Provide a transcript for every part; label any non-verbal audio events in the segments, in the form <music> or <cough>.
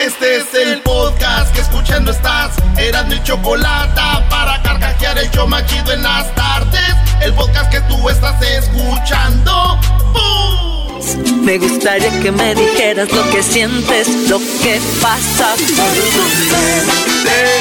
Este es el podcast que escuchando estás. Eran mi chocolate para carcajear el yo machido en las tardes. El podcast que tú estás escuchando. Me gustaría que me dijeras lo que sientes, lo que pasa por tu mente.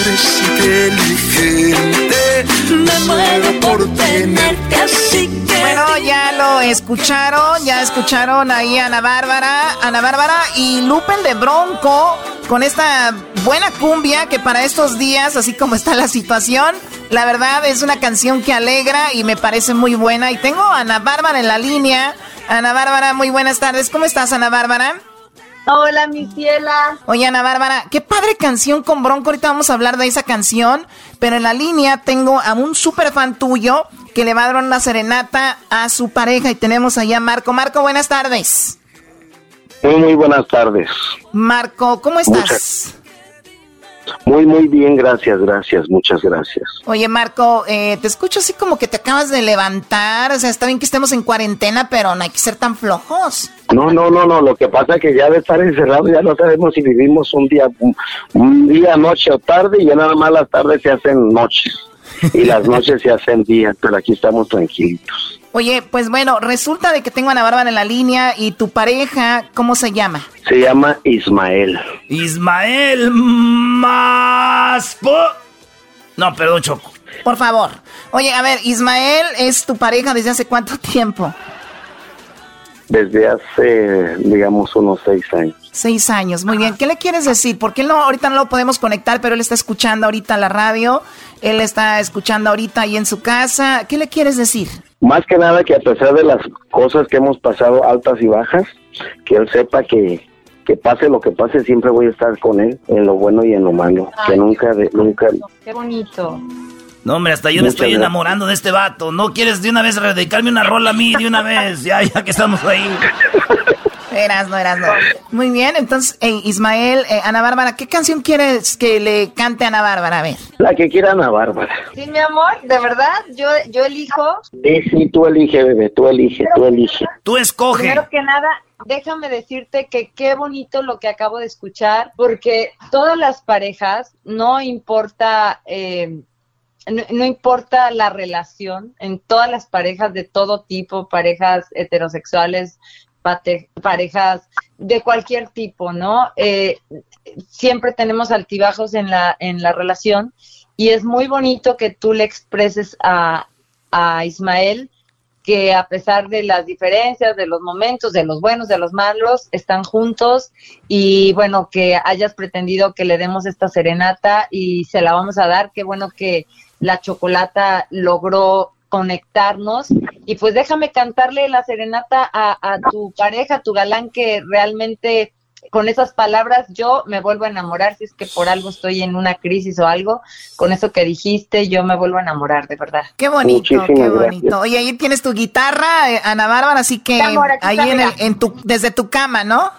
Eres inteligente. Me muero por. Bueno, ya lo escucharon, ya escucharon ahí a Ana Bárbara, Ana Bárbara y Lupen de Bronco con esta buena cumbia que para estos días, así como está la situación, la verdad es una canción que alegra y me parece muy buena. Y tengo a Ana Bárbara en la línea. Ana Bárbara, muy buenas tardes. ¿Cómo estás, Ana Bárbara? Hola, mi ciela. Oye, Ana Bárbara, qué padre canción con Bronco. Ahorita vamos a hablar de esa canción. Pero en la línea tengo a un súper fan tuyo que le va a dar una serenata a su pareja. Y tenemos allá a Marco. Marco, buenas tardes. Muy, muy buenas tardes. Marco, ¿cómo estás? Muy, muy bien, gracias, gracias, muchas gracias. Oye, Marco, eh, te escucho así como que te acabas de levantar, o sea, está bien que estemos en cuarentena, pero no hay que ser tan flojos. No, no, no, no, lo que pasa es que ya de estar encerrado ya no sabemos si vivimos un día, un, día, noche o tarde, y ya nada más las tardes se hacen noches y las noches se hacen días, pero aquí estamos tranquilitos. Oye, pues bueno, resulta de que tengo a Ana Bárbara en la línea y tu pareja, ¿cómo se llama? Se llama Ismael. Ismael Maspo. No, perdón, Choco. Por favor. Oye, a ver, Ismael es tu pareja desde hace cuánto tiempo? Desde hace, digamos, unos seis años. Seis años, muy bien. ¿Qué le quieres decir? Porque él no, ahorita no lo podemos conectar, pero él está escuchando ahorita la radio, él está escuchando ahorita ahí en su casa. ¿Qué le quieres decir? Más que nada que a pesar de las cosas que hemos pasado altas y bajas, que él sepa que, que pase lo que pase, siempre voy a estar con él, en lo bueno y en lo malo. que nunca, de, nunca... Qué bonito. No, hombre, hasta yo me estoy enamorando de este vato. ¿No quieres de una vez dedicarme una rola a mí de una vez? Ya, ya que estamos ahí. <laughs> Eras, no eras, no. Muy bien, entonces, Ismael, eh, Ana Bárbara, ¿qué canción quieres que le cante a Ana Bárbara? A ver. La que quiera Ana Bárbara. Sí, mi amor, de verdad, yo, yo elijo. Sí, sí, tú elige, bebé, tú elige, tú elige. Tú escoge. Primero que nada, déjame decirte que qué bonito lo que acabo de escuchar, porque todas las parejas, no importa... Eh, no, importa la relación, en todas las parejas de todo tipo, parejas heterosexuales, parejas de cualquier tipo, ¿no? Eh, siempre tenemos altibajos en la, en la relación y es muy bonito que tú le expreses a, a Ismael que a pesar de las diferencias, de los momentos, de los buenos, de los malos, están juntos y bueno, que hayas pretendido que le demos esta serenata y se la vamos a dar. Qué bueno que la chocolata logró conectarnos y pues déjame cantarle la serenata a, tu pareja, a tu galán que realmente con esas palabras yo me vuelvo a enamorar si es que por algo estoy en una crisis o algo, con eso que dijiste yo me vuelvo a enamorar, de verdad. Qué bonito, qué bonito. Oye, ahí tienes tu guitarra, eh, Ana Bárbara, así que ahí en, en tu, desde tu cama, ¿no?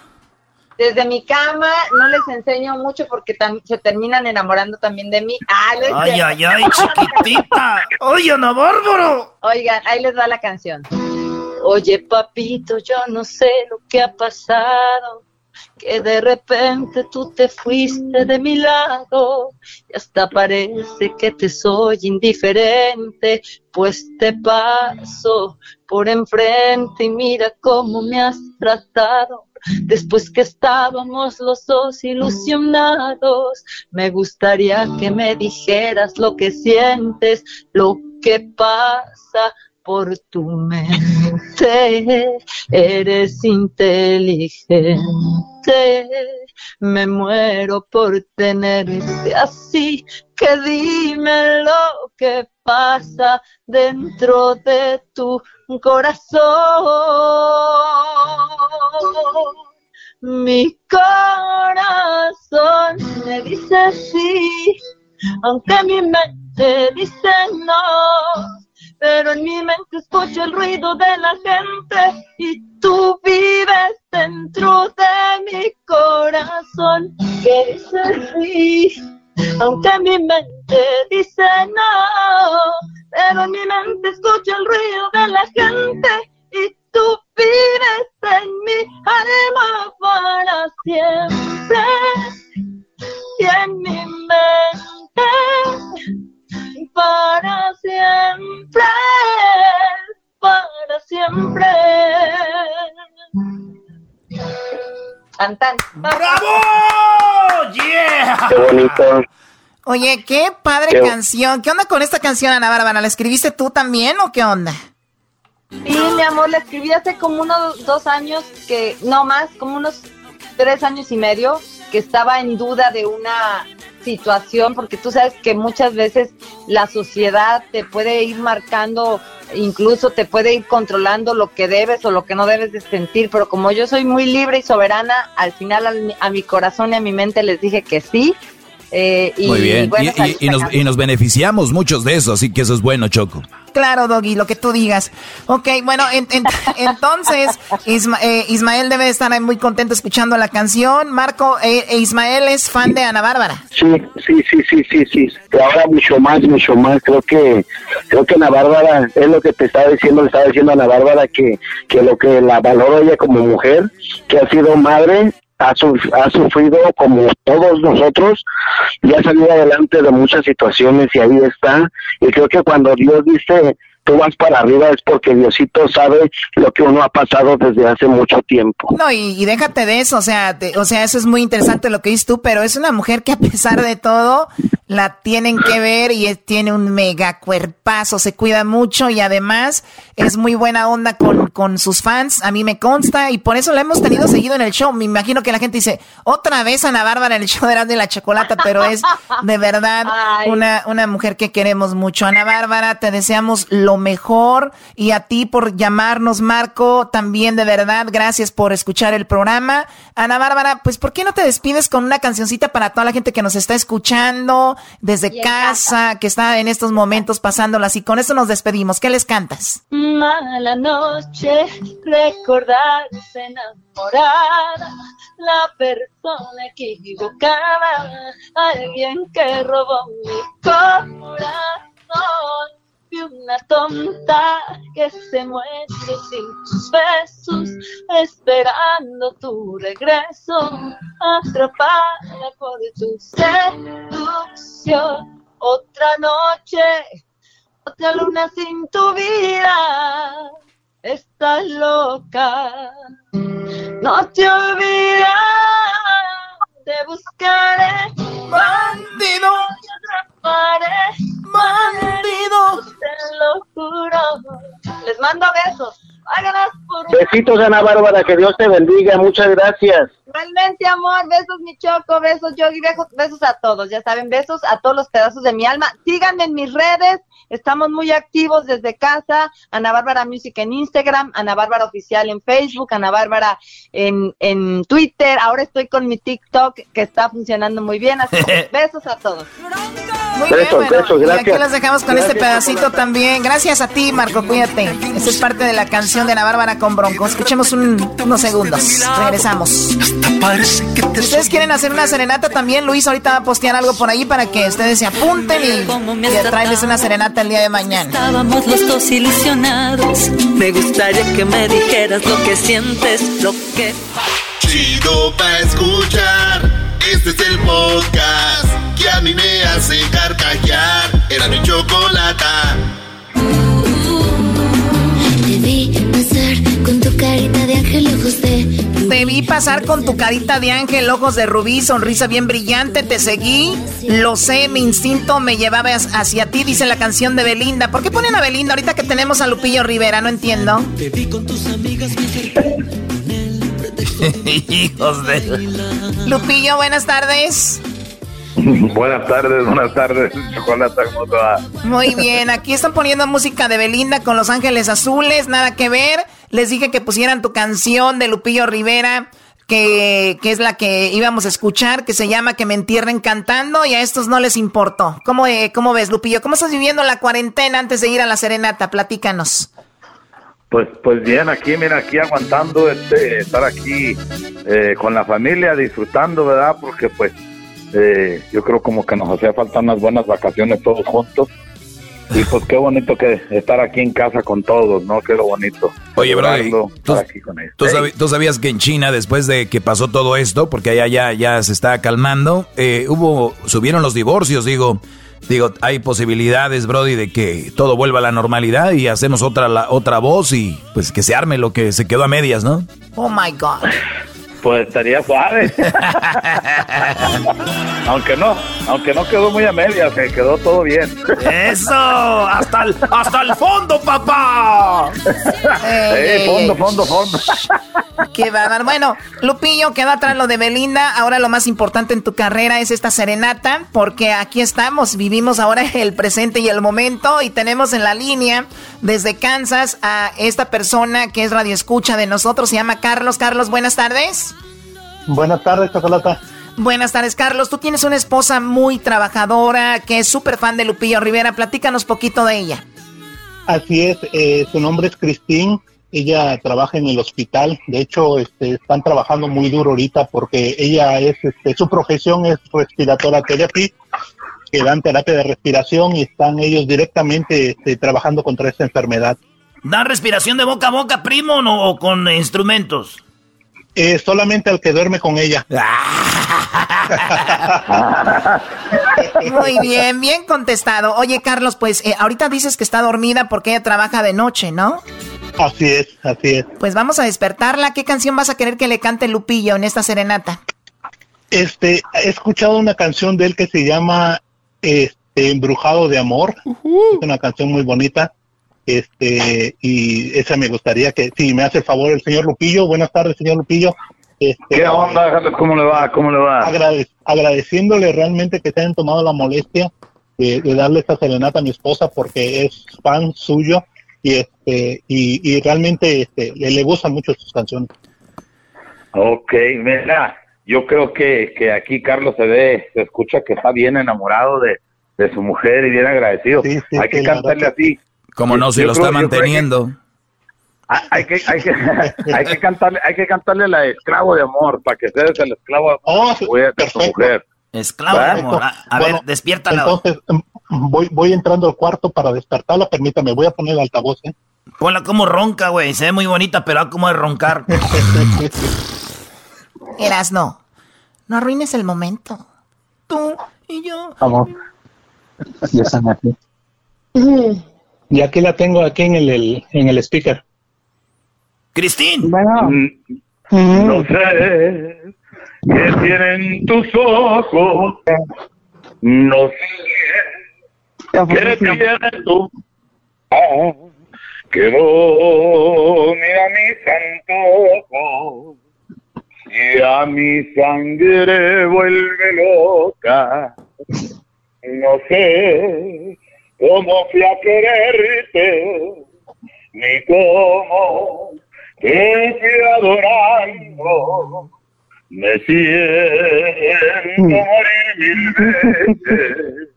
Desde mi cama, no les enseño mucho porque se terminan enamorando también de mí. Ah, ay, ay, ay, chiquitita. Oye, Ana Bárbaro. Oigan, ahí les va la canción. Oye, papito, yo no sé lo que ha pasado que de repente tú te fuiste de mi lado y hasta parece que te soy indiferente, pues te paso por enfrente y mira cómo me has tratado. Después que estábamos los dos ilusionados, me gustaría que me dijeras lo que sientes, lo que pasa por tu mente. Eres inteligente. Me muero por tenerte así. Que dime lo que pasa dentro de tu corazón. Mi corazón me dice sí, aunque mi mente dice no pero en mi mente escucho el ruido de la gente y tú vives dentro de mi corazón que dice sí, aunque mi mente dice no, pero en mi mente escucho el ruido de la gente y tú vives en mi alma para siempre y en mi mente para siempre, para siempre. Cantan. ¡Bravo! ¡Yeah! Qué bonito. Oye, qué padre canción. ¿Qué onda con esta canción, Ana Bárbara? ¿La escribiste tú también o qué onda? Sí, mi amor, la escribí hace como unos dos años, que no más, como unos tres años y medio, que estaba en duda de una situación, porque tú sabes que muchas veces la sociedad te puede ir marcando, incluso te puede ir controlando lo que debes o lo que no debes de sentir, pero como yo soy muy libre y soberana, al final a mi corazón y a mi mente les dije que sí, eh, y, Muy bien, y, nos, y, nos, beneficiamos muchos de eso, así que eso es bueno, Choco. Claro, Doggy, lo que tú digas. Ok, bueno, <laughs> entonces eh, Ismael debe estar muy contento escuchando la canción. Marco, eh, e Ismael es fan de Ana Bárbara. Sí, sí, sí, sí, sí, sí. Ahora mucho más, mucho más. Creo que creo que Ana Bárbara es lo que te estaba diciendo, le estaba diciendo a Ana Bárbara que, que lo que la valoro ella como mujer, que ha sido madre ha, ha sufrido como todos nosotros y ha salido adelante de muchas situaciones y ahí está. Y creo que cuando Dios dice tú vas para arriba es porque Diosito sabe lo que uno ha pasado desde hace mucho tiempo. No, y, déjate de eso, o sea, o sea, eso es muy interesante lo que dices tú, pero es una mujer que a pesar de todo la tienen que ver y tiene un mega cuerpazo, se cuida mucho y además es muy buena onda con, con sus fans, a mí me consta y por eso la hemos tenido seguido en el show. Me imagino que la gente dice, otra vez Ana Bárbara en el show de la Chocolata, pero es de verdad una, una mujer que queremos mucho. Ana Bárbara, te deseamos lo mejor y a ti por llamarnos, Marco, también de verdad, gracias por escuchar el programa. Ana Bárbara, pues ¿por qué no te despides con una cancioncita para toda la gente que nos está escuchando desde casa, que está en estos momentos pasándola así? Con eso nos despedimos. ¿Qué les cantas? Mala noche, recordarse enamorada, la persona equivocada, alguien que robó mi corazón una tonta que se muere sin tus besos, esperando tu regreso, atrapada por tu seducción. Otra noche, otra luna sin tu vida, estás loca. No te olvides, te buscaré, bandido, bandido. Te lo juro. Les mando besos. Besitos, Ana Bárbara, que Dios te bendiga, muchas gracias. Realmente, amor, besos, mi choco, besos, Yogi, besos, besos a todos, ya saben, besos a todos los pedazos de mi alma. Síganme en mis redes, estamos muy activos desde casa, Ana Bárbara Music en Instagram, Ana Bárbara Oficial en Facebook, Ana Bárbara en, en Twitter, ahora estoy con mi TikTok que está funcionando muy bien, así que <laughs> besos a todos. Muy besos, bien, besos, gracias. Y aquí los dejamos con este pedacito también. Gracias a ti, Marco, cuídate. Esa es parte de la canción de Ana Bárbara con Bronco. Escuchemos unos segundos. Regresamos. Si ustedes quieren hacer una serenata también, Luis ahorita va a postear algo por ahí para que ustedes se apunten y, y traerles una serenata el día de mañana. Estábamos los dos ilusionados. Me gustaría que me dijeras lo que sientes, lo que... Chido pa' escuchar. Este es el podcast que a mí me hace carcajear. Era mi chocolata. con tu carita de ángel, ojos de Te vi pasar con tu carita de ángel, ojos de rubí, sonrisa bien brillante, te seguí, lo sé, mi instinto me llevaba hacia ti, dice la canción de Belinda. ¿Por qué ponen a Belinda ahorita que tenemos a Lupillo Rivera? No entiendo. Te vi con tus amigas <laughs> Hijos de... Lupillo, buenas tardes. <laughs> Buenas tardes, buenas tardes, Chocolata, ¿cómo Muy bien, aquí están poniendo música de Belinda con Los Ángeles Azules, nada que ver. Les dije que pusieran tu canción de Lupillo Rivera, que, que es la que íbamos a escuchar, que se llama Que me entierren cantando, y a estos no les importó. ¿Cómo, eh, cómo ves, Lupillo? ¿Cómo estás viviendo la cuarentena antes de ir a la serenata? Platícanos. Pues, pues bien, aquí, mira, aquí aguantando este, estar aquí eh, con la familia, disfrutando, ¿verdad? Porque pues eh, yo creo como que nos hacía falta unas buenas vacaciones todos juntos y pues qué bonito que estar aquí en casa con todos, ¿no? Qué lo bonito. Oye, bro, ¿tú, sabías que en China, después de que pasó todo esto, porque allá ya, ya se está calmando, eh, hubo, subieron los divorcios, digo, digo, hay posibilidades, Brody, de que todo vuelva a la normalidad y hacemos otra, la, otra voz y pues que se arme lo que se quedó a medias, ¿no? Oh my God. Pues estaría suave. <laughs> aunque no, aunque no quedó muy a media, se quedó todo bien. Eso, hasta el, hasta el fondo, papá. Eh, fondo, fondo, fondo. <laughs> Qué dar. Bueno, Lupillo, queda atrás lo de Belinda. Ahora lo más importante en tu carrera es esta serenata, porque aquí estamos, vivimos ahora <laughs> el presente y el momento y tenemos en la línea desde Kansas a esta persona que es radio escucha de nosotros, se llama Carlos. Carlos, buenas tardes. Buenas tardes, Chocolata. Buenas tardes, Carlos. Tú tienes una esposa muy trabajadora que es súper fan de Lupillo Rivera. Platícanos poquito de ella. Así es, eh, su nombre es Cristín. Ella trabaja en el hospital. De hecho, este, están trabajando muy duro ahorita porque ella es, este, su profesión es respiratora therapy, que dan terapia de respiración y están ellos directamente este, trabajando contra esta enfermedad. ¿Dan respiración de boca a boca, primo, o con instrumentos? Eh, solamente al que duerme con ella. <laughs> Muy bien, bien contestado. Oye, Carlos, pues eh, ahorita dices que está dormida porque ella trabaja de noche, ¿no? Así es, así es. Pues vamos a despertarla. ¿Qué canción vas a querer que le cante Lupillo en esta serenata? Este, he escuchado una canción de él que se llama este, Embrujado de Amor. Es una canción muy bonita. Este, y esa me gustaría que, si me hace el favor el señor Lupillo. Buenas tardes, señor Lupillo. Este, ¿Qué onda, ¿Cómo le va? ¿Cómo le va? agradeciéndole realmente que se hayan tomado la molestia de, darle esta serenata a mi esposa porque es fan suyo y este y, realmente este, le, gustan mucho sus canciones. Ok, mira, yo creo que, que aquí Carlos se ve, se escucha que está bien enamorado de, su mujer y bien agradecido. Hay que cantarle así. Como no, si lo está manteniendo. hay que, hay que, <laughs> hay que cantarle, hay que cantarle la esclavo de amor para que seas el esclavo de amor oh, mujer. Esclavo de amor. A, ver, despiértala. Entonces, em, voy, voy entrando al cuarto para despertarla, permítame, voy a poner el altavoz, ¿eh? Ponla como ronca, güey. Se ve muy bonita, pero como de roncar. <laughs> Eras no. No arruines el momento. Tú y yo. Vamos. Ya están aquí. Y aquí la tengo aquí en el, en el speaker. Cristín. Bueno. Mm, no sé qué tienen tus ojos. No sé qué tienes tú. Que mira mis antojos y a mi sangre vuelve loca. No sé cómo fui a quererte, ni cómo te fui adorando. Me siento morir mil veces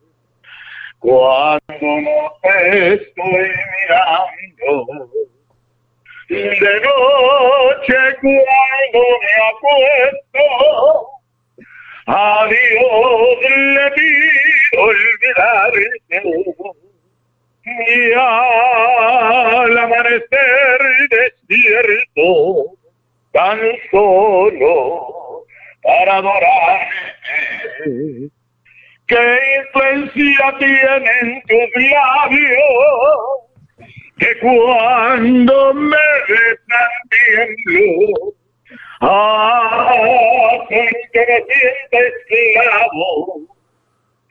cuando no te estoy mirando. De noche cuando me acuesto, a Dios le pido olvidarte. Y al amanecer despierto, tan solo para adorarte. ¿Qué influencia tienen tus labios? Que cuando me besan tiemblo Ah, que me sientes esclavo,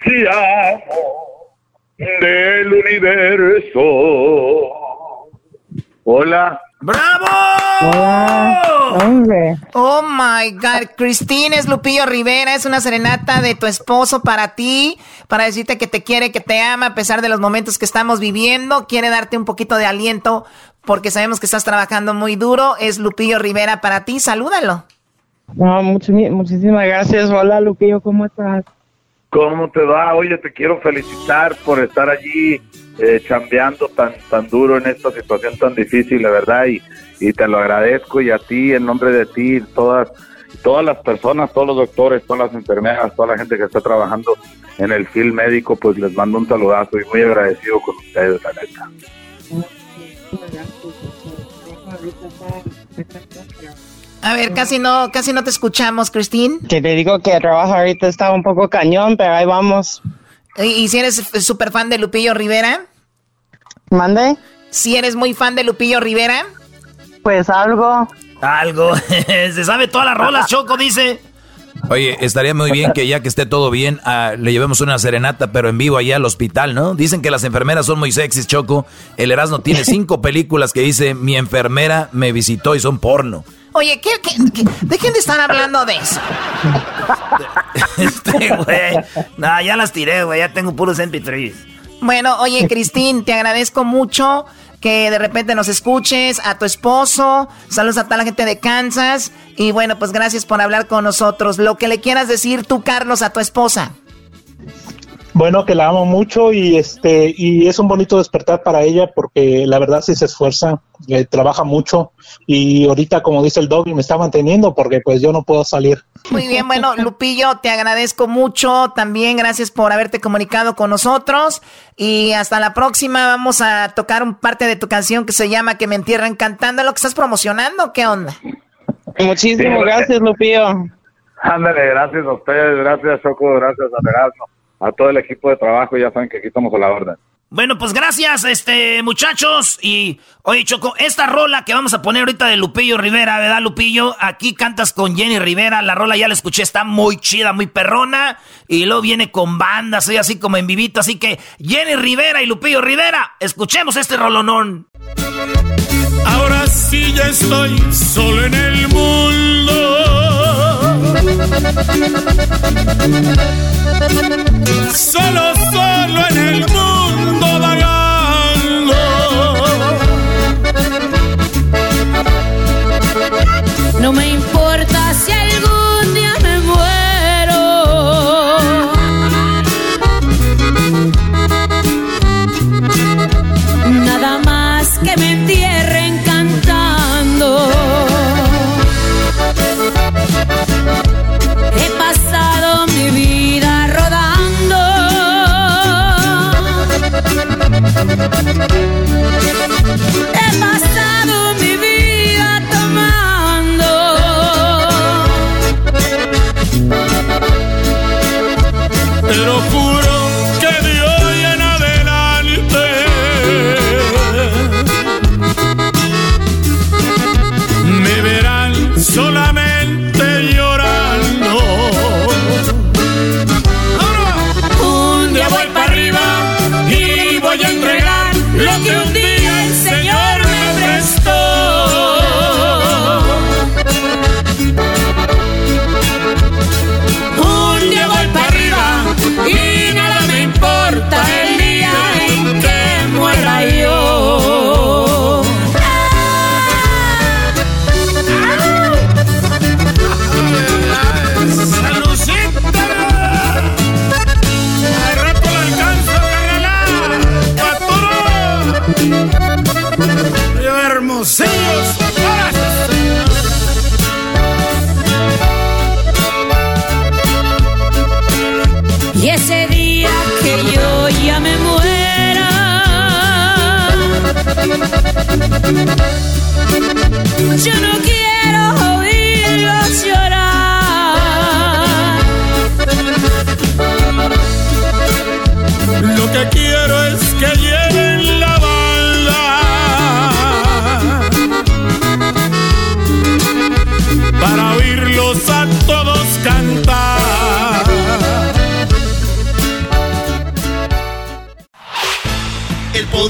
si amo del universo. Hola. ¡Bravo! Oh my God, Cristina es Lupillo Rivera, es una serenata de tu esposo para ti, para decirte que te quiere, que te ama a pesar de los momentos que estamos viviendo, quiere darte un poquito de aliento porque sabemos que estás trabajando muy duro. Es Lupillo Rivera para ti, salúdalo. No, muchísimas gracias. Hola Lupillo, ¿cómo estás? ¿Cómo te va? Oye, te quiero felicitar por estar allí eh, chambeando tan tan duro en esta situación tan difícil, la verdad, y, y te lo agradezco y a ti, en nombre de ti, todas todas las personas, todos los doctores, todas las enfermeras, toda la gente que está trabajando en el film médico, pues les mando un saludazo y muy agradecido con ustedes, la neta. A ver, casi no, casi no te escuchamos, Cristín. Que te digo que el trabajo ahorita está un poco cañón, pero ahí vamos. ¿Y, si eres súper fan de Lupillo Rivera? ¿Mande? ¿Si eres muy fan de Lupillo Rivera? Pues algo. Algo. <laughs> Se sabe todas las rolas, <laughs> Choco, dice. Oye, estaría muy bien que ya que esté todo bien, ah, le llevemos una serenata, pero en vivo allá al hospital, ¿no? Dicen que las enfermeras son muy sexys, Choco. El Erasmo tiene <laughs> cinco películas que dice, mi enfermera me visitó y son porno. Oye, ¿qué, dejen de estar hablando de eso? <laughs> este, güey. No, ya las tiré, güey. Ya tengo puros MP3. Bueno, oye, Cristín, te agradezco mucho que de repente nos escuches, a tu esposo, saludos a toda la gente de Kansas y bueno, pues gracias por hablar con nosotros. Lo que le quieras decir tú, Carlos, a tu esposa. Bueno, que la amo mucho y este y es un bonito despertar para ella porque la verdad sí se esfuerza, eh, trabaja mucho y ahorita como dice el doggy me está manteniendo porque pues yo no puedo salir. Muy bien, bueno, Lupillo, te agradezco mucho también, gracias por haberte comunicado con nosotros y hasta la próxima vamos a tocar un parte de tu canción que se llama Que me entierran cantando, lo que estás promocionando, ¿qué onda? Muchísimas gracias, Lupillo. Ándale, gracias a ustedes, gracias Choco, gracias a Erasmo a todo el equipo de trabajo, ya saben que aquí estamos a la orden. Bueno, pues gracias, este, muchachos. Y, oye, Choco, esta rola que vamos a poner ahorita de Lupillo Rivera, ¿verdad, Lupillo? Aquí cantas con Jenny Rivera. La rola ya la escuché, está muy chida, muy perrona. Y luego viene con bandas, soy así como en vivito. Así que, Jenny Rivera y Lupillo Rivera, escuchemos este rolonón. Ahora sí ya estoy solo en el mundo Solo, solo en el mundo vagando. No me importa si algún día me muero. Nada más que me He pasado mi vida tomando. Pero yo no quiero oírlos llorar. Lo que quiero es que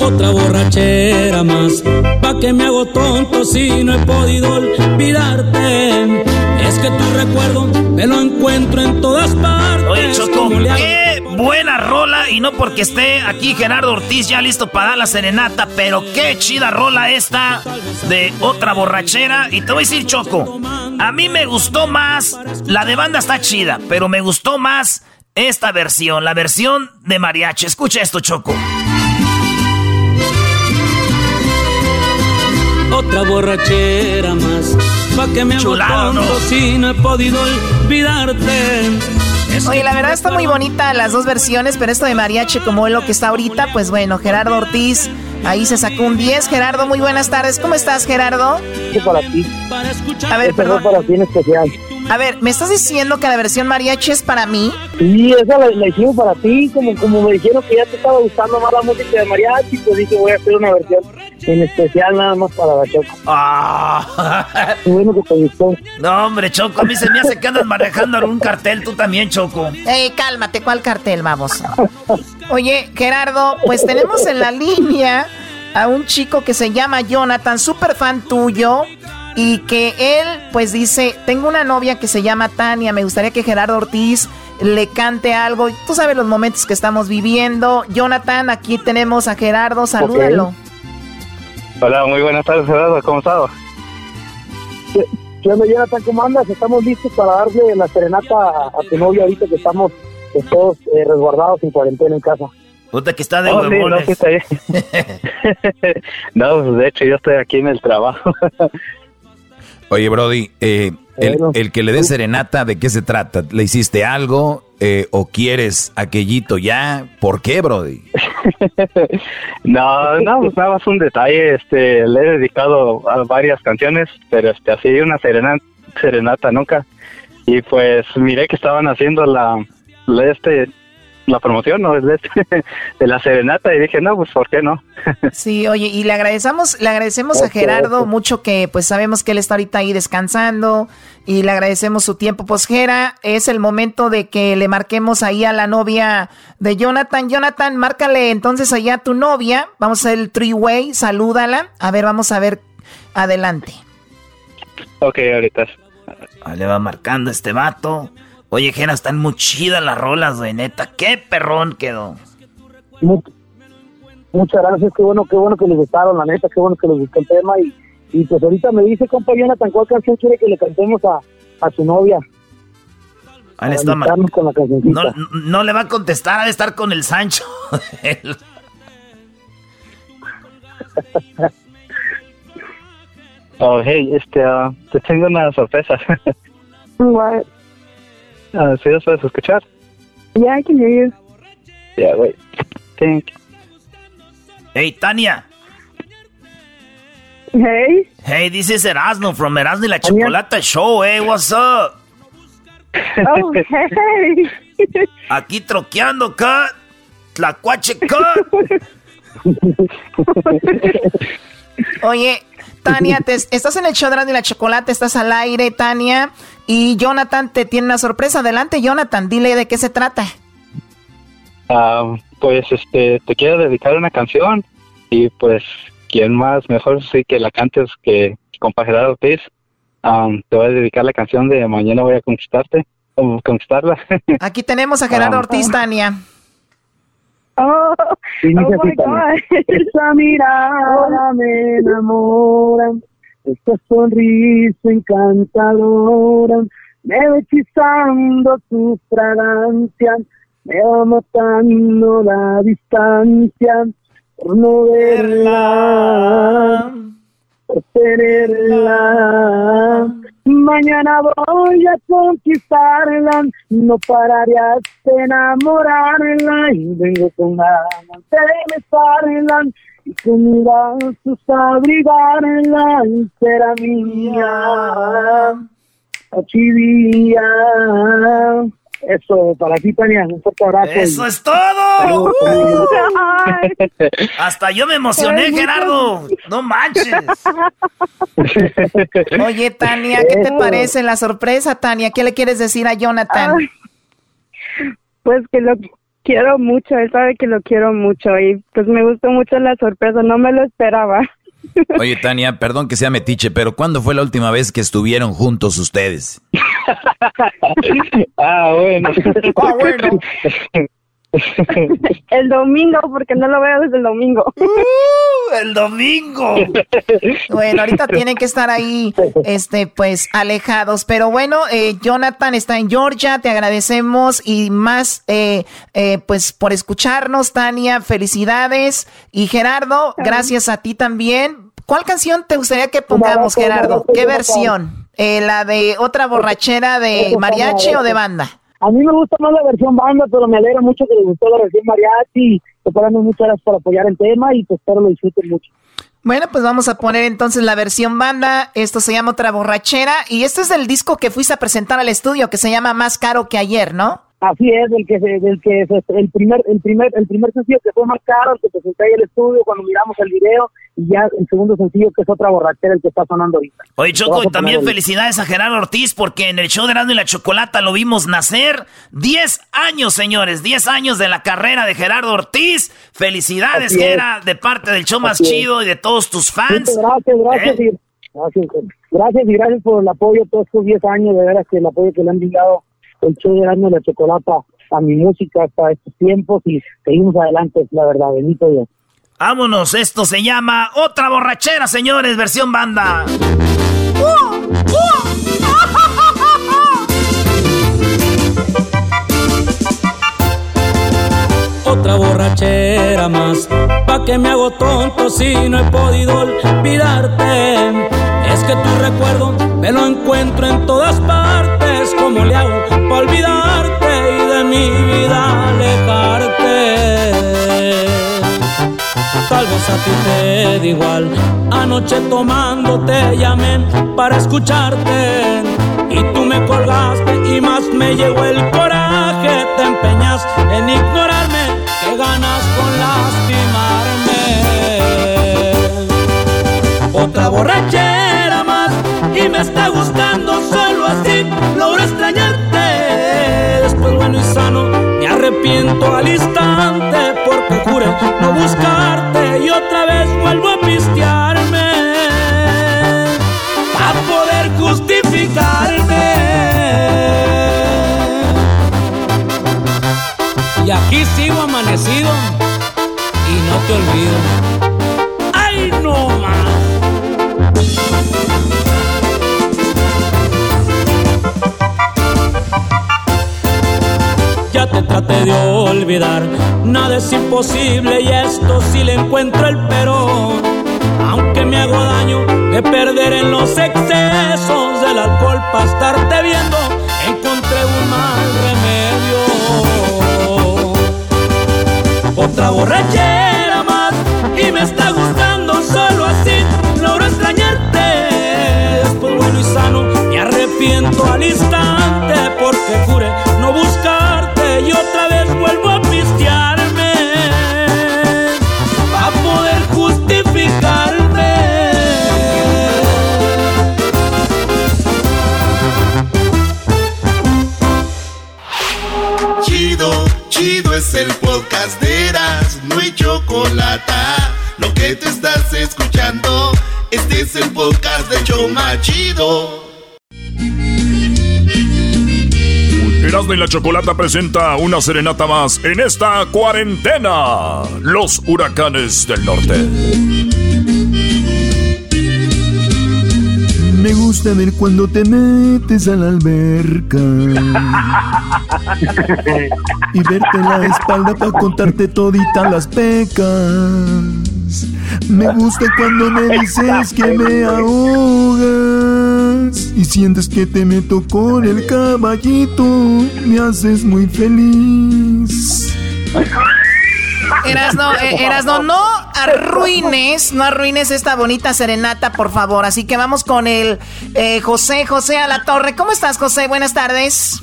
Otra borrachera más. Pa' que me hago tonto si no he podido olvidarte. Es que tu recuerdo me lo encuentro en todas partes. Oye, Choco, qué buena rola. Y no porque esté aquí Gerardo Ortiz ya listo para dar la serenata, pero qué chida rola esta de otra borrachera. Y te voy a decir, Choco, a mí me gustó más. La de banda está chida, pero me gustó más esta versión, la versión de mariachi. Escucha esto, Choco. Otra borrachera más, pa' que me ¿no? si no he podido olvidarte. Oye, la verdad está muy bonita las dos versiones, pero esto de mariachi como es lo que está ahorita, pues bueno, Gerardo Ortiz ahí se sacó un 10. Gerardo, muy buenas tardes. ¿Cómo estás, Gerardo? para ti. A ver, perdón. para ti en especial. A ver, ¿me estás diciendo que la versión mariachi es para mí? Sí, esa la, hicimos para ti, como, como me dijeron que ya te estaba gustando más la música de mariachi, pues dije voy a hacer una versión en especial nada más para la Choco. Ah. Qué bueno que te gustó. No, hombre, Choco, a mí se me hace que andas manejando algún cartel, tú también, Choco. Ey, cálmate, ¿cuál cartel, vamos? Oye, Gerardo, pues tenemos en la línea a un chico que se llama Jonathan, súper fan tuyo y que él pues dice, tengo una novia que se llama Tania, me gustaría que Gerardo Ortiz le cante algo. Tú sabes los momentos que estamos viviendo. Jonathan, aquí tenemos a Gerardo, salúdalo. Hola, muy buenas tardes ¿cómo estás? ¿Qué onda Jonathan? ¿Cómo andas? Estamos listos para darle la serenata a, tu novia ahorita que estamos todos eh, resguardados en cuarentena en casa. Puta que está de oh, no, <laughs> no, pues de hecho yo estoy aquí en el trabajo. Oye, Brody, eh, el, que le dé serenata, ¿de qué se trata? ¿Le hiciste algo eh, o quieres aquellito ya? ¿Por qué, Brody? <laughs> no, no, pues nada más un detalle. Este, le he dedicado a varias canciones, pero este, así una serenata, serenata nunca. Y pues miré que estaban haciendo la, la este, la promoción ¿no? de, <laughs> de la serenata y dije, no, pues ¿por qué no? <laughs> sí, oye, y le agradecemos, le agradecemos a Gerardo mucho que pues sabemos que él está ahorita ahí descansando y le agradecemos su tiempo. Pues Gera, es el momento de que le marquemos ahí a la novia de Jonathan. Jonathan, márcale entonces allá a tu novia. Vamos a hacer el three-way, salúdala. A ver, vamos a ver adelante. Ok, ahorita. le va marcando este vato. Oye, Jena, están muy chidas las rolas, güey, neta. Qué perrón quedó. muchas gracias, qué bueno, qué bueno que les gustaron, la neta, qué bueno que les gustó el tema. Y, y pues ahorita me dice, compa Jonathan, ¿cuál canción quiere que le cantemos a, a su novia? Ahí está, con la no, no le va a contestar, ha de estar con el Sancho. <laughs> oh, hey, este, uh, te tengo una sorpresa. <laughs> Uh, ¿Sí los puedes escuchar? Yeah, I can hear you. Yeah, wait. Think. Hey, Tania. Hey. Hey, this is Erasmo from Erasmo y la Chocolata Show. Hey, what's up? Oh, hey. <laughs> Aquí troqueando, cut. Tlacuache, cut. <laughs> Oye, Tania, estás en el show de la Chocolate, estás al aire, Tania. Y Jonathan te tiene una sorpresa. Adelante, Jonathan, dile de qué se trata. Ah, pues este, te quiero dedicar una canción. Y pues, ¿quién más mejor sí que la cantes que compa Gerardo Ortiz? te voy a dedicar la canción de Mañana voy a conquistarte, conquistarla. <laughs> Aquí tenemos a Gerardo Ortiz, Tania. Oh, oh my God. <laughs> Esa mirada me enamora, esta sonrisa encantadora, me va hechizando tu fragancia, me va matando la distancia por no verla, por tenerla. Mañana voy a conquistarla, no pararé hasta enamorarla y vengo con ganas de besarla y con brazos abrigarla y será mía, achivía. Eso, para ti, Tania, un fuerte abrazo. ¡Eso es todo! Hasta yo me emocioné, Gerardo. No manches. Oye, Tania, ¿qué te parece la sorpresa, Tania? ¿Qué le quieres decir a Jonathan? pues que lo quiero mucho, él sabe que lo quiero mucho y pues me gustó mucho la sorpresa, no me lo esperaba. <laughs> Oye, Tania, perdón que sea metiche, pero ¿cuándo fue la última vez que estuvieron juntos ustedes? <laughs> ah, bueno. ah, bueno. <laughs> <laughs> el domingo, porque no lo veo desde el domingo. Uh, el domingo. <laughs> bueno, ahorita tienen que estar ahí, <laughs> este, pues, alejados. Pero bueno, eh, Jonathan está en Georgia, te agradecemos y más, eh, eh, pues, por escucharnos, Tania, felicidades. Y Gerardo, gracias a ti también. ¿Cuál canción te gustaría que pongamos, Gerardo? ¿Qué versión? ¿La de otra borrachera de mariachi o de banda? A mí me gusta más la versión banda, pero me alegra mucho que les gustó la versión mariachi. Te ponemos muchas gracias por apoyar el tema y pues espero lo disfruten mucho. Bueno, pues vamos a poner entonces la versión banda. Esto se llama Otra Borrachera. Y este es el disco que fuiste a presentar al estudio, que se llama Más Caro que Ayer, ¿no? Así es, el que, el que el primer, el primer, el primer sencillo que fue más caro, el que presenté ahí el estudio cuando miramos el video, y ya el segundo sencillo que es otra borrachera el que está sonando ahorita. Oye Choco, y también felicidades a Gerardo Ortiz porque en el show de Erasmo y la Chocolata lo vimos nacer. 10 años, señores, 10 años de la carrera de Gerardo Ortiz. Felicidades, Gera, de parte del show más chido y de todos tus fans. gracias, gracias, ¿Eh? y, gracias, gracias y gracias por el apoyo todos estos 10 años, de veras que el apoyo que le han brindado el show de Erasmo y la Chocolata a mi música hasta estos tiempos y seguimos adelante, la verdad, bendito Dios. Vámonos, esto se llama Otra borrachera, señores, versión banda. Otra borrachera más, pa' que me hago tonto si no he podido olvidarte. Es que tu recuerdo me lo encuentro en todas partes. ¿Cómo le hago pa' olvidarte y de mi vida alejarte? Tal vez a ti te da igual. Anoche tomando te llamé para escucharte. Y tú me colgaste y más me llegó el coraje. Te empeñas en ignorarme, que ganas con lastimarme. Otra borrachera más y me está gustando solo así. Logro extrañarte. Después bueno y sano me arrepiento al instante porque juré no buscarte y otra vez vuelvo a pistearme a poder justificarme. Y aquí sigo amanecido y no te olvido. Ya te traté de olvidar. Nada es imposible y esto sí le encuentro el pero. Aunque me hago daño de perder en los excesos del alcohol para estarte viendo, encontré un mal remedio. Otra borrachera más y me está gustando solo así. Logro extrañarte. Después bueno y sano me arrepiento al instante el podcast de Eras, no hay chocolate. Lo que te estás escuchando, este es el podcast de Choma Chido. Erasmo y la Chocolata presenta una serenata más en esta cuarentena. Los huracanes del norte. Me gusta ver cuando te metes a la alberca <laughs> <laughs> y verte la espalda para contarte toditas las pecas. Me gusta cuando me dices que me ahogas y sientes que te meto con el caballito. Me haces muy feliz. Erasno, eh, Erasno, no arruines, no arruines esta bonita serenata, por favor. Así que vamos con el eh, José, José a la torre. ¿Cómo estás, José? Buenas tardes.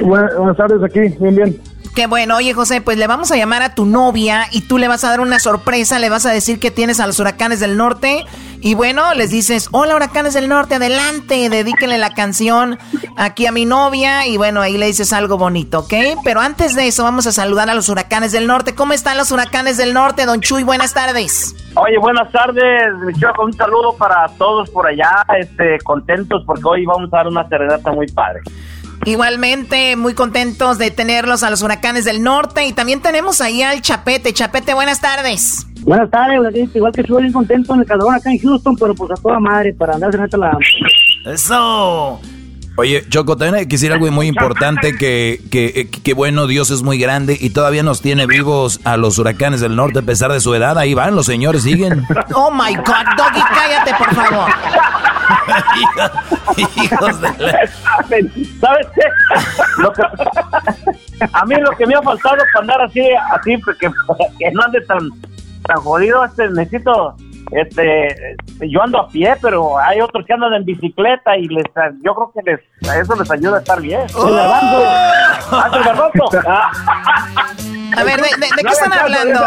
Buenas tardes, aquí, bien, bien. Qué bueno, oye José, pues le vamos a llamar a tu novia y tú le vas a dar una sorpresa, le vas a decir que tienes a los huracanes del norte Y bueno, les dices, hola huracanes del norte, adelante, dedíquenle la canción aquí a mi novia y bueno, ahí le dices algo bonito, ¿ok? Pero antes de eso vamos a saludar a los huracanes del norte. ¿Cómo están los huracanes del norte, don Chuy? Buenas tardes. Oye, buenas tardes, mi con un saludo para todos por allá, este, contentos porque hoy vamos a dar una serenata muy padre. Igualmente, muy contentos de tenerlos a los huracanes del norte y también tenemos ahí al Chapete. Chapete, buenas tardes. Buenas tardes, igual que estoy bien contento en el calor acá en Houston, pero pues a toda madre para andar en la... Eso. Oye, Choco, también hay que decir algo muy importante, que, que, que, bueno, Dios es muy grande y todavía nos tiene vivos a los huracanes del norte a pesar de su edad. Ahí van, los señores siguen. <laughs> Oh, my God, Doggy, cállate, por favor. <laughs> Hijos de ¿Sabes qué? a mí lo que me ha faltado para andar así, así, porque que no ande tan, tan jodido, este, necesito este yo ando a pie pero hay otros que andan en bicicleta y les yo creo que les eso les ayuda a estar bien. Oh. <laughs> <laughs> a ver de, qué están hablando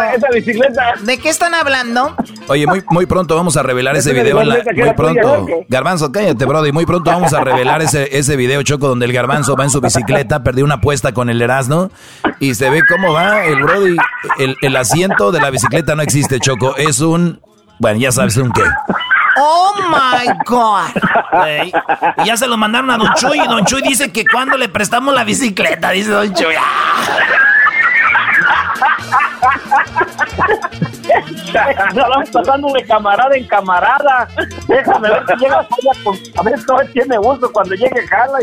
de qué están hablando oye muy muy pronto vamos a revelar ese video muy pronto. garbanzo cállate brody. Muy pronto vamos a revelar ese ese video choco donde el garbanzo va en su bicicleta perdió una apuesta con el Erasmo y se ve cómo va el brody. El, el asiento de la bicicleta no existe choco. Es un bueno, ya sabes un qué. Oh my God. y ya se lo mandaron a Don Chuy y Don Chuy dice que cuando le prestamos la bicicleta, dice Don Chuy. Nos vamos pasando de camarada en camarada. Déjame ver si llegas A ver, todo tiene uso cuando llegue Carla.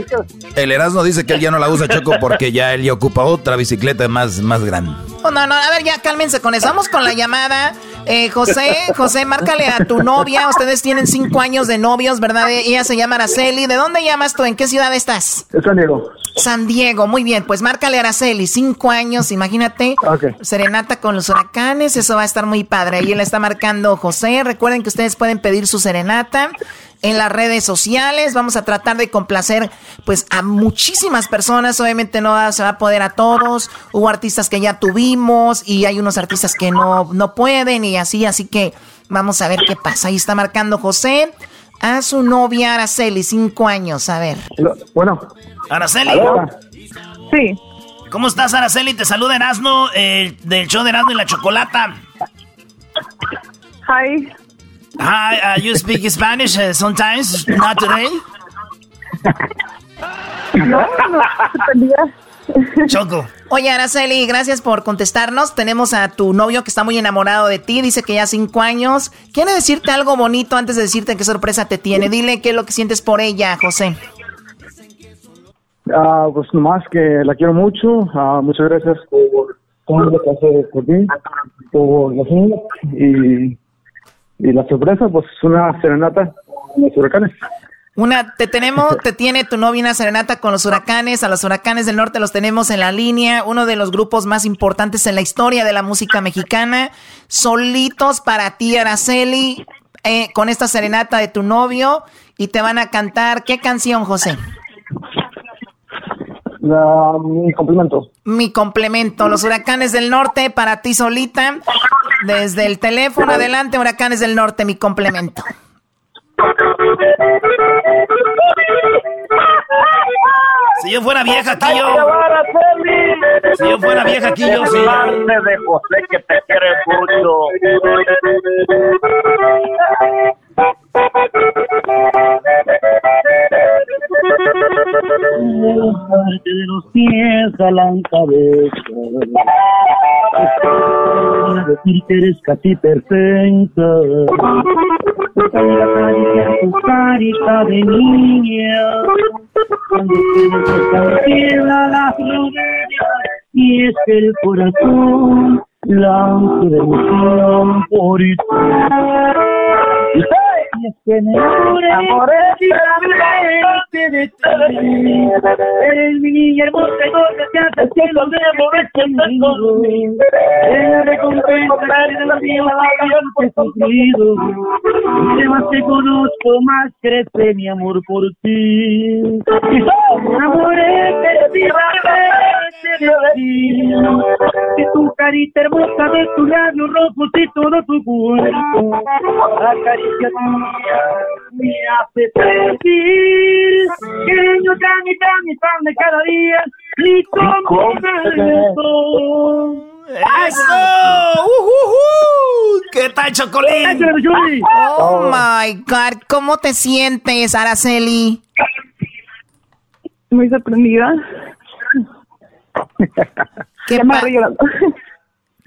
El Erasmo dice que él ya no la usa Choco porque ya él ya ocupa otra bicicleta más, más grande. Oh, no, no, a ver, ya cálmense con eso. Vamos con la llamada. Eh, José, José, márcale a tu novia. Ustedes tienen cinco años de novios, ¿verdad? Ella se llama Araceli. ¿De dónde llamas tú? ¿En qué ciudad estás? De San Diego. San Diego, muy bien. Pues márcale a Araceli, cinco años, imagínate. Serenata con los huracanes, eso va a estar muy padre. Ahí le está marcando José. Recuerden que ustedes pueden pedir su serenata en las redes sociales. Vamos a tratar de complacer pues a muchísimas personas. Obviamente no se va a poder a todos. Hubo artistas que ya tuvimos y hay unos artistas que no, no pueden y así. Así que vamos a ver qué pasa. Ahí está marcando José a su novia Araceli, cinco años. A ver. Bueno. Araceli. Sí. ¿Cómo estás, Araceli? Te saluda Erasmo eh, del show de Erasmo y la Chocolata. Hi. Hi, uh, you speak Spanish uh, sometimes, not today? No, no, Choco. Oye, Araceli, gracias por contestarnos. Tenemos a tu novio que está muy enamorado de ti, dice que ya cinco años. Quiere decirte algo bonito antes de decirte qué sorpresa te tiene. Dile qué es lo que sientes por ella, José. Ah, pues nomás que la quiero mucho. Ah, muchas gracias por lo que hace por ti, por los niños y y la sorpresa, pues una serenata con los huracanes. Una, te tenemos, te tiene tu novia una serenata con los huracanes, a los huracanes del norte los tenemos en la línea, uno de los grupos más importantes en la historia de la música mexicana, solitos para ti, Araceli, eh, con esta serenata de tu novio, y te van a cantar, ¿qué canción, José? Mi complemento. Mi complemento. Los huracanes del norte para ti solita. Desde el teléfono adelante, huracanes del norte, mi complemento. Si yo fuera vieja aquí yo. Si yo fuera vieja aquí yo sí. de José que te quiere mucho. De los pies a la cabeza. decir que eres casi perfecta. tu carita de niña. Cuando tienes la rodilla. Y es que el corazón blanco de emoción por ti. Es que me enamoré de ti. Eres mi hermosa y que hace de amor conmigo. Eres recompensa de la vida por sufrido. Y más te conozco, más crece mi amor por ti. Me enamoré de ti, de. Que tu carita hermosa de tu labio rojo y todo tu cuerpo, la caricia tuya me hace sentir que yo tan y tan y tan de cada día, ni como ¡Eso! Uh, ¿Qué tal, Chocolín? Oh my God, ¿cómo te sientes, Araceli? Muy sorprendida. ¿Qué,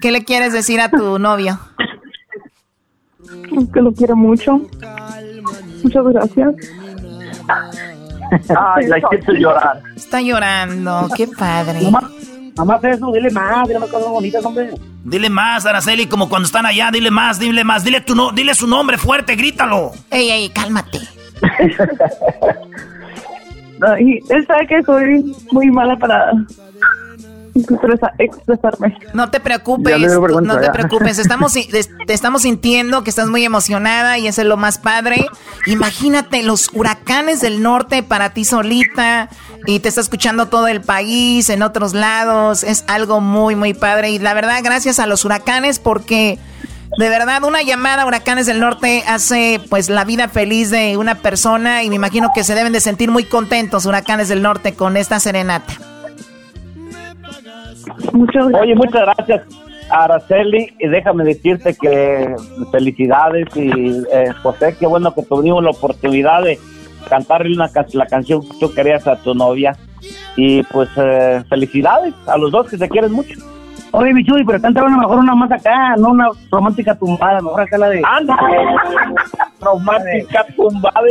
¿Qué le quieres decir a tu novio? Que lo quiero mucho. Muchas gracias. Ay, la hiciste llorar. Está llorando, qué padre. Mamá, eso, dile más, dile más cosas bonitas, hombre. Dile más, Araceli, como cuando están allá, dile más, dile más, dile tu no, dile su nombre fuerte, grítalo. Ey, ey, cálmate. <laughs> y él sabe que soy muy mala para expresarme. No te preocupes, no te preocupes. Estamos, te estamos sintiendo que estás muy emocionada y eso es lo más padre. Imagínate los huracanes del norte para ti solita y te está escuchando todo el país, en otros lados. Es algo muy, muy padre. Y la verdad, gracias a los huracanes porque... De verdad, una llamada a Huracanes del Norte hace pues la vida feliz de una persona y me imagino que se deben de sentir muy contentos Huracanes del Norte con esta serenata. Oye, muchas gracias, Araceli. Y déjame decirte que felicidades y eh, José, qué bueno que tuvimos la oportunidad de cantarle una, la canción que tú querías a tu novia. Y pues eh, felicidades a los dos que se quieren mucho. Oye, Michuy, pero canta una mejor una más acá, no una romántica tumbada, mejor acá la de... ¡Anda! <laughs> romántica tumbada. <laughs>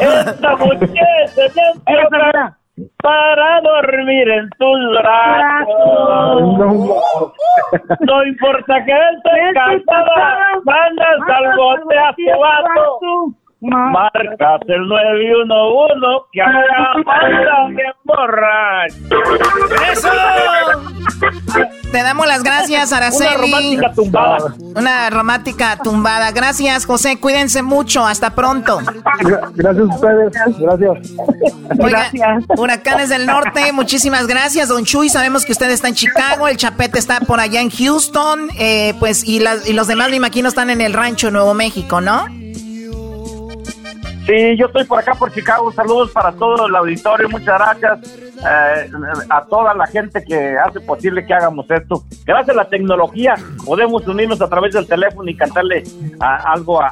Esta mujer se para dormir en tus brazos. No, importa que estés cansada, mandas al bote a tu vato. Marcas el 911 que acá <laughs> bien borracho. ¡Eso! Te damos las gracias, <laughs> Araceli. Una romántica tumbada. Una romántica tumbada. Gracias, José. Cuídense mucho. Hasta pronto. Gracias a ustedes. Gracias. gracias. Huracanes del Norte, muchísimas gracias, Don Chuy. Sabemos que usted está en Chicago, el Chapete está por allá en Houston, eh, pues, y, y los demás, me imagino, están en el rancho Nuevo México, ¿no? Sí, yo estoy por acá por Chicago. Saludos para todo el auditorio. Muchas gracias eh, a toda la gente que hace posible que hagamos esto. Gracias a la tecnología podemos unirnos a través del teléfono y cantarle algo a,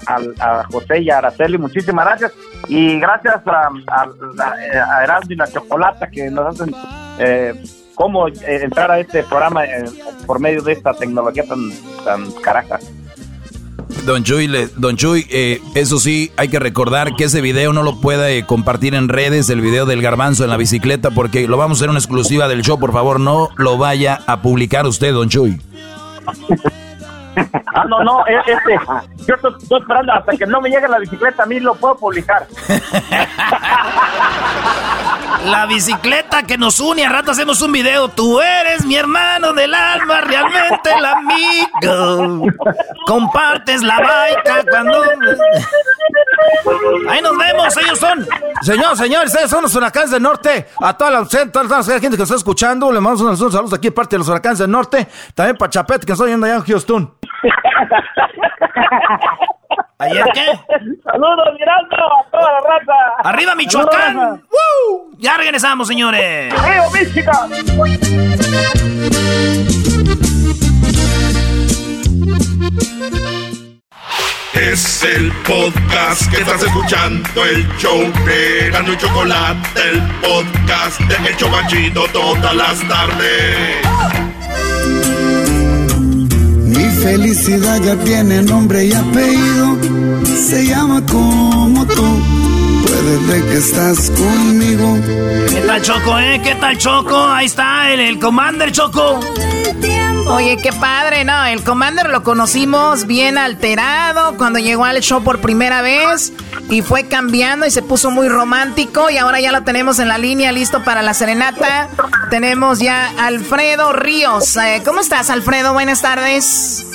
José y a Araceli. Muchísimas gracias. Y gracias a, a, y la Chocolata que nos hacen eh, cómo eh, entrar a este programa eh, por medio de esta tecnología tan, tan caraja. Don Chuy, don Chuy eh, eso sí, hay que recordar que ese video no lo puede compartir en redes, el video del garbanzo en la bicicleta, porque lo vamos a hacer una exclusiva del show. Por favor, no lo vaya a publicar usted, don Chuy. <laughs> Ah, no, no, e, este, yo estoy, esperando hasta que no me llegue la bicicleta, a mí lo puedo publicar. <laughs> La bicicleta que nos une, a rato hacemos un video. Tú eres mi hermano del alma, realmente el amigo. Compartes la baica cuando. Ahí nos vemos, ellos son. Señor, señores, ustedes son los huracanes del norte. A toda la, toda la gente que nos está escuchando, le mandamos unos saludos aquí, parte de los huracanes del norte. También para Chapet, que estoy yendo allá en Houston. <laughs> ¿Ayer qué? <laughs> Saludos, Mirando, a toda la raza. ¡Arriba, Michoacán! Ya regresamos, señores. ¡Río, Mística! Es el podcast que estás escuchando, el show de Gano y Chocolate, el podcast de El Chocachito todas las tardes. Felicidad ya tiene nombre y apellido, se llama como tú. Desde que estás conmigo. ¿Qué tal Choco, eh? ¿Qué tal Choco? Ahí está el, el Commander Choco. Oye, qué padre, ¿no? El Commander lo conocimos bien alterado cuando llegó al show por primera vez y fue cambiando y se puso muy romántico y ahora ya lo tenemos en la línea listo para la serenata. Tenemos ya Alfredo Ríos. Eh, ¿Cómo estás, Alfredo? Buenas tardes.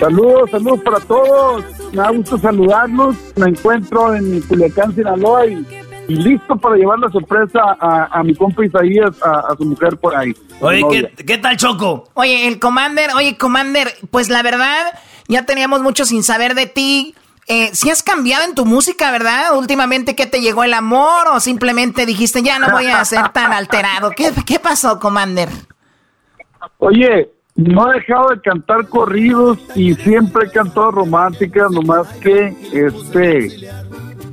Saludos, saludos para todos. Me da gusto saludarlos. Me encuentro en Culiacán, Sinaloa y, listo para llevar la sorpresa a, mi compa Isaías, a, su mujer por ahí. Oye, ¿qué, tal, Choco? Oye, el Commander, oye, Commander, pues la verdad, ya teníamos mucho sin saber de ti. Eh, si has cambiado en tu música, ¿verdad? Últimamente, ¿qué te llegó el amor? ¿O simplemente dijiste, ya no voy a ser tan alterado? ¿Qué, qué pasó, Commander? Oye, no he dejado de cantar corridos y siempre he cantado románticas, nomás que, este,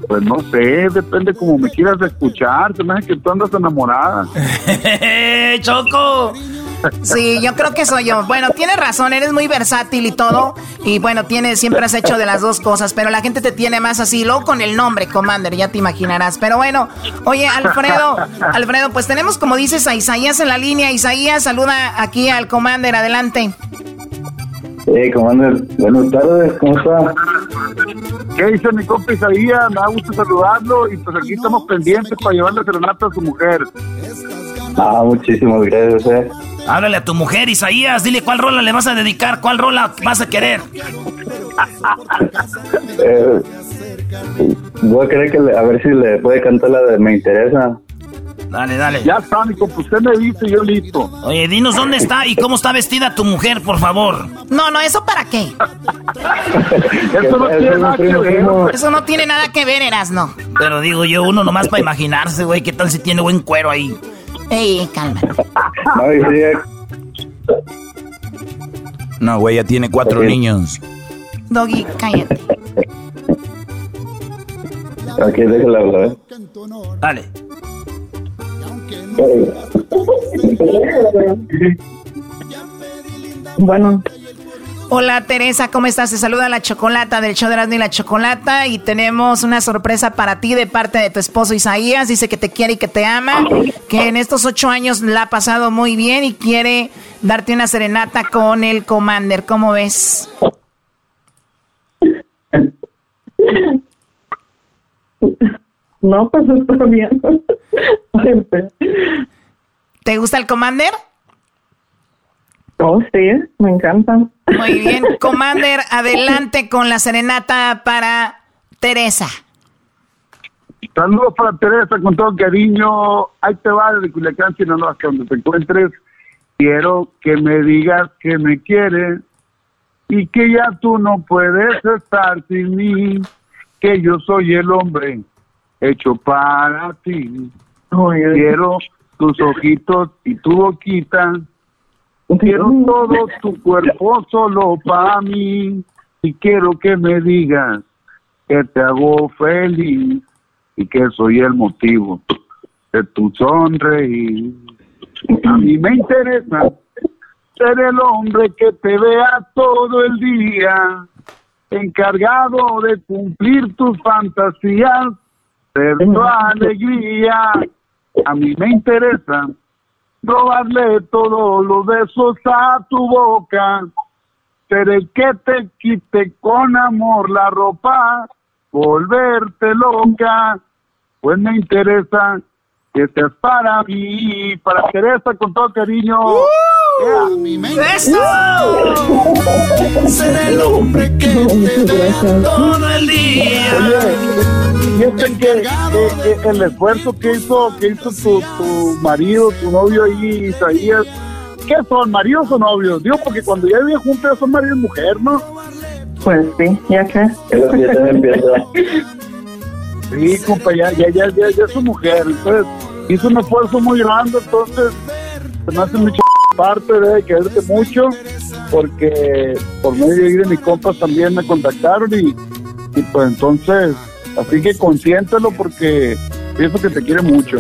pues no sé, depende como me quieras escuchar, se me hace que tú andas enamorada. <laughs> ¡Choco! Sí, yo creo que soy yo. Bueno, tienes razón, eres muy versátil y todo. Y bueno, tienes, siempre has hecho de las dos cosas, pero la gente te tiene más así, luego con el nombre, Commander, ya te imaginarás. Pero bueno, oye, Alfredo, Alfredo, pues tenemos, como dices, a Isaías en la línea. Isaías, saluda aquí al Commander, adelante. Hey, Commander, buenas tardes, ¿cómo está? ¿Qué dice mi compa Isaías? Me da gusto saludarlo y pues aquí estamos pendientes para llevarle serenata a su mujer. Ah, muchísimas gracias, eh. Háblale a tu mujer, Isaías. Dile cuál rola le vas a dedicar, cuál rola vas a querer. <laughs> eh, voy a querer que a ver si le puede cantar la de Me Interesa. Dale, dale. Ya está, mi compa. Usted me dice, yo listo. Oye, dinos dónde está y cómo está vestida tu mujer, por favor. No, no, ¿eso para qué? <laughs> eso no tiene nada que ver. Eso no tiene nada que ver, Erasno. Pero digo yo, uno nomás para imaginarse, güey, qué tal si tiene buen cuero ahí. Ey, calma. <laughs> No, güey, ya tiene cuatro niños. Doggy, cállate. Aquí, déjala hablar. ¿eh? Dale. Bueno. Hola Teresa, ¿cómo estás? Te saluda la Chocolata del show de la Chocolata y tenemos una sorpresa para ti de parte de tu esposo Isaías. Dice que te quiere y que te ama, que en estos ocho años la ha pasado muy bien y quiere darte una serenata con el Commander. ¿Cómo ves? No, pues está bien. ¿Te gusta el Commander? Oh, sí, me encanta. Muy bien, Commander, adelante con la serenata para Teresa. Saludos para Teresa con todo cariño. Ahí te va de Culiacán, si no, no, hasta donde te encuentres. Quiero que me digas que me quieres y que ya tú no puedes estar sin mí, que yo soy el hombre hecho para ti. Quiero tus ojitos y tu boquita Quiero todo tu cuerpo solo para mí y quiero que me digas que te hago feliz y que soy el motivo de tu sonreír. A mí me interesa ser el hombre que te vea todo el día, encargado de cumplir tus fantasías, ser tu alegría. A mí me interesa robarle todos los besos a tu boca, ser el que te quite con amor la ropa, volverte loca, pues me interesa que seas para mí, para Teresa con todo cariño. ¡Uh! ¡Eso! Ser el hombre que te vea todo el día. Oye, fíjate que, el esfuerzo que hizo, que hizo tu, tu marido, tu novio ahí, Isaías, ¿qué son, maridos o novios? Digo, porque cuando ya viven juntos son marido y mujer, ¿no? Pues sí, ya que. Sí, compa, ya, ya, ya, ya, ya es su mujer. Entonces, hizo un esfuerzo muy grande, entonces se me hace mucho parte de quererte mucho, porque por medio de mis compas también me contactaron y, y pues entonces, así que consiéntelo porque pienso que te quiere mucho.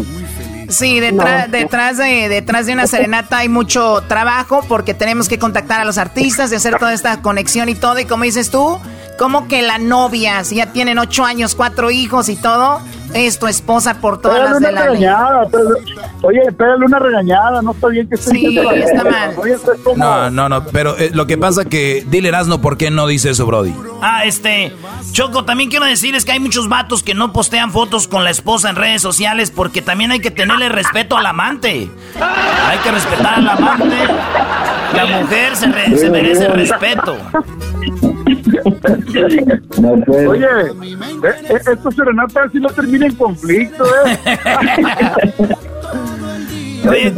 Sí, detrás, detrás, de, detrás de una serenata hay mucho trabajo porque tenemos que contactar a los artistas, de hacer toda esta conexión y todo. Y como dices tú, como que la novia, si ya tienen ocho años, cuatro hijos y todo, es tu esposa por todas las de la regañada, Oye, pégale una regañada, no está bien que esté Sí, está mal. No, no, no, pero eh, lo que pasa que, dile Erasno, ¿por qué no dice eso, Brody? Ah, este, Choco, también quiero decirles que hay muchos vatos que no postean fotos con la esposa en redes sociales porque también hay que tenerle respeto al amante. Hay que respetar al amante. La mujer se, se merece respeto. Pues. Oye, eh, eh, esto serenata si no termina en conflicto, ¿eh? <laughs> Oye,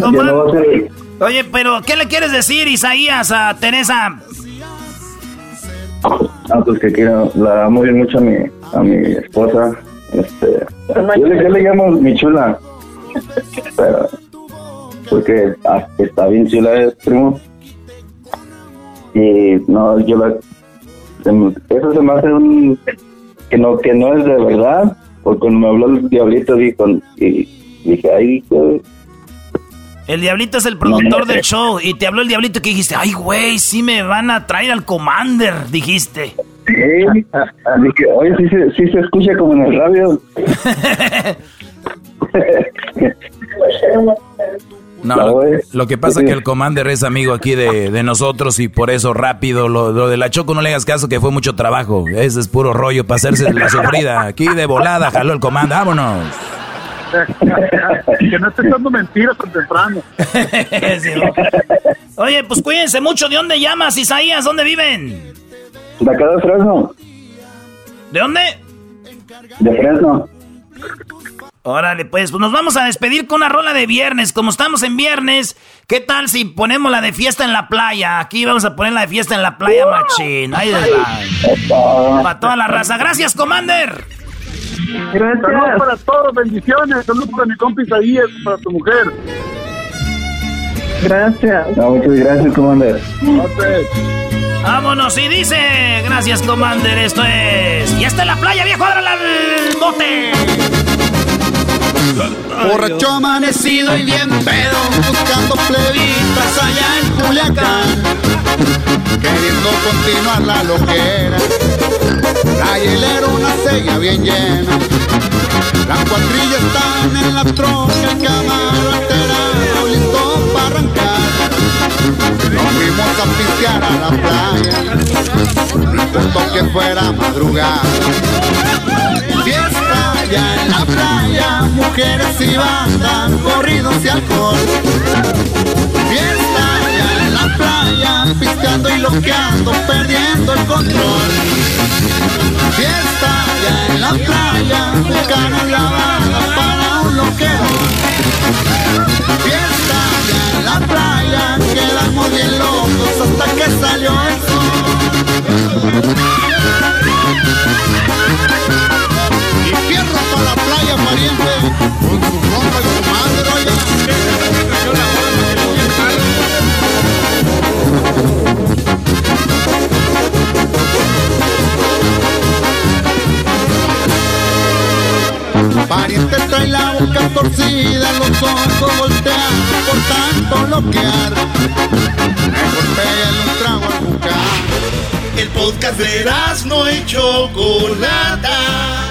Oye, pero ¿qué le quieres decir, Isaías, a Teresa? Ah, pues que quiero, la amo bien mucho a mi, a mi esposa. Este, yo, le, yo le llamo mi chula. Pero, porque ah, está bien chula, es primo. Y no, yo la. Eso se me hace un. que no, que no es de verdad. Porque cuando me habló el diablito, y dije, ay, El Diablito es el productor del show y te habló el Diablito que dijiste, ay, güey, sí me van a traer al Commander, dijiste. Sí, <laughs> dije, oye, sí, sí se escucha como en el radio. <laughs> <laughs> No, lo, que pasa es que el Commander es amigo aquí de, nosotros y por eso rápido, lo, de la Choco no le hagas caso que fue mucho trabajo. Ese es puro rollo para hacerse la sufrida. Aquí de volada jaló el Commander, vámonos. que no esté dando mentiras tan temprano. <laughs> Oye, pues cuídense mucho. ¿De dónde llamas, Isaías? ¿Dónde viven? De acá de Fresno. ¿De dónde? De Fresno. Órale, pues, pues nos vamos a despedir con una rola de viernes. Como estamos en viernes, ¿qué tal si ponemos la de fiesta en la playa? Aquí vamos a poner la de fiesta en la playa, machín. Ahí va. Para toda la raza. Gracias, Commander. Gracias. Saludos para todos, bendiciones. Saludos para mi compa Isaías, para tu mujer. Gracias. muchas gracias, Commander. Vámonos y dice, gracias Commander, esto es... Y está en la playa, viejo, ahora el bote. Borracho amanecido y bien pedo, buscando plebitas allá en Culiacán. Queriendo continuar la loquera, la hielera una sella bien llena. Las cuadrillas están en la troca, el camaro alterado, listo para arrancar. Nos fuimos a pistear a la playa, no importó que fuera madrugada. Fiesta allá en la playa, mujeres y bandas, corridos y alcohol. Fiesta allá en la playa, piscando y loqueando, perdiendo el control. Fiesta allá en la playa, buscando lavada para un loquero. Fiesta allá en la playa, quedamos bien locos hasta que salió el sol. Playa, pariente, con su ropa y su madre, oye. Pariente trae la boca torcida, los ojos volteados por tanto loquear. Me golpea un trago a buscar. El podcast de no y Chocolata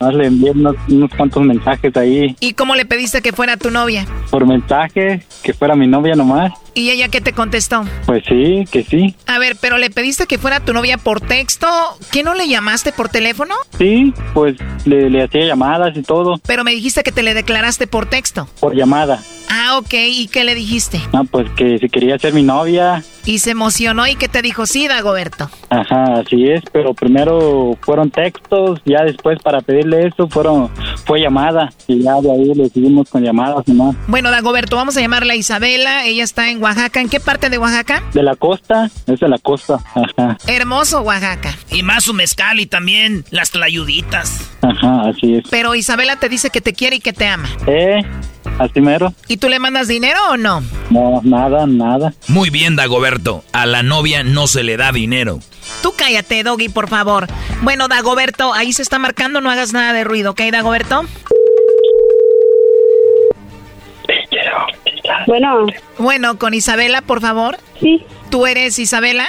Más le envié unos, cuantos mensajes ahí. ¿Y cómo le pediste que fuera tu novia? Por mensaje, que fuera mi novia nomás. ¿Y ella qué te contestó? Pues sí, que sí. A ver, pero le pediste que fuera tu novia por texto. ¿Qué no le llamaste por teléfono? Sí, pues le, le hacía llamadas y todo. Pero me dijiste que te le declaraste por texto. Por llamada. Ah, ok. ¿Y qué le dijiste? Ah, pues que si quería ser mi novia Y se emocionó y que te dijo, sí, Dagoberto. Ajá, así es, pero primero fueron textos, ya después para pedirle eso fueron fue llamada y ya de ahí le seguimos con llamadas nomás. Bueno, Dagoberto, vamos a llamarla Isabela, ella está en Oaxaca. ¿En qué parte de Oaxaca? De la costa, es de la costa, ajá. Hermoso Oaxaca. Y más su mezcal y también las tlayuditas. Ajá, así es. Pero Isabela te dice que te quiere y que te ama. Eh, así mero. ¿Y tú le mandas dinero o no? No, nada, nada. Muy bien, Dagoberto. A la novia no se le da dinero. Tú cállate, Doggy, por favor. Bueno, Dagoberto, ahí se está marcando, no hagas nada de ruido, ¿ok, Dagoberto? Bueno. Bueno, con Isabela, por favor. Sí. ¿Tú eres Isabela?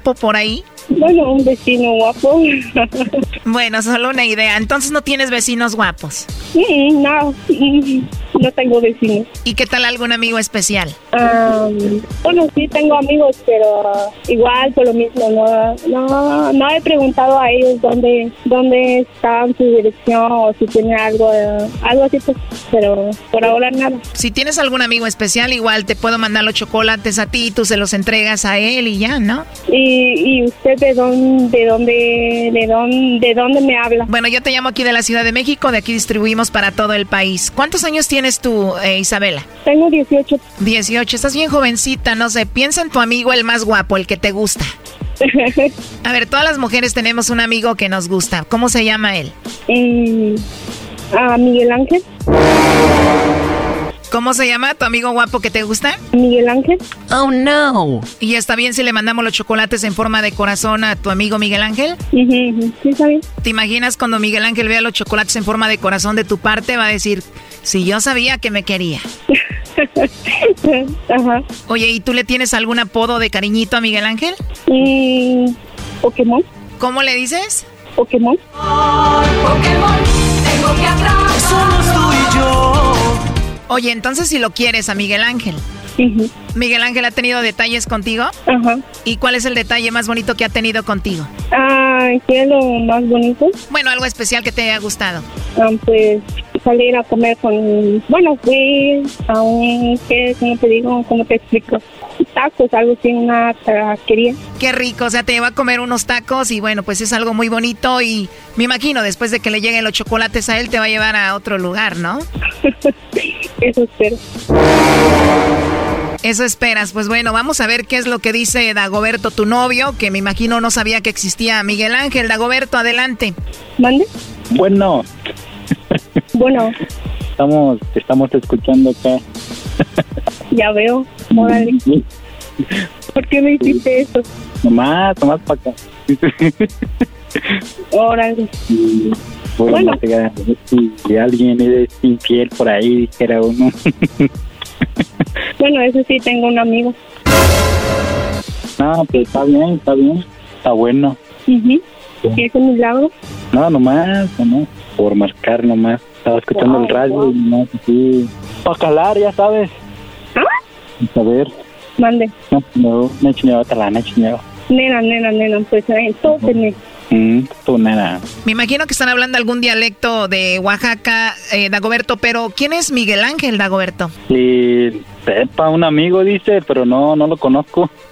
por ahí. Bueno, un vecino guapo. bueno, solo una idea. Entonces no tienes vecinos guapos. Mm, no, no tengo vecinos. ¿Y qué tal algún amigo especial? bueno, sí tengo amigos, pero igual por lo mismo no, no, no he preguntado a ellos dónde, dónde están su dirección o si tienen algo, algo así, pues, pero por ahora nada. Si tienes algún amigo especial, igual te puedo mandar los chocolates a ti, tú se los entregas a él y ya, ¿no? Y, y usted de dónde, de dónde, de dónde, de dónde me habla? Bueno, yo te llamo aquí de la Ciudad de México, de aquí distribuimos para todo el país. ¿Cuántos años tienes tú, eh, Isabela? Tengo 18. 18, estás bien jovencita, no sé, piensa en tu amigo el más guapo, el que te gusta. <laughs> A ver, todas las mujeres tenemos un amigo que nos gusta. ¿Cómo se llama él? Eh, a Miguel Ángel. ¿Cómo se llama tu amigo guapo que te gusta? Miguel Ángel. Oh, no. ¿Y está bien si le mandamos los chocolates en forma de corazón a tu amigo Miguel Ángel? Sí, está bien. ¿Te imaginas cuando Miguel Ángel vea los chocolates en forma de corazón de tu parte? Va a decir, si yo sabía que me quería. <laughs> Ajá. Oye, ¿y tú le tienes algún apodo de cariñito a Miguel Ángel? Mm, Pokémon. ¿Cómo le dices? Pokémon. Pokémon, tengo que atrapar. Somos tú y yo. Oye, entonces si lo quieres a Miguel Ángel. ¿Miguel Ángel ha tenido detalles contigo? Ajá. ¿Y cuál es el detalle más bonito que ha tenido contigo? Ah, ¿qué es lo más bonito? Bueno, algo especial que te haya gustado. Ah, pues salir a comer con, bueno, fui a un, ¿qué, ¿cómo te digo? ¿Cómo te explico? Tacos, algo así, una taquería. Qué rico, o sea, te lleva a comer unos tacos y bueno, pues es algo muy bonito y me imagino después de que le lleguen los chocolates a él te va a llevar a otro lugar, ¿no? <laughs> Eso espero. Eso esperas. Pues bueno, vamos a ver qué es lo que dice Dagoberto, tu novio, que me imagino no sabía que existía Miguel Ángel. Dagoberto, adelante. ¿Mande? Bueno. Bueno. <laughs> Estamos, estamos escuchando acá. Ya veo. Órale. ¿Por qué me hiciste eso? Nomás, nomás para acá. <laughs> Órale. Bueno, si, si alguien es infiel por ahí, dijera uno. <laughs> Bueno, eso sí, tengo un amigo. No, pues está bien, está bien. Está bueno. ¿Y es un milagro? No, nomás, nomás. Por marcar nomás. Estaba escuchando Wow, el radio wow. y nomás así. Para calar, ya sabes. A ver. Mande. No, no, me chineo, talana, chineo. Nena, nena, nena, pues eh, todo tenés. Mm, tú, nena. Me imagino que están hablando algún dialecto de Oaxaca, eh, Dagoberto, pero ¿quién es Miguel Ángel, Dagoberto? Y sepa, un amigo dice, pero no, no lo conozco.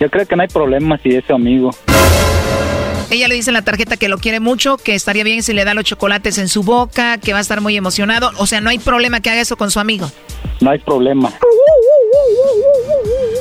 yo creo que no hay problema si es su amigo. Ella le dice en la tarjeta que lo quiere mucho, que estaría bien si le da los chocolates en su boca, que va a estar muy emocionado. O sea, no hay problema que haga eso con su amigo. No hay problema.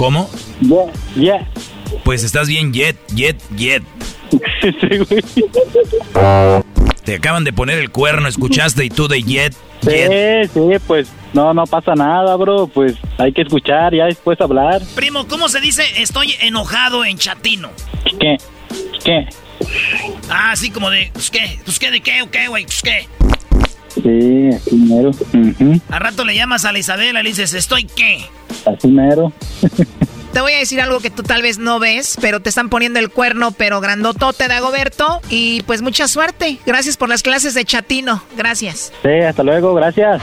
¿Cómo? Yeah, yeah. Pues estás bien jet, jet, jet. <laughs> sí, güey. Te acaban de poner el cuerno, escuchaste y tú de jet, Sí, jet. sí, pues no, no pasa nada, bro. Pues hay que escuchar, ya después hablar. Primo, ¿cómo se dice estoy enojado en chatino? ¿Qué? ¿Qué? Ah, así como de, pues qué, pues qué, de qué o qué, güey, pues qué. Sí, así mero. Ujú, Al rato le llamas a la Isabela y le dices, ¿estoy qué? Así mero. <laughs> Te voy a decir algo que tú tal vez no ves, pero te están poniendo el cuerno, pero grandotote, Dagoberto. Y pues mucha suerte. Gracias por las clases de chatino. Gracias. Sí, hasta luego, gracias.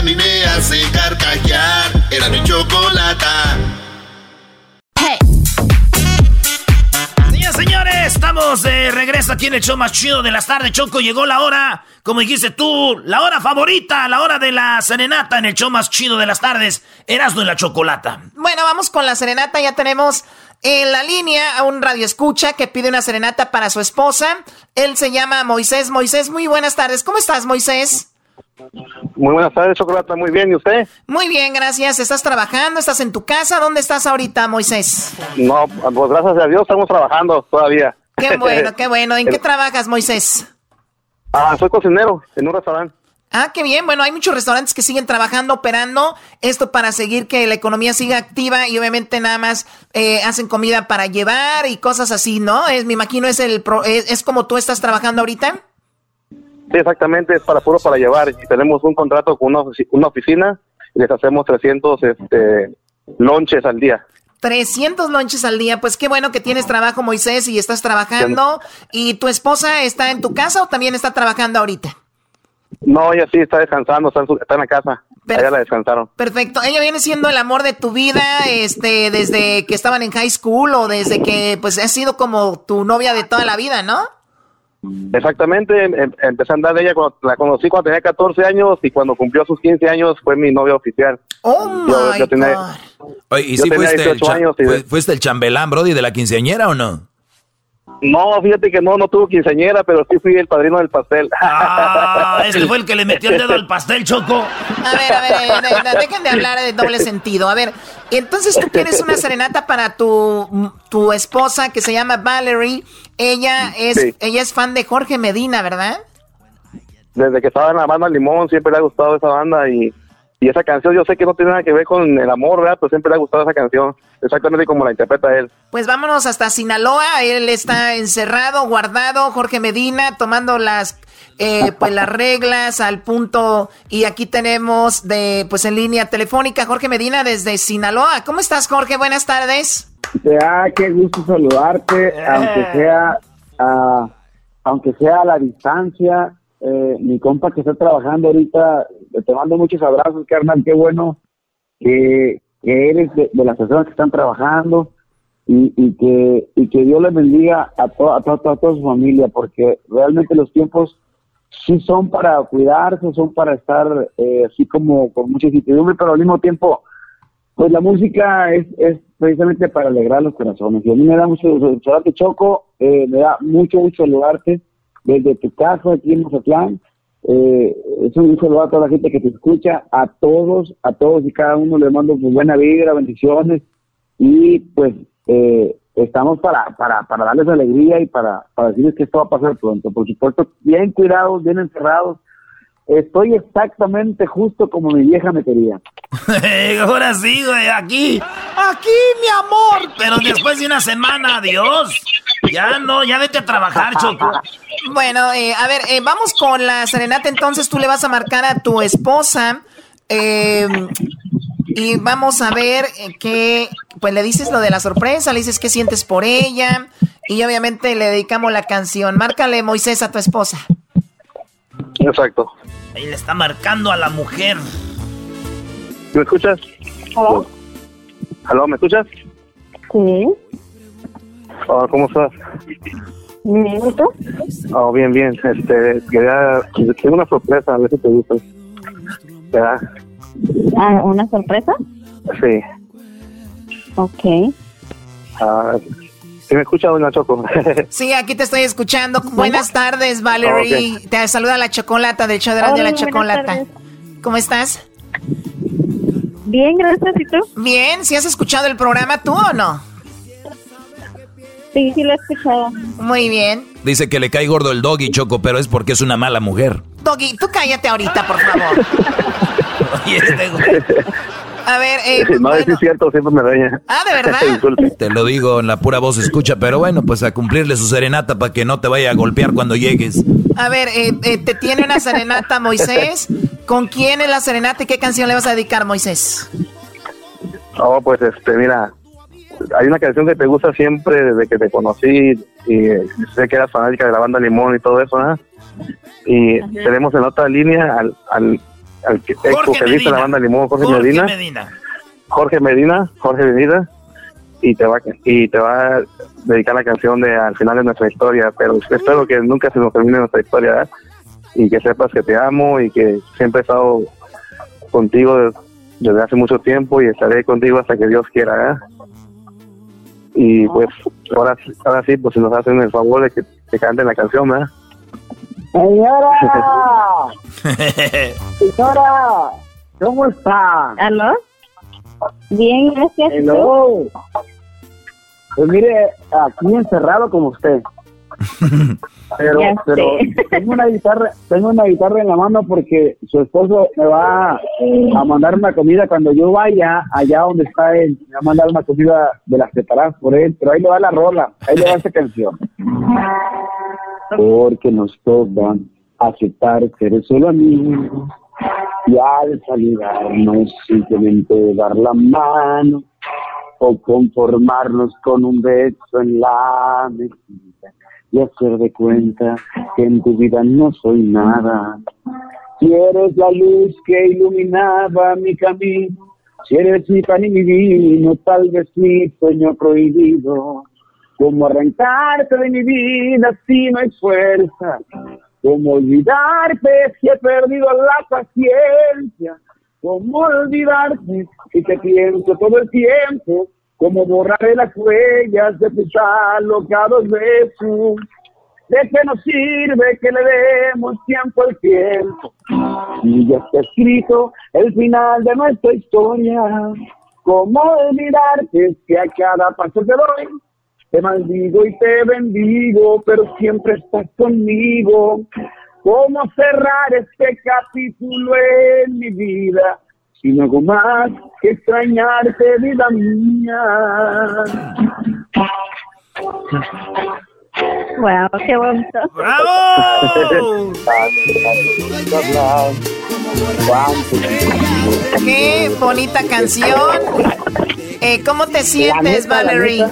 a mí me hace carcajear. Era mi chocolata. Señoras señores, estamos de regreso aquí en el show más chido de las tardes. Choco, llegó la hora, como dijiste tú, la hora favorita, la hora de la serenata en el show más chido de las tardes. Erasmo y la chocolata. Bueno, vamos con la serenata. Ya tenemos en la línea a un radio escucha que pide una serenata para su esposa. Él se llama Moisés. Moisés, muy buenas tardes. ¿Cómo estás, Moisés? Muy buenas tardes, Chocolata. Muy bien, ¿y usted? Muy bien, gracias. ¿Estás trabajando? ¿Estás en tu casa? ¿Dónde estás ahorita, Moisés? No, pues gracias a Dios estamos trabajando todavía. Qué <laughs> bueno, qué bueno. ¿En qué trabajas, Moisés? Ah, soy cocinero en un restaurante. Ah, qué bien. Bueno, hay muchos restaurantes que siguen trabajando, operando esto para seguir que la economía siga activa y obviamente nada más eh, hacen comida para llevar y cosas así, ¿no? Es, me imagino es el pro- es, es como tú estás trabajando ahorita. Sí, exactamente, es para puro para llevar. Y tenemos un contrato con una, ofici- una oficina y les hacemos 300 este, lonches al día. 300 lonches al día. Pues qué bueno que tienes trabajo, Moisés, y estás trabajando. ¿Y tu esposa está en tu casa o también está trabajando ahorita? No, ella sí está descansando, está en, su- está en la casa. Allá la descansaron. Perfecto. Ella viene siendo el amor de tu vida, este, desde que estaban en high school o desde que, pues, ha sido como tu novia de toda la vida, ¿no? Exactamente, em- empecé a andar de ella cuando la conocí cuando tenía 14 años y cuando cumplió sus 15 años fue mi novia oficial. Oh yo, yo tenía, Oye, ¿y Yo si tenía fuiste el, 18 cha- años y- fue- fuiste el chambelán, Brody, de la quinceañera o no? No, fíjate que no, no tuvo quinceañera, pero sí fui el padrino del pastel. Ah, <laughs> ese fue el que le metió el dedo al pastel, Choco. A ver, a ver, de- de- dejen de hablar de doble sentido. A ver, entonces tú quieres una serenata para tu, tu esposa que se llama Valerie. Ella es, Sí. ella es fan de Jorge Medina, ¿verdad? Desde que estaba en la banda Limón siempre le ha gustado esa banda y Y esa canción yo sé que no tiene nada que ver con el amor, ¿verdad? Pero siempre le ha gustado esa canción, exactamente como la interpreta él. Pues vámonos hasta Sinaloa, él está encerrado, guardado, Jorge Medina, tomando las eh, pues las reglas al punto y aquí tenemos de pues en línea telefónica Jorge Medina desde Sinaloa. ¿Cómo estás Jorge? Buenas tardes. Ya, qué gusto saludarte, aunque sea a, aunque sea a la distancia. Eh, mi compa que está trabajando ahorita, te mando muchos abrazos, carnal, qué bueno que, eres de, las personas que están trabajando y, y, que, y que Dios les bendiga a, to, a, toda su familia, porque realmente los tiempos sí son para cuidarse, son para estar eh, así como con mucha incertidumbre, pero al mismo tiempo, pues la música es, es precisamente para alegrar los corazones. Y a mí me da mucho, saludarte Choco, eh, me da mucho, mucho saludarte desde tu casa aquí en Mazatlán. Eh, es un saludo a toda la gente que te escucha, a todos, a todos y cada uno le mando pues, buena vibra, bendiciones y pues eh, estamos para, para, para darles alegría y para, para decirles que esto va a pasar pronto. Por supuesto, bien cuidados, bien encerrados. Estoy exactamente justo como mi vieja me quería. <laughs> Ahora sí, güey, aquí. Aquí, mi amor. Pero después de una semana, adiós. Ya no, ya vete a trabajar, Choco. Bueno, eh, a ver, eh, vamos con la serenata. Entonces tú le vas a marcar a tu esposa. Eh, y vamos a ver que, pues le dices lo de la sorpresa, le dices qué sientes por ella. Y obviamente le dedicamos la canción. Márcale, Moisés, a tu esposa. Exacto. Ahí le está marcando a la mujer. ¿Me escuchas? ¿Aló? ¿Aló? ¿Me escuchas? Sí. Oh, ¿Cómo estás? Bien, ¿y tú? Oh, bien, bien. Este, quería... Tengo una sorpresa, a ver si te gusta. ¿Verdad? Ah, ¿Una sorpresa? Sí. Ok. Ah, ¿Sí me escucha, doña Choco? <laughs> sí, aquí te estoy escuchando. Buenas tardes, Valerie. Te saluda la Chocolata del show de de la Chocolata. ¿Cómo estás? Bien, gracias. ¿Y tú? Bien. ¿Si has escuchado el programa tú o no? Sí, sí lo he escuchado. Muy bien. Dice que le cae gordo el doggy, Choco, pero es porque es una mala mujer. Doggy, tú cállate ahorita, por favor. <laughs> Este a ver, eh, <laughs> no, es cierto, siempre me daña. Ah, ¿de <laughs> verdad? te lo digo, en la pura voz escucha, pero bueno, pues a cumplirle su serenata para que no te vaya a golpear cuando llegues. A ver, eh, eh, te tiene una serenata, Moisés. ¿Con quién es la serenata y qué canción le vas a dedicar, Moisés? Oh, pues este, mira, hay una canción que te gusta siempre desde que te conocí y sé que eras fanática de la banda Limón y todo eso, ¿no? Y tenemos en otra línea al, al, al que, ex vocalista de la banda Limón, Jorge, Medina. Jorge Medina, Jorge Medina, y te va y te va a dedicar la canción de al final de nuestra historia, pero espero que nunca se nos termine nuestra historia, y que sepas que te amo y que siempre he estado contigo desde hace mucho tiempo y estaré contigo hasta que Dios quiera, ¿eh? Y pues ahora, ahora sí, pues si nos hacen el favor de que te canten la canción, ¿verdad? Señora, <laughs> señora, ¿cómo está? ¿Aló? Bien, gracias. Hello. Pues mire, aquí encerrado como usted. Pero, pero <laughs> tengo una guitarra, tengo una guitarra en la mano porque su esposo me va a mandar una comida cuando yo vaya allá donde está él, me va a mandar una comida de las preparadas por él, pero ahí le va la rola, ahí le va esa canción. <laughs> Porque nos toca aceptar ser solo amigos y al saludarnos simplemente dar la mano o conformarnos con un beso en la mejilla y hacer de cuenta que en tu vida no soy nada. Si eres la luz que iluminaba mi camino, si eres mi pan y mi vino, tal vez mi sueño prohibido. Como arrancarte de mi vida si no hay fuerza, como olvidarte si he perdido la paciencia, como olvidarte si te pienso todo el tiempo, como borraré las huellas de tus alocados besos. ¿De qué nos sirve que le demos tiempo al tiempo? Y ya está escrito el final de nuestra historia. ¿Cómo olvidarte que a cada paso te doy? Te maldigo y te bendigo, pero siempre estás conmigo. ¿Cómo cerrar este capítulo en mi vida? Y no hago más que extrañarte, vida mía. Wow, qué bonito. ¡Bravo! Qué bonita canción. Eh, ¿Cómo te sientes, Valerie?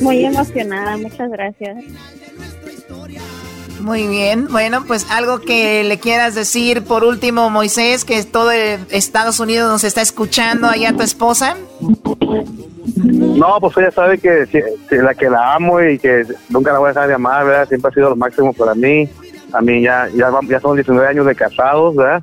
Muy emocionada, muchas gracias. Muy bien. Bueno, pues algo que le quieras decir por último, Moisés, que todo Estados Unidos nos está escuchando allá tu esposa. No, pues ella sabe que, la que la amo y que nunca la voy a dejar de amar, ¿verdad? Siempre ha sido lo máximo para mí. A mí ya, ya, ya son 19 años de casados, ¿verdad?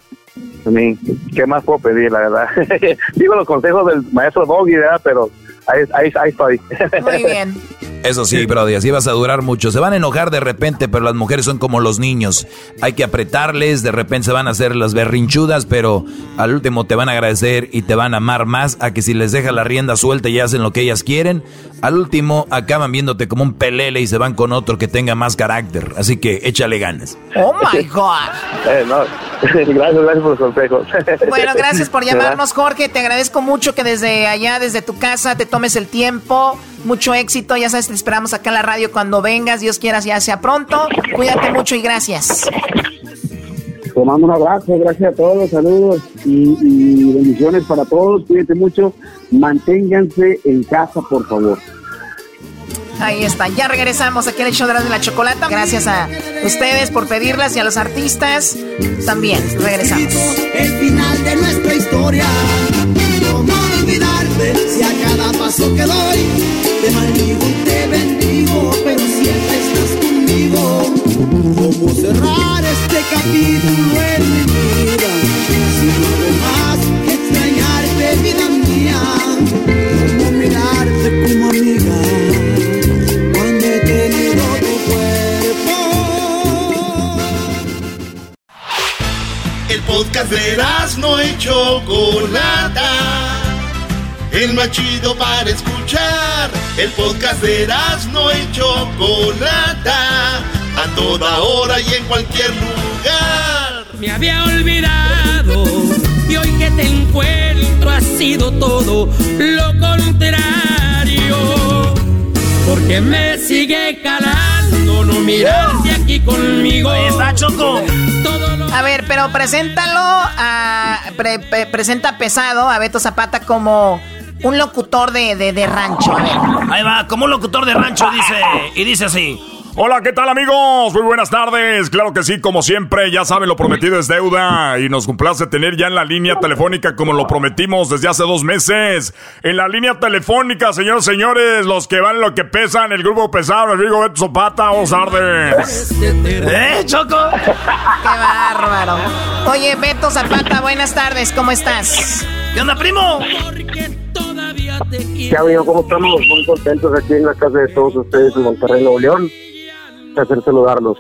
A mí, ¿qué más puedo pedir, la verdad? <laughs> Digo los consejos del maestro Doggy, ¿verdad? Pero ahí, ahí, ahí estoy. Muy bien. <laughs> Eso sí, Brody, así vas a durar mucho. Se van a enojar de repente, pero las mujeres son como los niños. Hay que apretarles, de repente se van a hacer las berrinchudas, pero al último te van a agradecer y te van a amar más a que si les dejas la rienda suelta y hacen lo que ellas quieren, al último acaban viéndote como un pelele y se van con otro que tenga más carácter. Así que échale ganas. Oh my God. <laughs> Eh, no, <laughs> gracias, gracias por los consejos. <laughs> Bueno, gracias por llamarnos, Jorge. Te agradezco mucho que desde allá, desde tu casa, te tomes el tiempo. Mucho éxito. Ya sabes, te esperamos acá en la radio cuando vengas. Dios quiera, ya sea pronto. Cuídate mucho y gracias. Te mando un abrazo, gracias a todos, saludos y, y bendiciones para todos. Cuídense mucho, manténganse en casa, por favor. Ahí está. Ya regresamos aquí en el show de la, de la chocolata. Gracias a ustedes por pedirlas y a los artistas también. Regresamos. El final de nuestra historia. ¿Cómo olvidarte si a cada paso que doy te y te bendigo, pero siempre estás conmigo? ¿Cómo cerrar este capítulo en mi vida? Si no más que extrañarte, vida mía. ¿Cómo mirarte como amiga? Cuando he tenido tu cuerpo. El podcast de no y Chocolata. El más chido para escuchar. El podcast de no y Chocolata. A toda hora y en cualquier lugar. Me había olvidado y hoy que te encuentro ha sido todo lo contrario. Porque me sigue calando no mirarte aquí conmigo. Ahí está, Choco. A ver, pero preséntalo a. pre- pre- presenta pesado a Beto Zapata como un locutor de, de- de rancho. A ver. Ahí va, como un locutor de rancho dice, y dice así. Hola, ¿qué tal amigos? Muy buenas tardes. Claro que sí, como siempre, ya saben, lo prometido es deuda y nos complace tener ya en la línea telefónica como lo prometimos desde hace dos meses. En la línea telefónica, señores, señores, los que van lo que pesan, el grupo pesado, el Rigo Beto Zapata, vamos tardes. ¿Eh, Choco? ¡Qué bárbaro! Oye, Beto Zapata, buenas tardes, ¿cómo estás? ¿Qué onda, primo? ¿Qué amigo? ¿Cómo estamos? Muy contentos aquí en la casa de todos ustedes en Monterrey, Nuevo León. Placer saludarlos.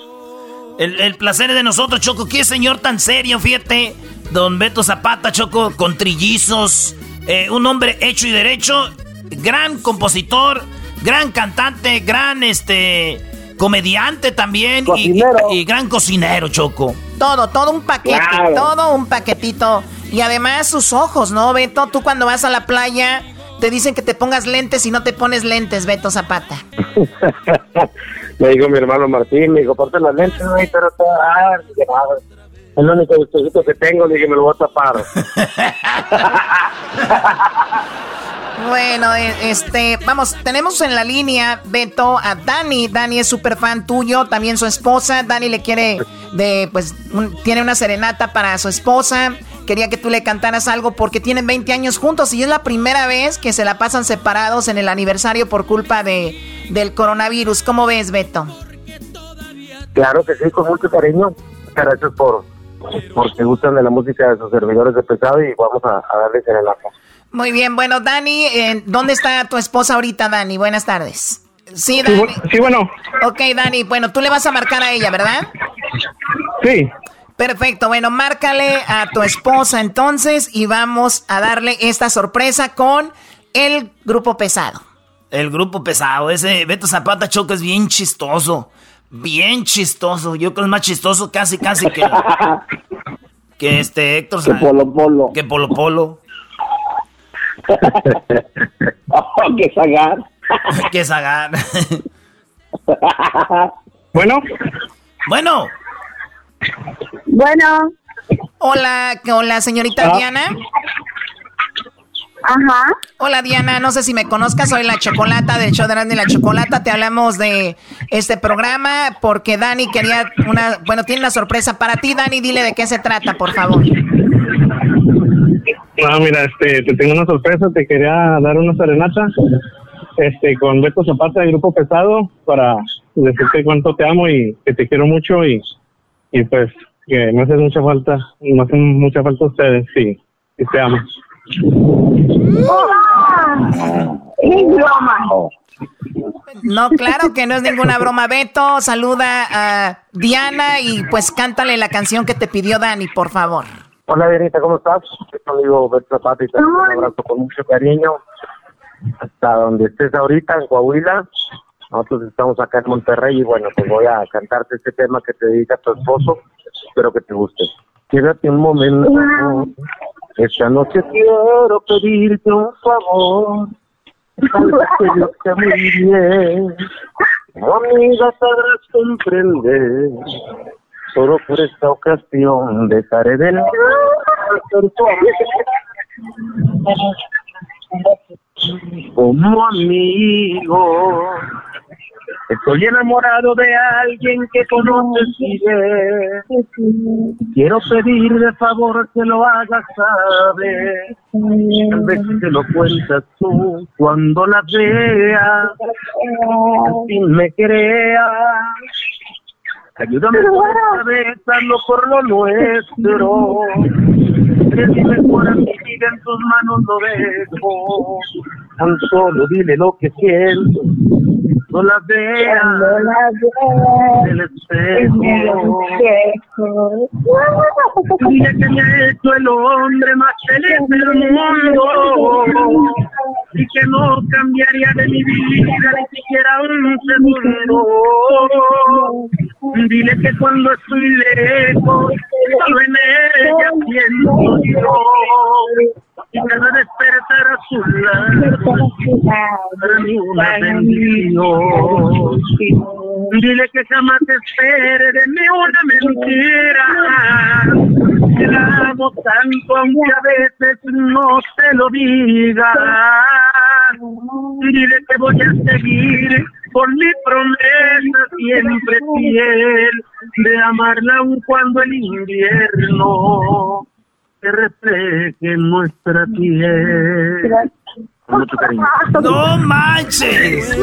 El, el placer es de nosotros, Choco. Qué señor tan serio, fíjate. Don Beto Zapata, Choco, con trillizos. eh, un hombre hecho y derecho. Gran compositor, gran cantante, gran este comediante también. y- Cocinero. Y, y gran cocinero, Choco. Todo, todo un paquete, Claro. todo un paquetito. Y además sus ojos, ¿no, Beto? Tú cuando vas a la playa te dicen que te pongas lentes y no te pones lentes, Beto Zapata. <laughs> me dijo mi hermano Martín, me dijo, ponte las lentes, güey, pero está... Ah, dije, "Ah, es el único gustosito que tengo, le dije, me lo voy a tapar. <laughs> Bueno, eh, este, vamos, tenemos en la línea, Beto, a Dani. Dani es súper fan tuyo, también su esposa. Dani le quiere, de, pues, un- tiene una serenata para su esposa. Quería que tú le cantaras algo porque tienen 20 años juntos y es la primera vez que se la pasan separados en el aniversario por culpa de, del coronavirus. ¿Cómo ves, Beto? Claro que sí, con mucho cariño. Gracias por porque gustan de la música de sus servidores de pesado y vamos a, a darles el ajo. Muy bien, bueno, Dani, eh, ¿dónde está tu esposa ahorita, Dani? Buenas tardes. Sí, Dani. sí, bueno. Ok, Dani, bueno, tú le vas a marcar a ella, ¿verdad? Sí. Perfecto, bueno, márcale a tu esposa entonces y vamos a darle esta sorpresa con el grupo pesado. El grupo pesado, ese Beto Zapata Choco es bien chistoso. Bien chistoso. Yo creo que es más chistoso casi, casi que... <laughs> Que este Héctor Que Polo Polo. Que Polo Polo. oh, <laughs> que Zagar. que Zagar. <laughs> bueno. Bueno. Bueno. Hola, hola, señorita Ah. Diana. Ajá. Hola Diana, no sé si me conozcas, soy la Chocolata del show de Randy la Chocolata. Te hablamos de este programa porque Dani quería una, bueno, tiene una sorpresa para ti. Dani, dile de qué se trata, por favor. Ah, mira, este, te tengo una sorpresa, te quería dar una serenata, este, con Beto Zapata del Grupo Pesado, para decirte cuánto te amo y que te quiero mucho y, y pues que me hace mucha falta, me hacen mucha falta ustedes, sí, y te amo. Es broma. No, claro que no es ninguna broma. Beto, saluda a Diana y pues cántale la canción que te pidió Dani, por favor. Hola, Dianita, ¿cómo estás? Tu amigo Beto Zapata y te un abrazo con mucho cariño. Hasta donde estés ahorita, en Coahuila. Nosotros estamos acá en Monterrey y bueno, pues voy a cantarte este tema que te dedica tu esposo. Espero que te guste. Quédate un momento. Esta noche quiero pedirte un favor. Que yo sé muy bien. Amiga sabrás comprender. Solo por esta ocasión dejaré de amigo. Como amigo. Estoy enamorado de alguien que conoces y. Quiero pedir de favor que lo hagas saber. Tal vez te lo cuentas tú cuando la veas. Al fin me creas. Ayúdame vez, hazlo por lo nuestro. Que mi mejor amiga en tus manos lo dejo. Tan solo dile lo que siento. No la veas del espejo. Dile que me ha hecho el hombre más feliz del mundo. Y que no cambiaría de mi vida ni siquiera un segundo. Dile que cuando estoy lejos, solo en ella siento yo. Y cada despertar a su lado, Dile que jamás espere de mí una mentira. La amo tanto, aunque a veces no te lo diga. Dile que voy a seguir con mi promesa siempre fiel de amarla aun cuando el invierno se refleje en nuestra piel. Con mucho cariño. <laughs> ¡No manches!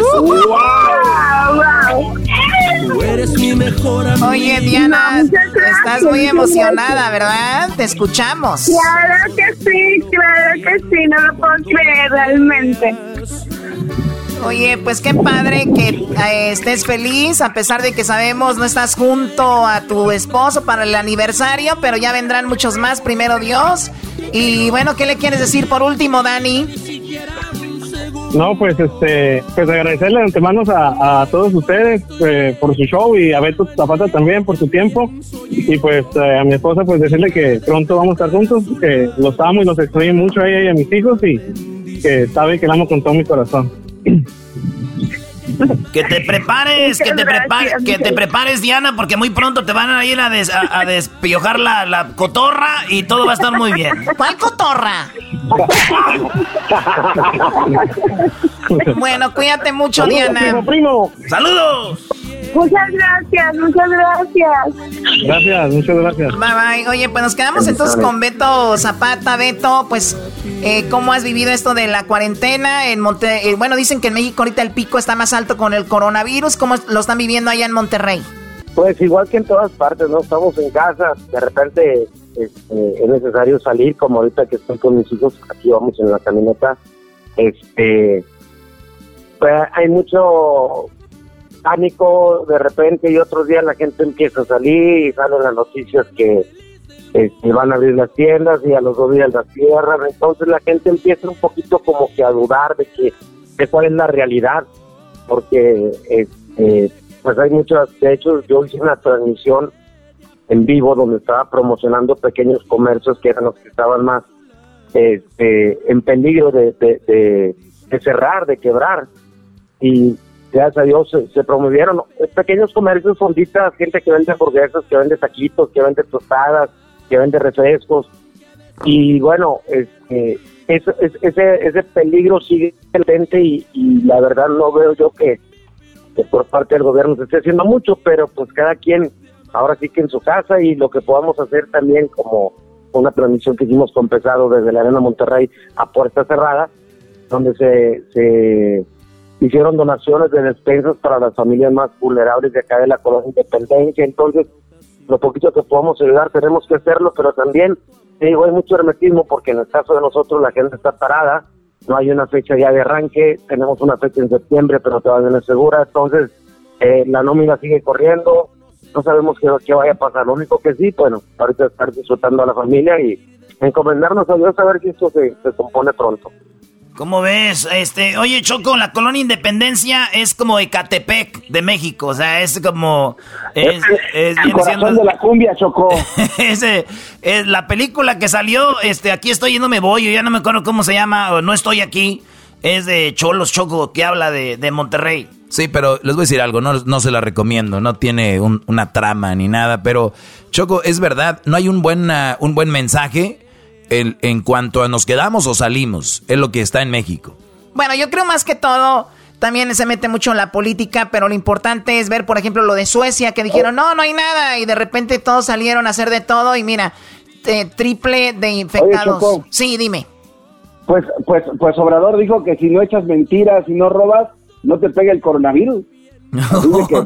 Tú eres mi mejor amigo. Oye, Diana, estás muy emocionada, ¿verdad? Te escuchamos. Claro que sí, claro que sí, no lo puedo creer realmente. Oye, pues qué padre que eh, estés feliz, a pesar de que sabemos no estás junto a tu esposo para el aniversario, pero ya vendrán muchos más, primero Dios. Y bueno, ¿qué le quieres decir por último, Dani? No, pues este, pues agradecerle de antemano a, todos ustedes eh, por su show y a Beto Zapata también por su tiempo. Y pues eh, a mi esposa pues decirle que pronto vamos a estar juntos, que los amo y los extraño mucho a ella y a mis hijos y que sabe que la amo con todo mi corazón. Que te prepares, que te, prepares, que te prepares, Diana, porque muy pronto te van a ir a, des- a, a despiojar la, la cotorra y todo va a estar muy bien. ¿Cuál cotorra? <laughs> Bueno, cuídate mucho, Saludos, Diana. primo, primo. ¡Saludos! Muchas gracias, muchas gracias. Gracias, muchas gracias. Bye bye. Oye, pues nos quedamos entonces con Beto Zapata. Beto, pues, eh, ¿cómo has vivido esto de la cuarentena en Monte? eh, bueno, dicen que en México ahorita el pico está más alto con el coronavirus. ¿Cómo lo están viviendo allá en Monterrey? Pues igual que en todas partes, ¿no? Estamos en casa, de repente este, es necesario salir, como ahorita que estoy con mis hijos, aquí vamos en la camioneta, este, pues hay mucho pánico de repente y otros días la gente empieza a salir y salen las noticias que este, van a abrir las tiendas y a los dos días las cierran, entonces la gente empieza un poquito como que a dudar de que de cuál es la realidad, porque este, pues hay muchas, de hecho yo hice una transmisión en vivo donde estaba promocionando pequeños comercios que eran los que estaban más este, en peligro de, de, cerrar, de quebrar. Y gracias a Dios se, promovieron pequeños comercios, fonditas, gente que vende hamburguesas, que vende taquitos, que vende tostadas, que vende refrescos. Y bueno, este, ese, ese peligro sigue presente y, y la verdad no veo yo que, que por parte del gobierno se esté haciendo mucho, pero pues cada quien ahora sí que en su casa y lo que podamos hacer también como una transmisión que hicimos con Pesado desde la Arena Monterrey a puerta cerrada, donde se, se hicieron donaciones de despensas para las familias más vulnerables de acá de la colonia Independencia. Entonces, lo poquito que podamos ayudar tenemos que hacerlo, pero también, digo, hay mucho hermetismo porque en el caso de nosotros la gente está parada, no hay una fecha ya de arranque, tenemos una fecha en septiembre, pero todavía no es segura, entonces eh, la nómina sigue corriendo, no sabemos qué, qué, vaya a pasar. Lo único que sí, bueno, ahorita estar disfrutando a la familia y encomendarnos a Dios a ver si esto se, se compone pronto. ¿Cómo ves? Este, oye, Choco, la colonia Independencia es como Ecatepec de México, o sea, es como es, es, el corazón de la cumbia, Choco. <laughs> Ese es la película que salió, este, aquí estoy y no me voy, yo ya no me acuerdo cómo se llama, o no estoy aquí. Es de Cholos Choco que habla de, de Monterrey. Sí, pero les voy a decir algo, no, no se la recomiendo, no tiene una trama ni nada, pero Choco, es verdad, no hay un buen, un buen mensaje en, en cuanto a nos quedamos o salimos, es lo que está en México. Bueno, yo creo más que todo, también se mete mucho en la política, pero lo importante es ver, por ejemplo, lo de Suecia, que dijeron, no, no hay nada, y de repente todos salieron a hacer de todo, y mira, eh, triple de infectados. sí, dime. Pues, pues, pues Obrador dijo que si no echas mentiras y no robas, no te pegue el coronavirus.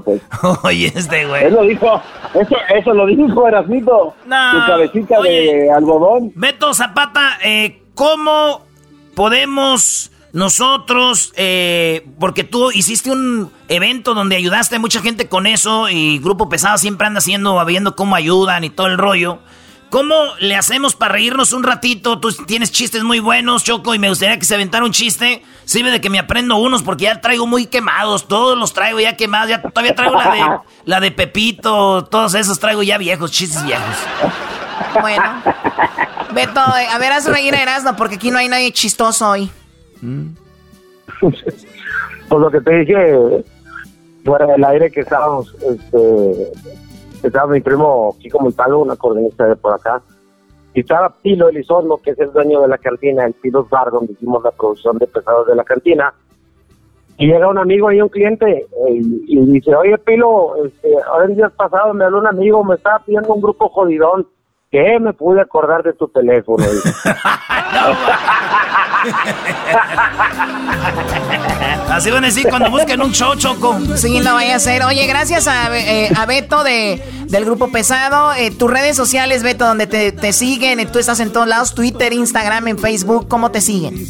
Pues, <laughs> oye, este güey. Eso dijo, eso, eso lo dijo Erasmito. No, su cabecita de algodón. Beto Zapata, eh, ¿cómo podemos nosotros, eh, porque tú hiciste un evento donde ayudaste a mucha gente con eso y Grupo Pesado siempre anda haciendo, viendo cómo ayudan y todo el rollo. ¿Cómo le hacemos para reírnos un ratito? Tú tienes chistes muy buenos, Choco, y me gustaría que se aventara un chiste. Sirve de que me aprendo unos porque ya traigo muy quemados. Todos los traigo ya quemados. Ya todavía traigo la de, la de Pepito. Todos esos traigo ya viejos, chistes viejos. Bueno. Beto, a ver, haz reír a Erasmo porque aquí no hay nadie chistoso hoy. <laughs> Pues lo que te dije fuera del aire que estábamos, este estaba mi primo Kiko Montalvo, una coordinista de por acá, y estaba Pilo Elizondo, que es el dueño de la cantina, el Pilos Bar, donde hicimos la producción de pesados de la cantina, y llega un amigo y un cliente eh, y, dice, oye Pilo, este, ahora en días pasados me habló un amigo, me estaba pidiendo un grupo jodidón, que me pude acordar de tu teléfono. <laughs> <laughs> Así van a decir cuando busquen un show, Choco. Sí, no vaya a ser. Oye, gracias a, eh, Beto de, del Grupo Pesado. Eh, tus redes sociales, Beto, donde te, siguen. Tú estás en todos lados, Twitter, Instagram, en Facebook. ¿Cómo te siguen?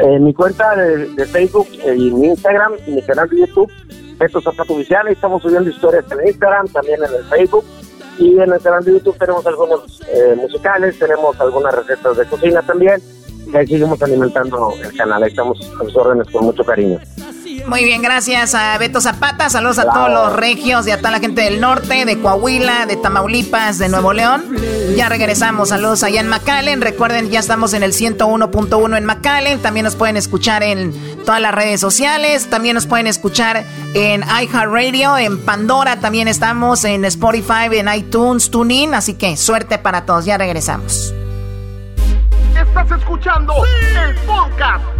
En mi cuenta de, Facebook y mi Instagram y mi canal de YouTube, Beto Zapato Oficial. Estamos subiendo historias en Instagram, también en el Facebook. Y en el canal de YouTube tenemos algunos eh, musicales, tenemos algunas recetas de cocina también. Y ahí seguimos alimentando el canal, ahí estamos a sus órdenes con mucho cariño. Muy bien, gracias a Beto Zapata. Saludos a todos los regios y a toda la gente del norte, de Coahuila, de Tamaulipas, de Nuevo León. Ya regresamos. Saludos allá en McAllen. Recuerden, ya estamos en el 101.1 en McAllen. También nos pueden escuchar en todas las redes sociales. También nos pueden escuchar en iHeartRadio, en Pandora. También estamos en Spotify, en iTunes, TuneIn. Así que suerte para todos. Ya regresamos. Estás escuchando el podcast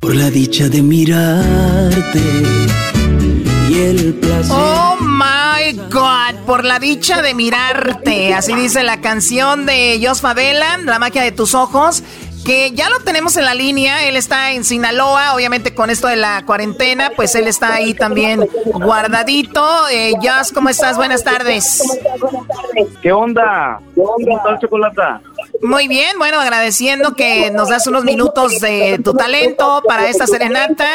por la dicha de mirarte y el placer. Oh my God, por la dicha de mirarte. Así dice la canción de Jos Favela, La magia de tus ojos que ya lo tenemos en la línea. Él está en Sinaloa, obviamente con esto de la cuarentena, pues él está ahí también guardadito. Eh, Joss, ¿cómo estás? Buenas tardes. ¿Qué onda? Muy bien, bueno, agradeciendo que nos das unos minutos de tu talento para esta serenata.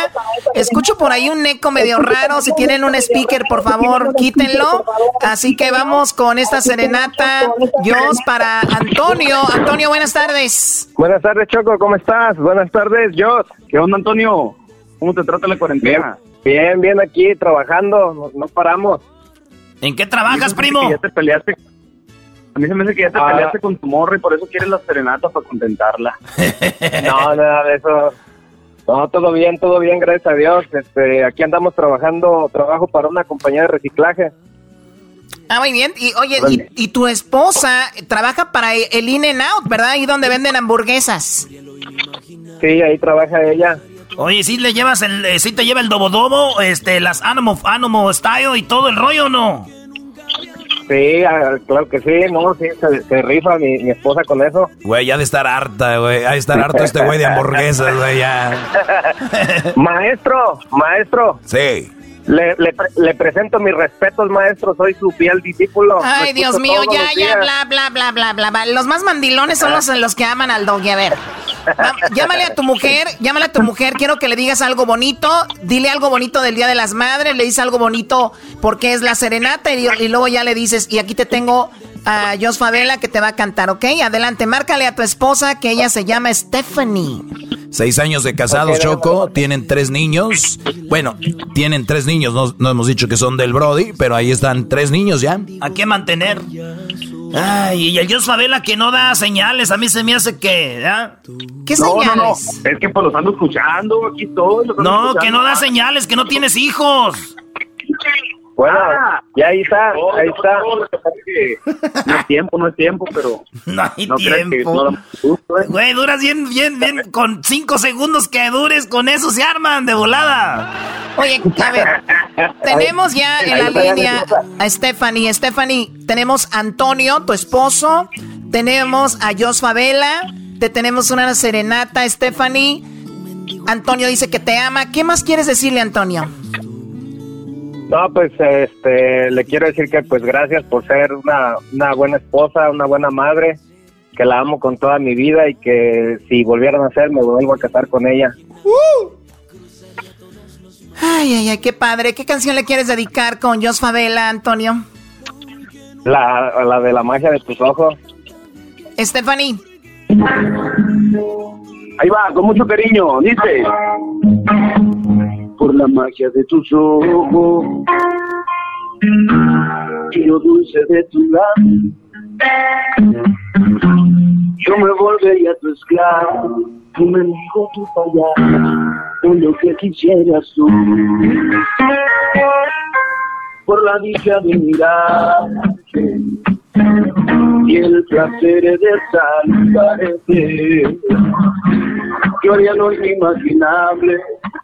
Escucho por ahí un eco medio raro. Si tienen un speaker, por favor, quítenlo. Así que vamos con esta serenata. Dios para Antonio. Antonio, buenas tardes. Buenas tardes, Choco. ¿Cómo estás? Buenas tardes, Jos. ¿Qué onda, Antonio? ¿Cómo te trata la cuarentena? Bien, bien, aquí trabajando. No, paramos. ¿En qué trabajas, primo? Ya te peleaste a mí se me hace que ya te ah. peleaste con tu morra y por eso quieres la serenata para contentarla. <laughs> no, nada de eso. No, todo bien, todo bien, gracias a Dios. Este, aquí andamos trabajando, trabajo para una compañía de reciclaje. Ah, muy bien. Y oye, y, tu esposa trabaja para el In and Out, ¿verdad? Ahí donde venden hamburguesas. Sí, ahí trabaja ella. Oye, ¿sí le llevas el, eh, sí te lleva el dobodobo, este, las Animo, Animo Style y todo el rollo o no? Sí, ah, claro que sí, no, sí, se, rifa mi, esposa con eso. Güey, ya de estar harta, güey, ha de estar harto este güey de <laughs> hamburguesas, güey, ya. maestro, maestro. Sí. Le, le, presento mis respetos, maestro. Soy su fiel discípulo. Ay, Dios mío, ya, ya, bla, bla, bla, bla, bla. Los más mandilones son los, los que aman al doggy. A ver, <laughs> llámale a tu mujer, llámale a tu mujer. Quiero que le digas algo bonito. Dile algo bonito del Día de las Madres. Le dices algo bonito porque es la serenata. Y, y luego ya le dices, y aquí te tengo a Jos Favela que te va a cantar, ¿ok? Adelante, márcale a tu esposa que ella se llama Stephanie. Seis años de casados, Choco, tienen tres niños. Bueno, tienen tres niños, no, hemos dicho que son del Brody, pero ahí están tres niños ya. ¿A qué mantener? Ay, y el Jos Favela que no da señales, a mí se me hace que... ¿Qué señales? No, no, es que pues los ando escuchando, aquí todos. No, que no da señales, que no tienes hijos. Bueno, ah. ya ahí está, ahí está. No es tiempo, no es tiempo, pero... No hay tiempo. <laughs> ¿eh? Güey, duras bien, bien, bien, con cinco segundos que dures, con eso se arman de volada. Oye, a ver, tenemos ya en la línea a Stephanie. Stephanie, tenemos a Antonio, tu esposo, tenemos a Jos Favela, te tenemos una serenata, Stephanie. Antonio dice que te ama. ¿Qué más quieres decirle, Antonio? No, pues este, le quiero decir que pues gracias por ser una, una buena esposa, una buena madre, que la amo con toda mi vida y que si volvieran a ser me vuelvo a casar con ella. Ay, ay, ay, qué padre. ¿Qué canción le quieres dedicar con Jos Favela, Antonio? La, la de la magia de tus ojos. Stephanie. Ahí va, con mucho cariño, dice por la magia de tus ojos y lo dulce de tu lado. Yo me volvería tu esclavo, tu mendigo, tu payaso, con lo que quisieras tú. Por la dicha de mirar y el placer de saludarte. Haría lo inimaginable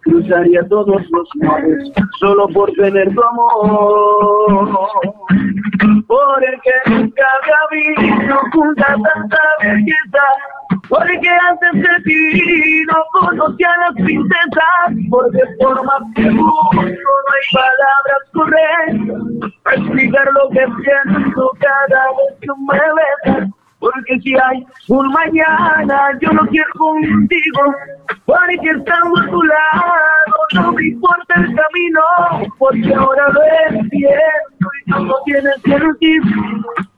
cruzaría todos los mares solo por tener tu amor. Por el que nunca había visto junta tanta belleza, porque antes de ti no conocía las princesas, porque por más que no hay palabras correctas para explicar lo que siento cada vez que me besas. Porque si hay un mañana, yo lo quiero contigo. Porque estando a tu lado, no me importa el camino. Porque ahora lo entiendo y no tienes sentir.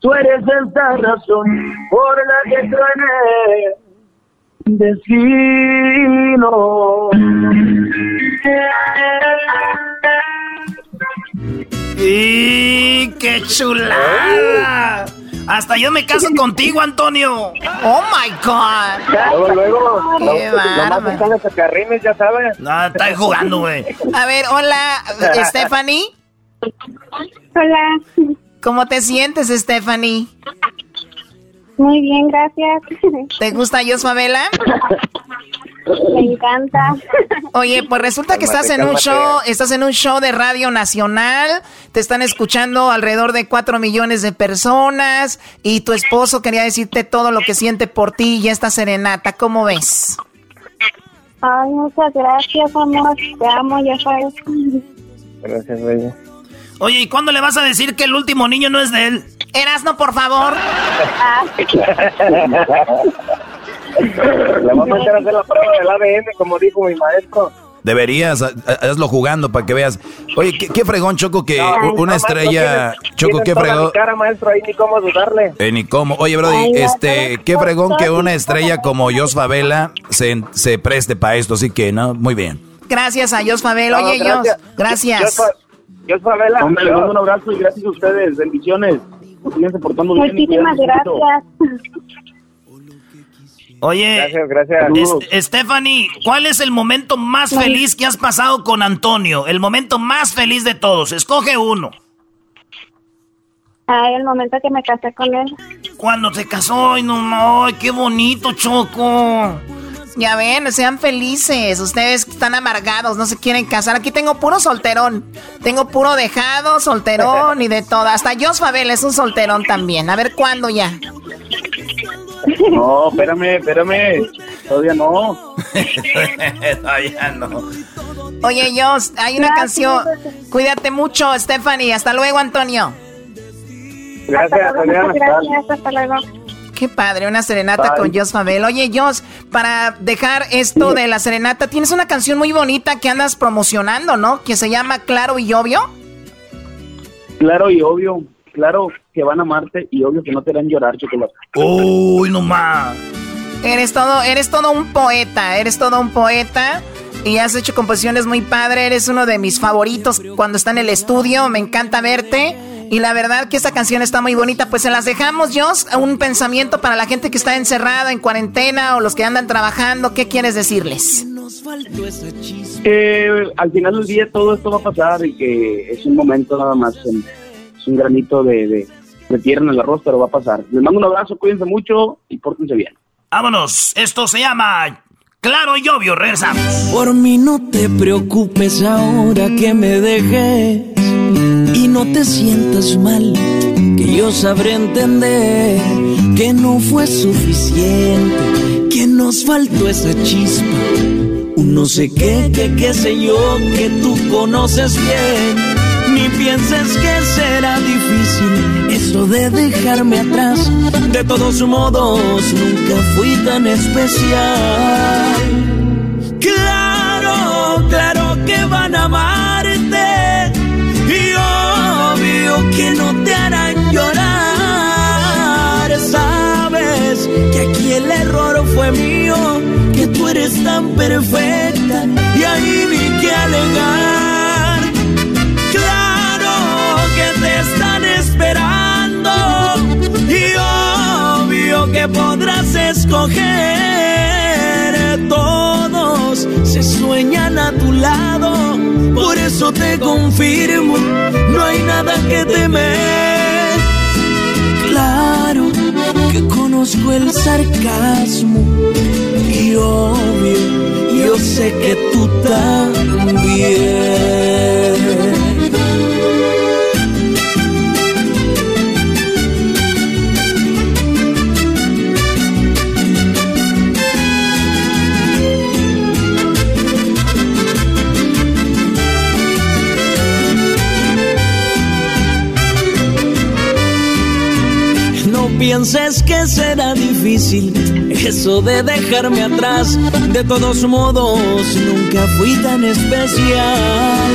Tú eres esa razón por la que truene destino. ¡Y qué chulada! Hasta yo me caso contigo, Antonio. Oh my God. Luego, luego. Qué acarrines, ya sabes. No, está jugando, güey. <laughs> A ver, hola, Stephanie. Hola. ¿Cómo te sientes, Stephanie? Muy bien, gracias. <laughs> ¿Te gusta Favela? Me encanta. Oye, pues resulta que estás en un show, estás en un show de Radio Nacional, te están escuchando alrededor de cuatro millones de personas y tu esposo quería decirte todo lo que siente por ti y esta serenata, ¿cómo ves? Ay, muchas gracias, amor, te amo, ya sabes. Gracias, bella. Oye, ¿y cuándo le vas a decir que el último niño no es de él? Erasno, por favor. Le vamos a hacer hacer la prueba del ADN, como dijo mi maestro. Deberías, hazlo jugando para que veas. Oye, qué, fregón, Choco, que una estrella. Choco, qué fregón. cara, maestro, ahí ni cómo dudarle. Eh, ni cómo. Oye, Brody, este, qué fregón que una estrella como Jos Favela se, se preste para esto, así que, ¿no? Muy bien. Gracias a Jos Favela. Oye, Jos, gracias. Jos Favela. Le mando un abrazo y gracias a ustedes. Bendiciones. Muchísimas gracias. Oye, gracias, Stephanie, ¿cuál es el momento más feliz que has pasado con Antonio? El momento más feliz de todos. Escoge uno. Ay, el momento que me casé con él. Cuando se casó, ay, no, ay, qué bonito, Choco. Ya ven, sean felices. Ustedes están amargados, no se quieren casar. Aquí tengo puro solterón. Tengo puro dejado, solterón y de todo. Hasta Jos Fabel es un solterón también. A ver cuándo ya. No, espérame, espérame. Todavía no. <laughs> Todavía no. Oye, Jos, hay una canción. Cuídate mucho, Stephanie. Hasta luego, Antonio. Gracias, Gracias, hasta luego. Qué padre, una serenata con Jos Fabel. Oye, Jos, para dejar esto de la serenata, tienes una canción muy bonita que andas promocionando, ¿no? Que se llama Claro y Obvio. Claro y Obvio claro que van a amarte y obvio que no te harán llorar, chocolate. Uy, no más. Eres todo, eres todo un poeta, eres todo un poeta. Y has hecho composiciones muy padre, eres uno de mis favoritos cuando está en el estudio, me encanta verte. Y la verdad que esta canción está muy bonita, pues se las dejamos, Jos, un pensamiento para la gente que está encerrada en cuarentena o los que andan trabajando, ¿qué quieres decirles? Que al final del día todo esto va a pasar y que es un momento nada más un granito de, de, tierra en el arroz, pero va a pasar. Les mando un abrazo, cuídense mucho y pórtense bien. Vámonos, esto se llama Claro y Obvio, regresamos. Por mí no te preocupes ahora que me dejes no te sientas mal, que yo sabré entender que no fue suficiente, que nos faltó esa chispa. Un no sé qué, qué, qué sé yo, que tú conoces bien ni pienses que será difícil eso de dejarme atrás. De todos modos, nunca fui tan especial. Claro, claro que van a amarte. Que no te harán llorar. Sabes que aquí el error fue mío, que tú eres tan perfecta y ahí ni que alegar. y obvio que podrás escoger. Se sueñan a tu lado, por eso te confirmo, no hay nada que temer. Claro que conozco el sarcasmo y obvio, yo sé que tú también. Pienses que será difícil eso de dejarme atrás. De todos modos, nunca fui tan especial.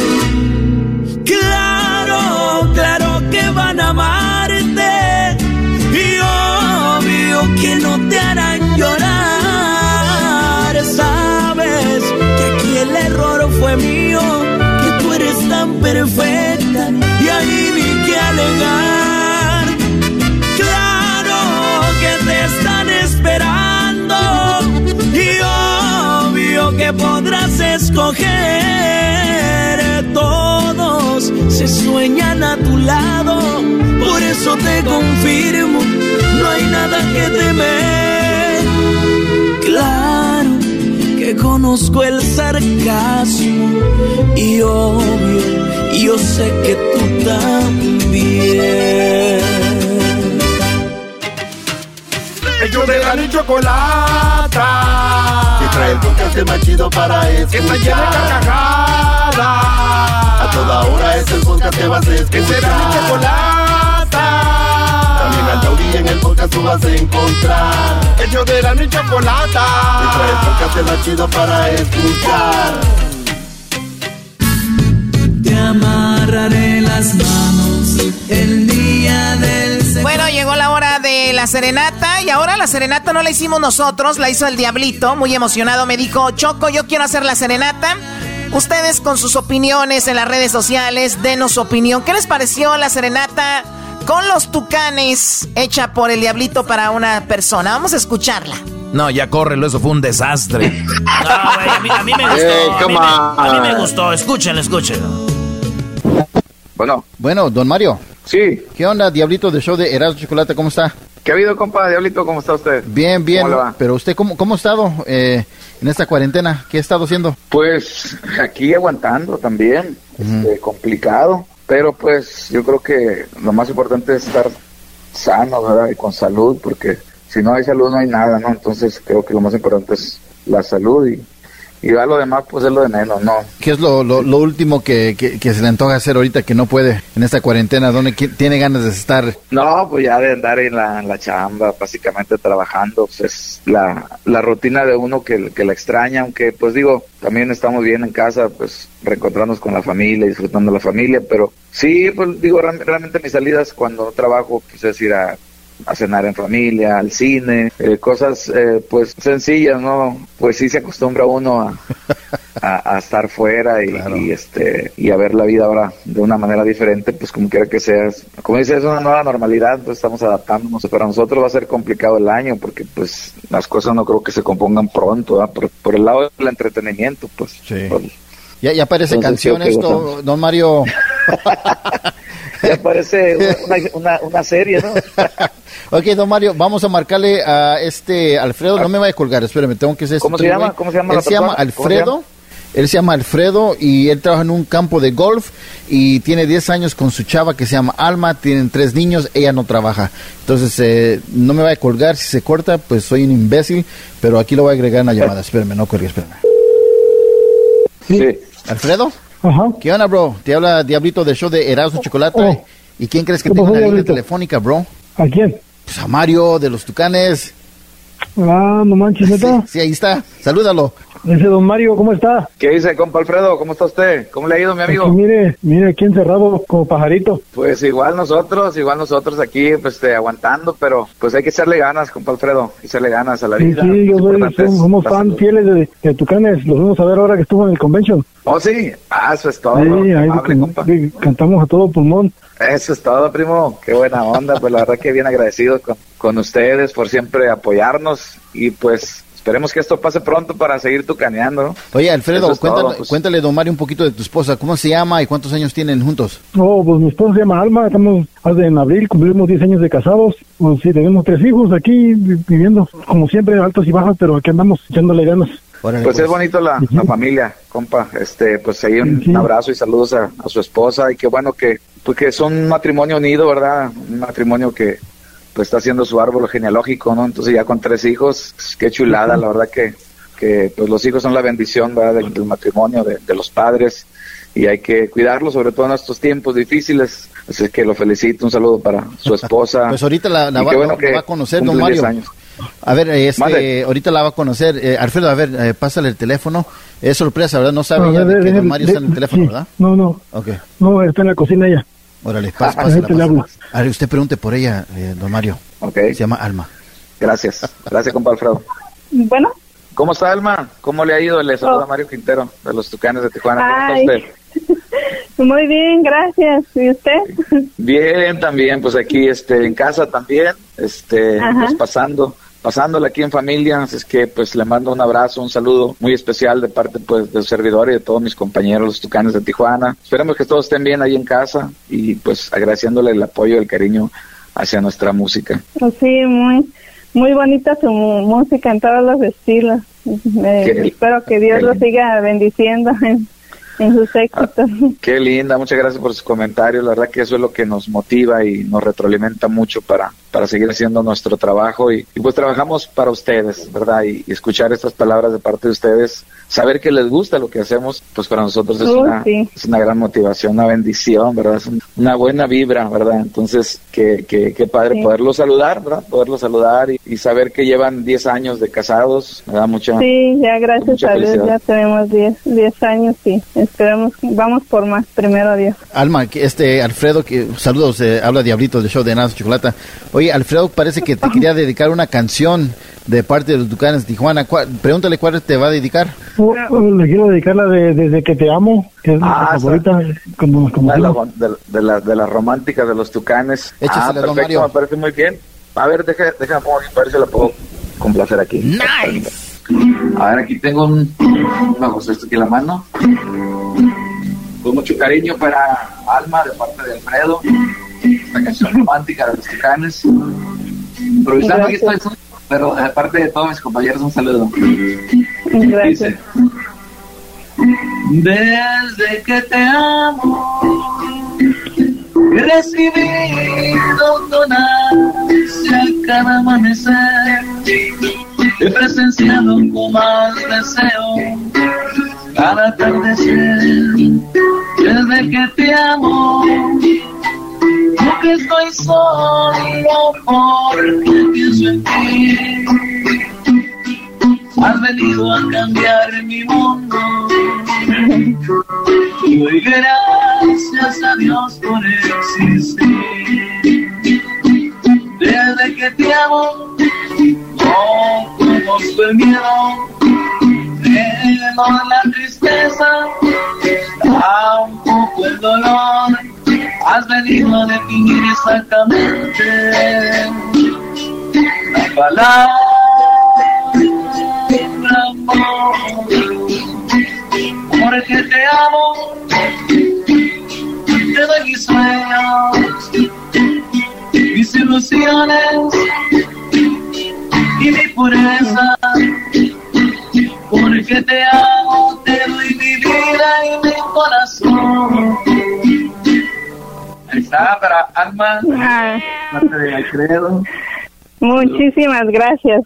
Claro, claro que van a amarte. Y obvio que no te harán llorar. Sabes que aquí el error fue mío, que tú eres tan perfecta y ahí ni que alegar. Que podrás escoger. Todos se sueñan a tu lado, por eso te confirmo, no hay nada que temer. Claro que conozco el sarcasmo y obvio, yo sé que tú también. Ellos de la y chocolata. Que trae el podcast más chido para escuchar. Que está llena de carcajadas. A toda hora es el podcast que vas a escuchar. Que será mi chocolata. También al taurí en el podcast tú vas a encontrar. Ellos de la y chocolata. Que trae el podcast más chido para escuchar. Te amarraré las manos el día del bueno, llegó la hora de la serenata y ahora la serenata no la hicimos nosotros, la hizo el diablito, muy emocionado, me dijo, Choco, yo quiero hacer la serenata. Ustedes con sus opiniones en las redes sociales, denos su opinión. ¿Qué les pareció la serenata con los tucanes hecha por el diablito para una persona? Vamos a escucharla. No, ya córrelo, eso fue un desastre. <laughs> a, mí, me gustó. a, mí me, gustó. Escúchenlo, escúchenlo. Bueno. Bueno, don Mario. Sí. ¿Qué onda, Diablito de show de Erasmo Chocolate? ¿Cómo está? ¿Qué ha habido, compa? Diablito, ¿cómo está usted? Bien, bien. ¿Cómo le va? Pero usted, ¿cómo, cómo ha estado eh, en esta cuarentena? ¿Qué ha estado haciendo? Pues aquí aguantando también. Este, complicado. Pero pues yo creo que lo más importante es estar sano, ¿verdad? Y con salud, porque si no hay salud no hay nada, ¿no? Entonces creo que lo más importante es la salud y y ya lo demás pues es lo de menos, ¿no? ¿Qué es lo, lo, último que, que, se le antoja hacer ahorita que no puede en esta cuarentena? ¿Dónde tiene ganas de estar? No, pues ya de andar en la, en la chamba, básicamente trabajando, pues es la, la rutina de uno que, que la extraña, aunque pues digo, también estamos bien en casa, pues reencontrarnos con la familia, disfrutando la familia, pero sí, pues digo, realmente mis salidas cuando trabajo, pues es ir a a cenar en familia, al cine, eh, cosas eh, pues sencillas, ¿no? Pues sí se acostumbra uno a, <laughs> a, estar fuera y, este y a ver la vida ahora de una manera diferente, pues como quiera que sea. Como dice, es una nueva normalidad, pues estamos adaptándonos. Para nosotros va a ser complicado el año porque pues las cosas no creo que se compongan pronto, por, el lado del entretenimiento, pues. Sí. ya, ya parece canción esto, don Mario. <laughs> <laughs> ya parece una, una, serie, ¿no? <laughs> ok, don Mario, vamos a marcarle a este Alfredo. No me vaya a colgar, espérame, tengo que ser. ¿Cómo se llama? ¿Cómo se llama? Él se llama Alfredo. Él se llama Alfredo y él trabaja en un campo de golf y tiene 10 años con su chava que se llama Alma, tienen tres niños, ella no trabaja. Entonces, eh, no me vaya a colgar, si se corta, pues soy un imbécil, pero aquí lo voy a agregar en la llamada. Espérame, no cuelgue, espérame. Sí. ¿Alfredo? Ajá. ¿Qué onda, bro? Te habla Diablito de show de Erasmo Chocolate. Oh. ¿Y quién crees que tiene una línea telefónica, bro? ¿A quién? Pues a Mario de los Tucanes. Ah, no manches, <laughs> ¿neta? Sí, ahí está. Salúdalo. Ese don Mario, ¿cómo está? ¿Qué dice, compa Alfredo? ¿Cómo está usted? ¿Cómo le ha ido, mi amigo? mire, mire, aquí encerrado como pajarito. Pues igual nosotros, igual nosotros aquí, pues, este, aguantando, pero pues hay que echarle ganas, compa Alfredo, echarle ganas a la vida. Sí, sí, yo soy, somos fan fieles de, de, Tucanes, los vamos a ver ahora que estuvo en el convention. Oh, sí, ah, eso es todo. Sí, ahí cantamos a todo pulmón. Eso es todo, primo. Qué buena onda. Pues la verdad que bien agradecido con, con ustedes por siempre apoyarnos y pues esperemos que esto pase pronto para seguir tucaneando. Oye, Alfredo, cuéntale, pues. cuéntale, don Mario, un poquito de tu esposa. ¿Cómo se llama y cuántos años tienen juntos? Oh, pues mi esposa se llama Alma. Estamos en abril, cumplimos 10 años de casados. Pues sí, tenemos tres hijos aquí viviendo, como siempre, altos y bajos, pero aquí andamos echándole ganas. pues, es pues. bonito la, familia, compa. Este, pues ahí un, abrazo y saludos a, su esposa y qué bueno que, pues que son un matrimonio unido, ¿verdad? Un matrimonio que, pues está haciendo su árbol genealógico, ¿no? Entonces ya con tres hijos, qué chulada, la verdad que, que pues los hijos son la bendición, ¿verdad? Del, matrimonio, de, los padres, y hay que cuidarlos, sobre todo en estos tiempos difíciles. Así que lo felicito, un saludo para su esposa. <laughs> Pues ahorita la, va, a conocer, don Mario. A ver, este, ahorita la va a conocer. Eh, Alfredo, a ver, eh, pásale el teléfono. Es sorpresa, ¿verdad? No sabe ya de que don Mario está en el teléfono, ¿verdad? No, no. Okay. No, está en la cocina ella. Órale, pasa, A ver, usted pregunte por ella, eh, don Mario. Ok. Se llama Alma. Gracias. Gracias, compa Alfredo. Bueno. ¿Cómo está Alma? ¿Cómo le ha ido? Le saluda oh. Mario Quintero, de los Tucanes de Tijuana. ¿Cómo está usted? <laughs> Muy bien, gracias. ¿Y usted? Bien, también, pues aquí este, en casa también, este, pues pasando pasándola aquí en familia, es que pues le mando un abrazo, un saludo muy especial de parte pues del servidor y de todos mis compañeros los tucanes de Tijuana. Esperemos que todos estén bien ahí en casa y pues agradeciéndole el apoyo y el cariño hacia nuestra música. Pues sí, muy, muy bonita su música en todos los estilos. espero que Dios lo siga bendiciendo <laughs> en, en sus éxitos. qué linda, muchas gracias por sus comentarios. La verdad que eso es lo que nos motiva y nos retroalimenta mucho para, para seguir haciendo nuestro trabajo. Y, pues trabajamos para ustedes, ¿verdad? Y, escuchar estas palabras de parte de ustedes, saber que les gusta lo que hacemos, pues para nosotros es, una, es una gran motivación, una bendición, ¿verdad? Es una buena vibra, ¿verdad? Entonces, qué, qué, qué padre poderlo saludar, ¿verdad? Poderlo saludar y, saber que llevan 10 años de casados, me da mucha Sí, ya gracias a Dios ya tenemos 10 10 años y esperemos, vamos por más, primero Dios. Alma, este Alfredo, que saludos, eh, habla Diablito del show de Nazo Chocolata. Oye, Alfredo parece que te quería dedicar una canción de parte de los Ducanes de Tijuana. pregúntale cuál te va a dedicar. Oh, oh, le quiero dedicar la de Desde que te amo, que es ah, favorita. Como, como de, la, de, la, de, la, romántica de los Tucanes. ah, perfecto, me parece muy bien. A ver, déjame, déjame a ver si la puedo complacer aquí. Nice. A ver, aquí tengo un, vamos, esto aquí en la mano. Con mucho cariño para Alma de parte de Alfredo. Esta canción romántica de los Tucanes. Improvisando aquí estoy, pero de parte de todos mis compañeros, un saludo. Gracias. Desde que te amo, he recibido donancia cada amanecer He presenciado con más deseo cada atardecer. Desde que te amo, porque estoy solo porque pienso en ti. Has venido a cambiar mi mundo. Y doy gracias a Dios por existir. Desde que te amo, no conozco el miedo, menos la tristeza, tampoco el dolor. Has venido a definir exactamente la palabra amor. Porque te amo, te doy mis sueños, mis ilusiones y mi pureza. Porque te amo, te doy mi vida y mi corazón. Está, para Alma, de. Muchísimas gracias.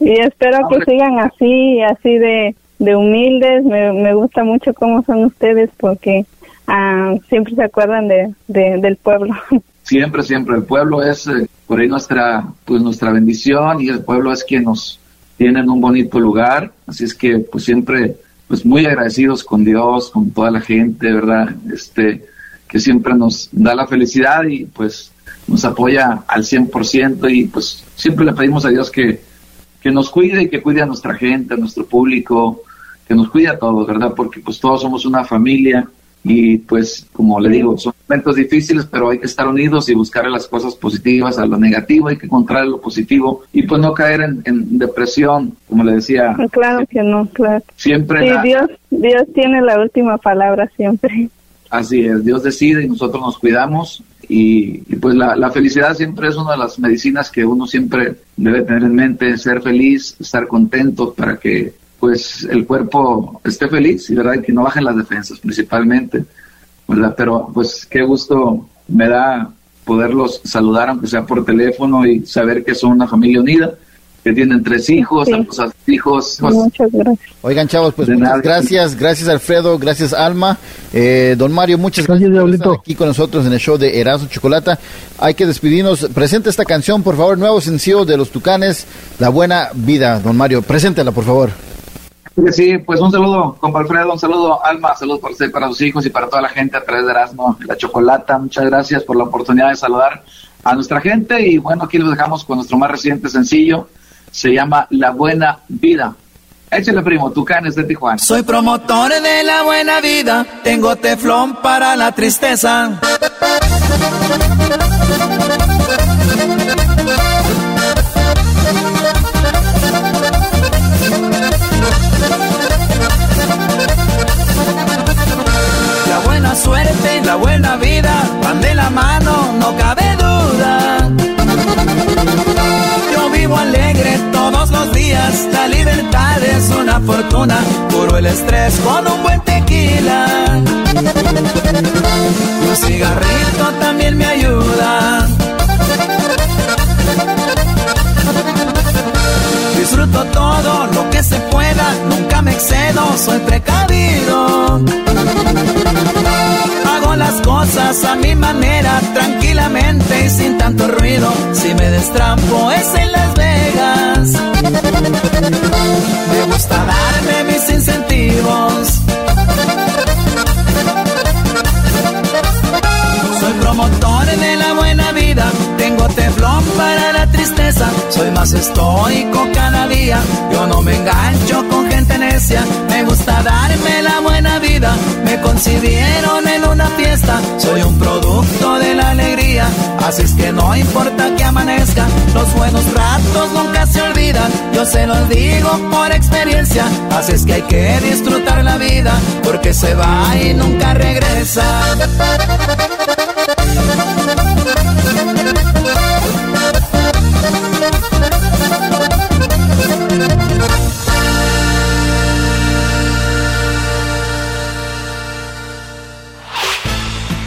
Y espero que sigan así, así de, de humildes. Me, me gusta mucho cómo son ustedes porque ah, siempre se acuerdan de, del pueblo. <laughs> Siempre, siempre. El pueblo es eh, por ahí nuestra, pues nuestra bendición y el pueblo es quien nos tiene en un bonito lugar. Así es que pues siempre pues muy agradecidos con Dios, con toda la gente, ¿verdad? Este, que siempre nos da la felicidad y pues nos apoya al 100% y pues siempre le pedimos a Dios que, que nos cuide y que cuide a nuestra gente, a nuestro público, que nos cuide a todos, ¿verdad? Porque pues todos somos una familia y pues como le digo, son momentos difíciles, pero hay que estar unidos y buscar las cosas positivas a lo negativo, hay que encontrar lo positivo y pues no caer en, depresión, como le decía. Claro que no, claro. Siempre. Sí, Dios, Dios tiene la última palabra siempre. Así es, Dios decide y nosotros nos cuidamos. Y, pues la, la, felicidad siempre es una de las medicinas que uno siempre debe tener en mente, ser feliz, estar contento para que pues el cuerpo esté feliz y verdad que no bajen las defensas principalmente, ¿verdad? Pero pues qué gusto me da poderlos saludar aunque sea por teléfono y saber que son una familia unida que tienen tres hijos, hijos. Muchas gracias. Oigan, chavos, pues muchas gracias. Gracias, Alfredo. Gracias, Alma. Eh, don Mario, muchas gracias, por estar aquí con nosotros en el show de Erasmo Chocolata. Hay que despedirnos. Presente esta canción, por favor. Nuevo sencillo de los Tucanes, La Buena Vida. Don Mario, preséntela, por favor. Sí, pues un saludo, compa Alfredo, un saludo, Alma, saludos para usted, para sus hijos y para toda la gente a través de Erasmo, la Chocolata. Muchas gracias por la oportunidad de saludar a nuestra gente y bueno, aquí los dejamos con nuestro más reciente sencillo se llama La Buena Vida. Échale, primo, Tucanes de Tijuana. Soy promotor de la buena vida, tengo teflón para la tristeza. La buena suerte, la buena vida, van de la mano, no cabe vivo alegre todos los días. La libertad es una fortuna, curo el estrés con un buen tequila. Un cigarrito también me ayuda. Disfruto todo lo que se pueda, nunca me excedo, soy precavido. Las cosas a mi manera, tranquilamente y sin tanto ruido. Si me destrampo es en Las Vegas. Me gusta darme mis incentivos. Soy promotor de la buena vida, tengo teflón para Soy más estoico cada día, yo no me engancho con gente necia. Me gusta darme la buena vida, me concibieron en una fiesta. Soy un producto de la alegría, así es que no importa que amanezca. Los buenos ratos nunca se olvidan, yo se los digo por experiencia. Así es que hay que disfrutar la vida, porque se va y nunca regresa.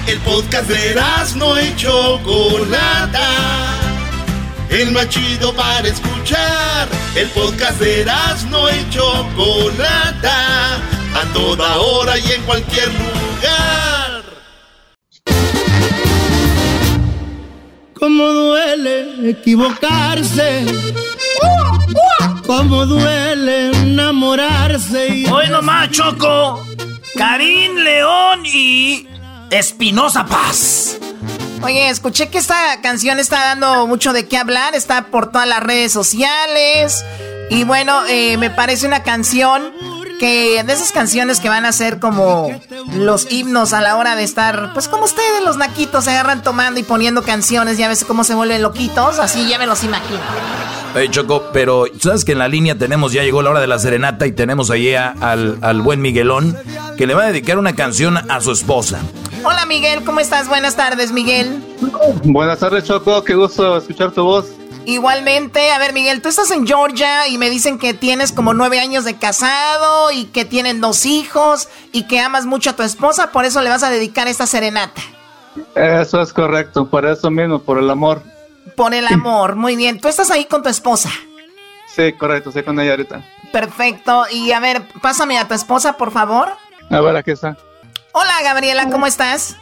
El podcast de no y Chocolata. El más chido para escuchar. El podcast de no y Chocolata. A toda hora y en cualquier lugar. Cómo duele equivocarse. Cómo duele enamorarse. Y Hoy nomás, Choco. Karim León y Espinosa Paz. Oye, escuché que esta canción está dando mucho de qué hablar, está por todas las redes sociales. Y bueno, eh, me parece una canción que de esas canciones que van a ser como los himnos a la hora de estar, pues como ustedes los naquitos se agarran tomando y poniendo canciones, ya ves cómo se vuelven loquitos, así ya me los imagino. Oye, Choco, pero sabes que en la línea tenemos, ya llegó la hora de la serenata y tenemos ahí al, al buen Miguelón que le va a dedicar una canción a su esposa. Hola Miguel, ¿cómo estás? Buenas tardes, Miguel. Buenas tardes, Choco, qué gusto escuchar tu voz. Igualmente, a ver Miguel, tú estás en Georgia y me dicen que tienes como nueve años de casado y que tienen dos hijos y que amas mucho a tu esposa, por eso le vas a dedicar esta serenata. Eso es correcto, por eso mismo, por el amor. Por el amor, muy bien. ¿Tú estás ahí con tu esposa? Sí, correcto, estoy con ella ahorita. Perfecto, y a ver, pásame a tu esposa, por favor. A ver, aquí está. Hola Gabriela, ¿cómo estás?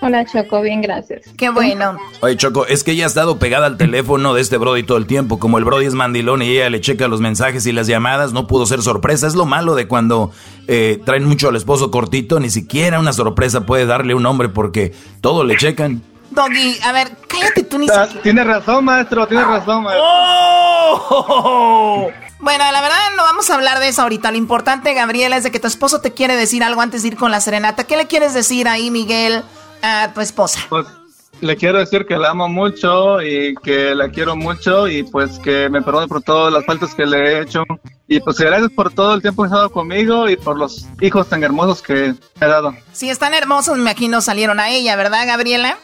Hola Choco, bien, gracias. Qué bueno. Oye Choco, es que ella ha estado pegada al teléfono de este Brody todo el tiempo. Como el Brody es mandilón y ella le checa los mensajes y las llamadas, no pudo ser sorpresa. Es lo malo de cuando eh, traen mucho al esposo cortito, ni siquiera una sorpresa puede darle un hombre porque todo le checan. Doggy, a ver, cállate tú ni Ah, Tiene razón, maestro, tiene razón, maestro. ¡Oh! Bueno, la verdad no vamos a hablar de eso ahorita. Lo importante, Gabriela, es de que tu esposo te quiere decir algo antes de ir con la serenata. ¿Qué le quieres decir ahí, Miguel, a tu esposa? Pues le quiero decir que la amo mucho y que la quiero mucho y pues que me perdone por todas las faltas que le he hecho. Y pues gracias por todo el tiempo que ha estado conmigo y por los hijos tan hermosos que he dado. Si están hermosos, me imagino salieron a ella, ¿verdad, Gabriela?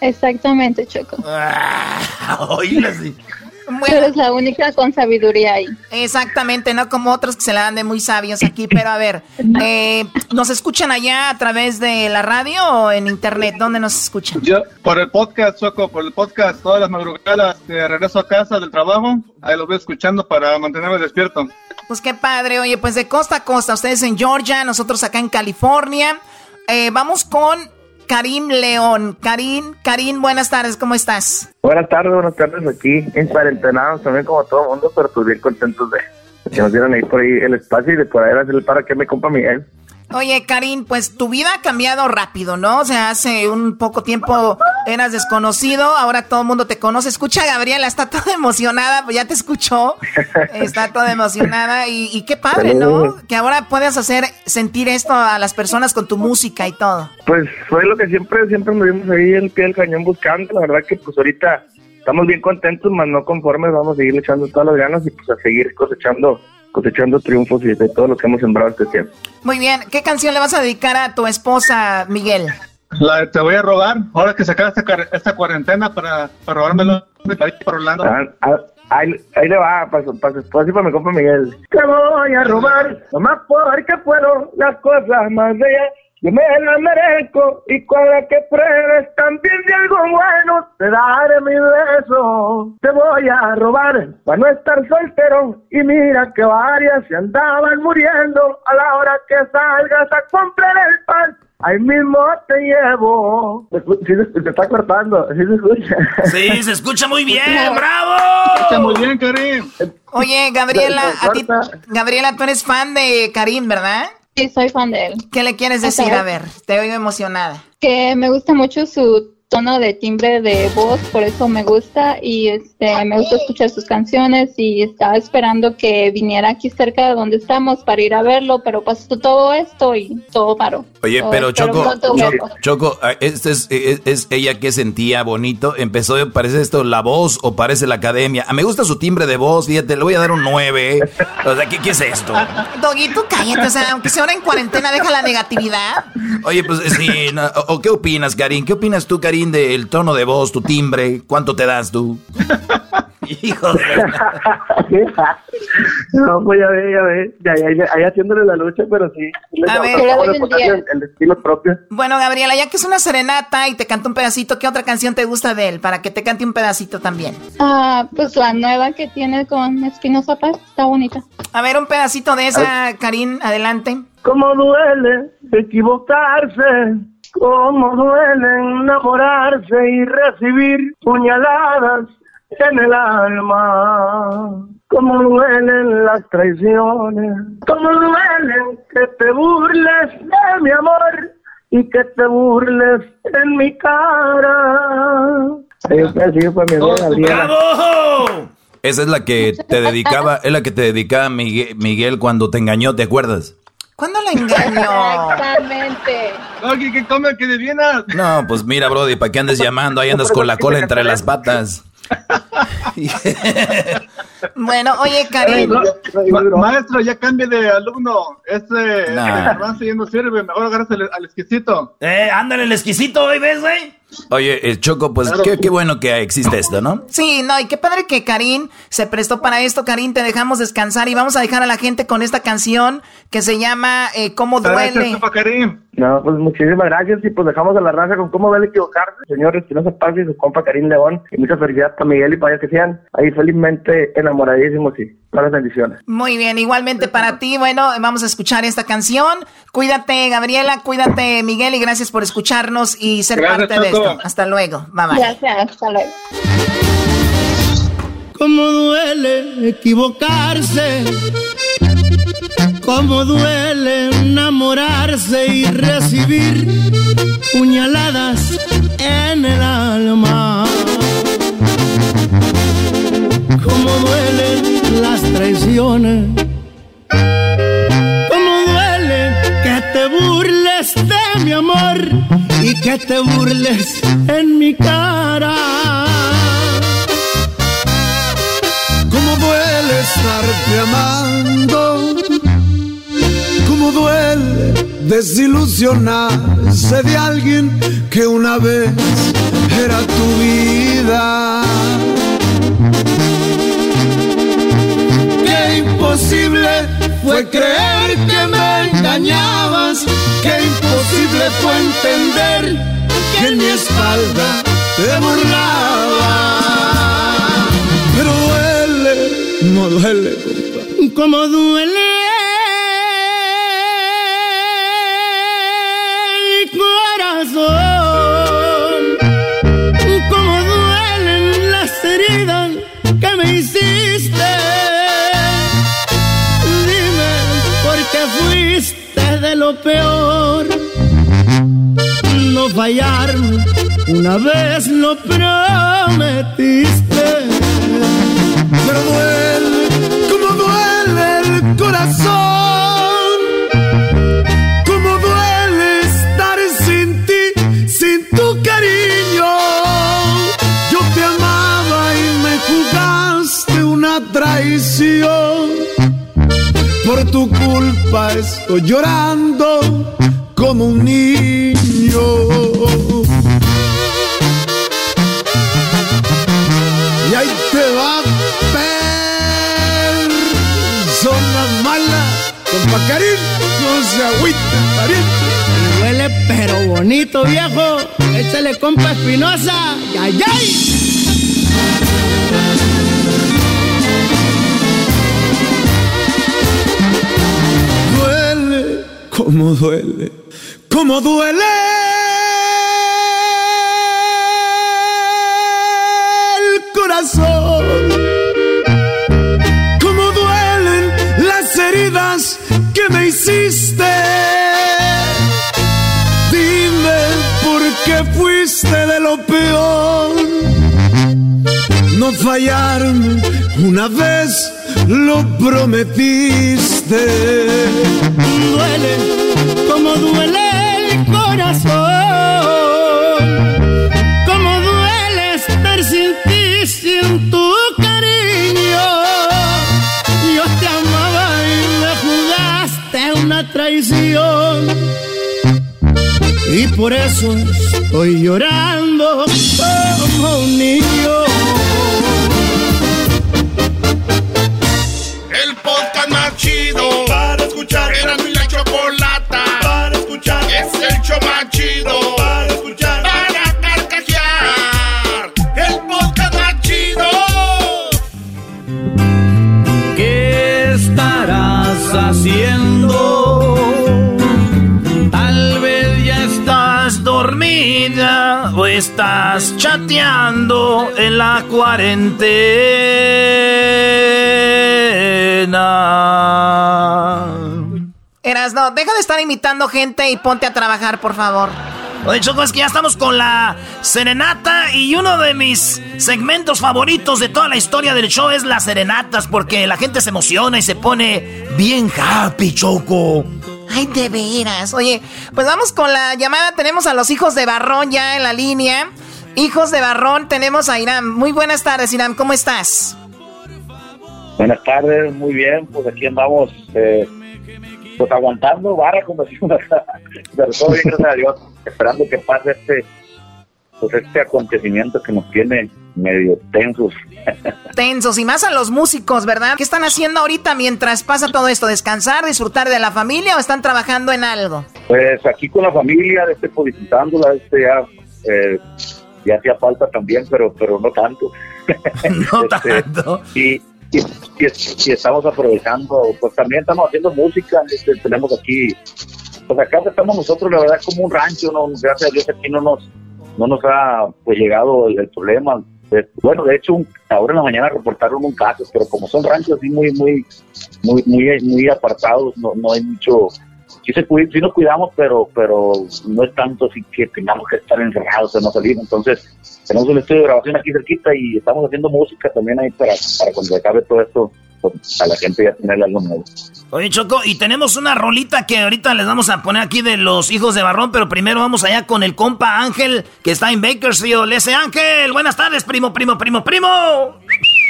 Exactamente, Choco. <laughs> Oíla, Tú eres la única con sabiduría ahí. Exactamente, no como otros que se la dan de muy sabios aquí, pero a ver, eh, ¿nos escuchan allá a través de la radio o en internet? ¿Dónde nos escuchan? Yo, por el podcast, Choco, por el podcast, todas las madrugadas de regreso a casa del trabajo, ahí lo voy escuchando para mantenerme despierto. Pues qué padre, oye, pues de costa a costa, ustedes en Georgia, nosotros acá en California. Eh, vamos con Karim León. Karim, Karim, buenas tardes, ¿cómo estás? Buenas tardes, buenas tardes aquí en cuarentenados también como todo el mundo, pero pues bien contentos de que nos dieron ahí por ahí el espacio y de poder hacer el para que me compa Miguel. Oye, Karim, pues tu vida ha cambiado rápido, ¿no? O sea, hace un poco tiempo eras desconocido, ahora todo el mundo te conoce. Escucha a Gabriela, está toda emocionada, pues ya te escuchó. Está toda emocionada y, y qué padre, ¿no? Que ahora puedas hacer sentir esto a las personas con tu música y todo. Pues fue lo que siempre, siempre nos vimos ahí el pie del cañón buscando, la verdad que pues ahorita estamos bien contentos, más no conformes, vamos a seguir echando todas las ganas y pues a seguir cosechando cosechando triunfos y de todo lo que hemos sembrado este tiempo. Muy bien, ¿qué canción le vas a dedicar a tu esposa, Miguel? La de te voy a robar, ahora que se acaba esta, cuarentena para, para robármelo de por Orlando. Ah, ah, Ahí, ahí le va, para, para, para, para mi compa Miguel. Te voy a robar, nomás porque puedo, las cosas más bellas yo me la merezco y con la que pruebes también de algo bueno te daré mi beso. Te voy a robar para no estar soltero y mira que varias se andaban muriendo a la hora que salgas a comprar el pan. Ahí mismo te llevo. Sí, se, está cortando, sí se escucha. Sí, se escucha muy bien, bravo. Se escucha muy bien, Karim. Oye, Gabriela, a ti, Gabriela, tú eres fan de Karim, ¿verdad? Sí, soy fan de él. ¿Qué le quieres decir? A ver, te oigo emocionada. Que me gusta mucho su tono de timbre de voz, por eso me gusta y este me gusta escuchar sus canciones y estaba esperando que viniera aquí cerca de donde estamos para ir a verlo, pero pasó todo esto y todo paró. Oye, pero Choco, Choco, ah, ¿este es, es, ella que sentía bonito? ¿Empezó, parece esto la voz o parece la academia? Ah, me gusta su timbre de voz, fíjate, le voy a dar un 9. O sea, ¿qué, qué es esto? Doguito, cállate, o sea, aunque sea ahora en cuarentena, deja la negatividad. Oye, pues sí, o, ¿qué opinas, Karin? ¿Qué opinas tú, Karin, del tono de voz, tu timbre? ¿Cuánto te das tú? <laughs> Hijo de... <laughs> no, pues ya ve, ya ve. Ya, ya, ahí haciéndole la lucha, pero sí. A ver, el, el, estilo propio. Bueno, Gabriela, ya que es una serenata y te canta un pedacito, ¿qué otra canción te gusta de él? Para que te cante un pedacito también. Ah, pues la nueva que tiene con Espinosa Paz, está bonita. A ver, un pedacito de esa, Karim, adelante. ¿Cómo duele equivocarse? Cómo duele enamorarse y recibir puñaladas en el alma. Cómo duelen las traiciones. Cómo duelen que te burles de mi amor y que te burles en mi cara. Esa es la que te dedicaba, es la que te dedicaba Miguel, Miguel cuando te engañó, ¿te acuerdas? ¿Cuándo la engañó? Exactamente. Oye, ¿qué come que de Viena? No, pues mira, Brody, ¿para qué andes llamando? Ahí andas con la cola entre las patas. Bueno, oye, Karim. maestro, ya cambie de alumno. Este nah. no sirve. Mejor agarras al exquisito. Eh, ándale, el exquisito, ¿ves, güey? Oye, el Choco, pues qué, qué, bueno que existe esto, ¿no? Sí, no, y qué padre que Karim se prestó para esto. Karim, te dejamos descansar y vamos a dejar a la gente con esta canción que se llama eh, ¿Cómo duele? Karim. No, pues muchísimas gracias y pues dejamos a la raza con cómo duele equivocarse, señores, que no se pase su compa Karim León y mucha felicidad para Miguel y para que sean ahí felizmente enamoradísimos y buenas bendiciones. Muy bien, igualmente para ti, bueno, vamos a escuchar esta canción. Cuídate, Gabriela, cuídate, Miguel, y gracias por escucharnos y ser parte de esto. Hasta luego, mamá. Gracias, hasta luego. Cómo duele equivocarse, cómo duele enamorarse y recibir puñaladas en el alma. Cómo duelen las traiciones, cómo duele que te burles de mi amor y que te burles en mi cara. Cómo duele estarte amando, cómo duele desilusionarse de alguien que una vez era tu vida. Qué imposible fue creer que me engañabas, qué imposible fue entender que en mi espalda te burlaba. Pero duele, no duele, como duele. Lo peor. No fallarme, una vez lo prometiste. culpa estoy llorando como un niño. Y ahí te va, persona mala, con pacarín, no se agüita, pariente. Huele pero bonito, viejo, échale compa espinosa, ay, ay. Duele, como duele. El corazón, como duelen las heridas que me hiciste. Dime por qué fuiste de lo peor. No fallarme una vez lo prometiste. Duele como duele el corazón. Como duele estar sin ti, sin tu cariño. Yo te amaba y me jugaste una traición. Y por eso estoy llorando como un niño. El show más chido para escuchar. Para carcajear. El podcast más chido. ¿Qué estarás haciendo? Tal vez ya estás dormida o estás chateando en la cuarentena. Erasno, deja de estar imitando gente y ponte a trabajar, por favor. Oye, Choco, es que ya estamos con la serenata y uno de mis segmentos favoritos de toda la historia del show es las serenatas porque la gente se emociona y se pone bien happy, Choco. Ay, de veras. Oye, pues vamos con la llamada. Tenemos a los hijos de Barrón ya en la línea. Hijos de Barrón, tenemos a Irán. Muy buenas tardes, Irán. ¿Cómo estás? Buenas tardes, muy bien, pues aquí andamos, eh, pues aguantando vara, como decimos acá, pero todo bien, gracias a Dios, esperando que pase este, pues este acontecimiento que nos tiene medio tensos. Tensos y más a los músicos, ¿verdad? ¿Qué están haciendo ahorita mientras pasa todo esto? ¿Descansar, disfrutar de la familia o están trabajando en algo? Pues aquí con la familia, este, pues visitándola, este ya, eh, ya hacía falta también, pero, pero no tanto. <laughs> No tanto. Y, y, y- y estamos aprovechando, pues también estamos haciendo música, este, tenemos aquí, pues acá estamos nosotros, la verdad, como un rancho, no, gracias a Dios aquí no nos, no nos ha pues llegado el, problema. Bueno, de hecho, un- ahora en la mañana reportaron un caso, pero como son ranchos así muy, muy, muy, muy, muy apartados, no, no hay mucho, sí, se cuida, sí nos cuidamos, pero, pero no es tanto así que tengamos que estar encerrados, o no salir. Entonces, tenemos un estudio de grabación aquí cerquita y estamos haciendo música también ahí para, para cuando se acabe todo esto, pues, a la gente ya tener algo nuevo. Oye, Choco, y tenemos una rolita que ahorita les vamos a poner aquí de los hijos de Barrón, pero primero vamos allá con el compa Ángel, que está en Bakersfield. Ese Ángel, buenas tardes, primo, primo, primo, primo.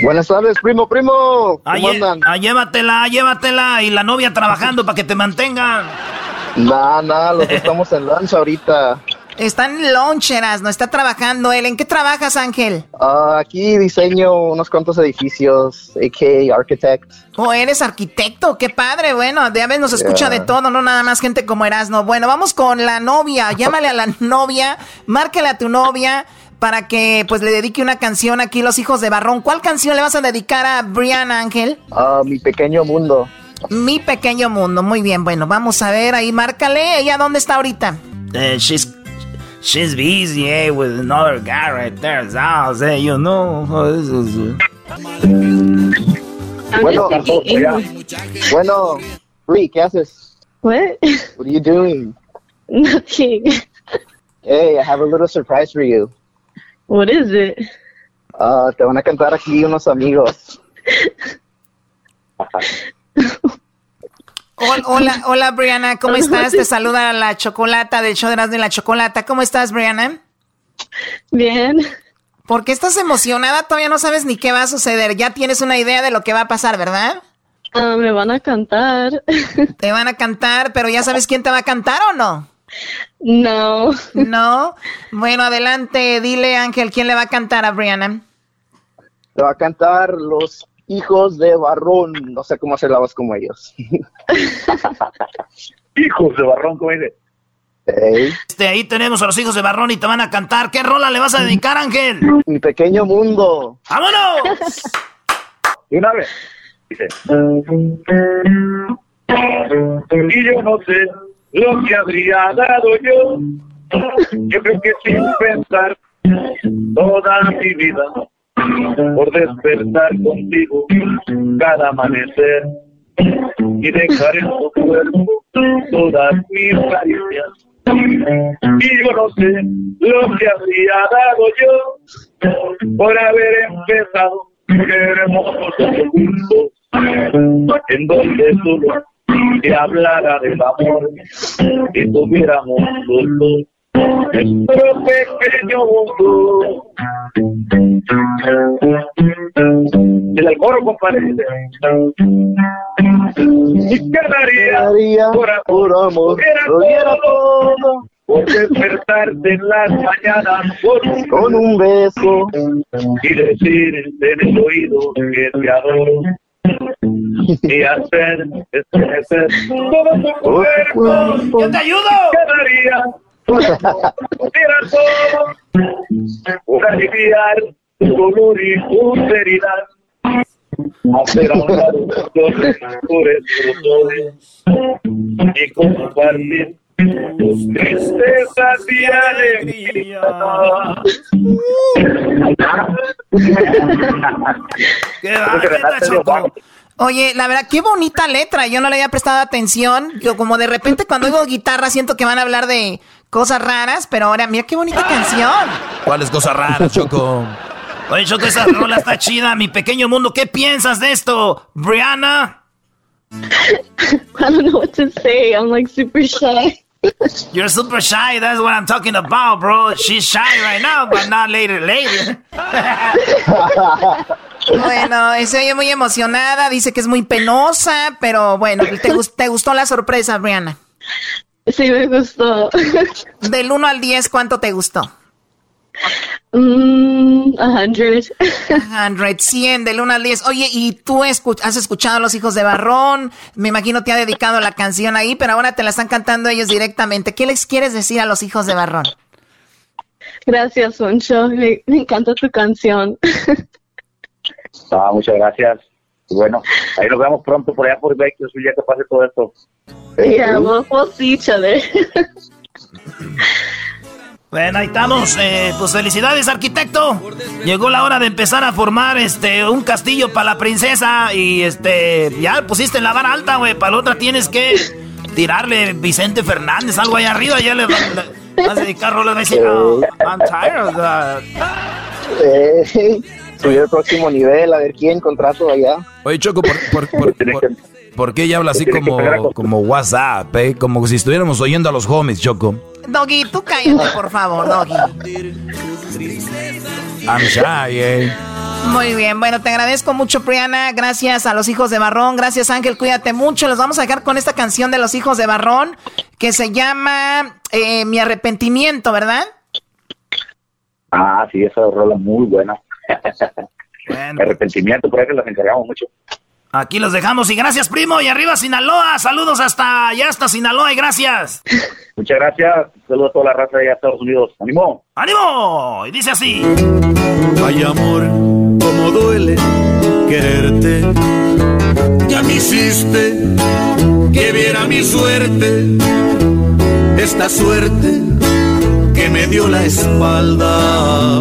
Buenas tardes, primo, primo. ¿Cómo andan? ah, llévatela, llévatela. Y la novia trabajando para que te mantenga. Nah, nah, los que estamos en lancha ahorita. Está en loncheras, no está trabajando él. ¿En qué trabajas, Ángel? Ah, aquí diseño unos cuantos edificios, AK Architect. ¿O eres arquitecto? ¡Qué padre! Bueno, de a veces nos escucha Yeah. de todo, no nada más gente como Erasno. Bueno, vamos con la novia. <laughs> Llámale a la novia, márcale a tu novia para que pues le dedique una canción aquí los hijos de Barrón. ¿Cuál canción le vas a dedicar a Brianna Ángel? Mi pequeño mundo. Mi pequeño mundo. Muy bien, bueno, vamos a ver ahí, márcale. ¿Ella dónde está ahorita? Eh, she's, she's busy, eh, with another guy right there. So, eh, you know. oh, this is, uh, Bueno, bueno, Brie, ¿qué haces? What? What are you doing? Nothing. Hey, I have a little surprise for you. What is it? Ah, te van a cantar aquí unos amigos. <laughs> Hol- Hola, hola Brianna, ¿cómo estás? Te saluda la chocolata del show de Erasmo y la chocolata. ¿Cómo estás, Brianna? Bien. ¿Por qué estás emocionada? Todavía no sabes ni qué va a suceder. Ya tienes una idea de lo que va a pasar, ¿verdad? Ah, me van a cantar. <laughs> Te van a cantar, pero ya sabes quién te va a cantar o no? No. No. Bueno, adelante, dile Ángel, ¿quién le va a cantar a Brianna? Te va a cantar los hijos de barrón. No sé cómo hacer la voz como ellos. <laughs> hijos de barrón, como dice. Este, ahí tenemos a los hijos de Barrón y te van a cantar. ¿Qué rola le vas a dedicar, Ángel? Mi pequeño mundo. ¡Vámonos! Y una vez. Dice. Y yo no sé lo que habría dado yo. Yo creo que sin pensar toda mi vida por despertar contigo cada amanecer y dejar en tu cuerpo todas mis caricias. Y yo no sé lo que habría dado yo por haber empezado hermoso juntos, en donde solo te hablara del amor y tuviéramos los dos nuestro pequeño mundo. El coro, compadre. Y quedaría por amor, era todo. Por despertarte en las mañanas con, con un beso y decirte en el oído que te adoro y hacer estremecer todo tu cuerpo. ¡Yo te ayudo! Quedaría Mira todo <laughs> por aliviar dolor y. Hacer a un lado por y compartir tus tristezas y alegría. <laughs> ¡Qué va, Choco! Oye, la verdad, qué bonita letra. Yo no le había prestado atención. Yo como de repente cuando oigo guitarra siento que van a hablar de cosas raras, pero ahora mira qué bonita canción. ¿Cuáles cosas raras, Choco? Oye, Choco, esa rola está chida, mi pequeño mundo. ¿Qué piensas de esto, Brianna? <laughs> I don't know what to say. I'm like super shy. <laughs> You're super shy. That's what I'm talking about, bro. She's shy right now, but not later, later. <laughs> bueno, se oye muy emocionada. Dice que es muy penosa, pero bueno, ¿te, te gustó la sorpresa, Brianna? Sí, me gustó. Del 1 al 10, ¿cuánto te gustó? Mm, a 100. 100, 100, del 1 al 10. Oye, ¿y tú has escuchado a los hijos de Barrón? Me imagino te ha dedicado la canción ahí, pero ahora te la están cantando ellos directamente. ¿Qué les quieres decir a los hijos de Barrón? Gracias, Soncho. Me, encanta tu canción. Ah, muchas gracias. Bueno, ahí nos vemos pronto por allá por Vecchio, ya que pase todo esto. Yeah, we'll, we'll see each other. Bueno, ahí estamos. Eh, pues felicidades, arquitecto. Llegó la hora de empezar a formar este un castillo para la princesa. Y este, ya pusiste la vara alta, güey. Para la otra tienes que tirarle Vicente Fernández, algo ahí arriba. Ya le, vas a dedicar rolas. decir, oh, I'm tired of that. <laughs> Subir el próximo nivel, a ver quién contrato allá. Oye, Choco, por, por, por, <laughs> por qué ella habla así como, como WhatsApp, eh? Como si estuviéramos oyendo a los homies, Choco. Doggy, tú cállate, por favor, Doggy. I'm shy, eh. Muy bien, bueno, te agradezco mucho, Priana. Gracias a los hijos de Barrón. Gracias, Ángel. Cuídate mucho. Los vamos a dejar con esta canción de los hijos de Barrón que se llama eh, Mi arrepentimiento, ¿verdad? Ah, sí, esa rola muy buena. <laughs> Bueno. Arrepentimiento, por eso las encargamos mucho. Aquí los dejamos y gracias, primo. Y arriba, Sinaloa. Saludos hasta allá, hasta Sinaloa y gracias. Muchas gracias. Saludos a toda la raza de Estados Unidos. ¡Ánimo! ¡Ánimo! Y dice así: Ay, amor, cómo duele quererte. Ya me hiciste que viera mi suerte. Esta suerte que me dio la espalda.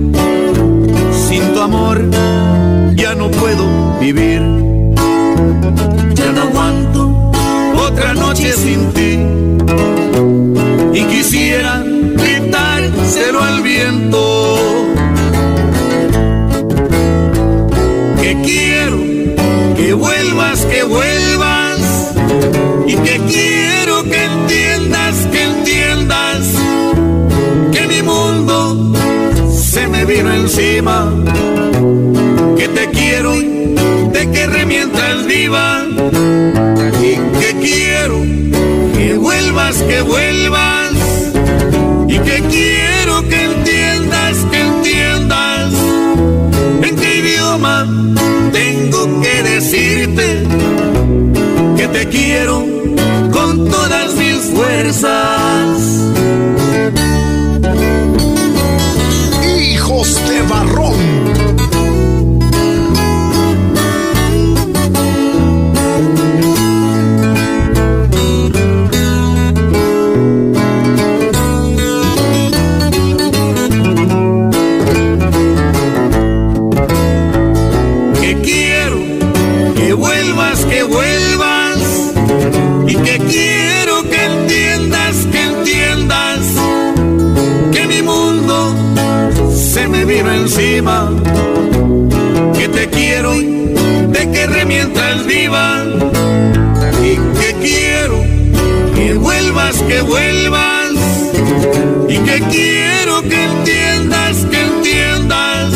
amor, ya no puedo vivir. Ya no aguanto otra noche sin ti. Y quisiera gritárselo al viento. Que quiero que vuelvas, que vuelvas. Y que quiero que entiendas, que entiendas. Que mi mundo se me vino encima viva y que quiero que vuelvas, que vuelvas. Y que quiero que entiendas, que entiendas. En qué idioma tengo que decirte que te quiero con todas mis fuerzas. Vuelvas y que quiero que entiendas, que entiendas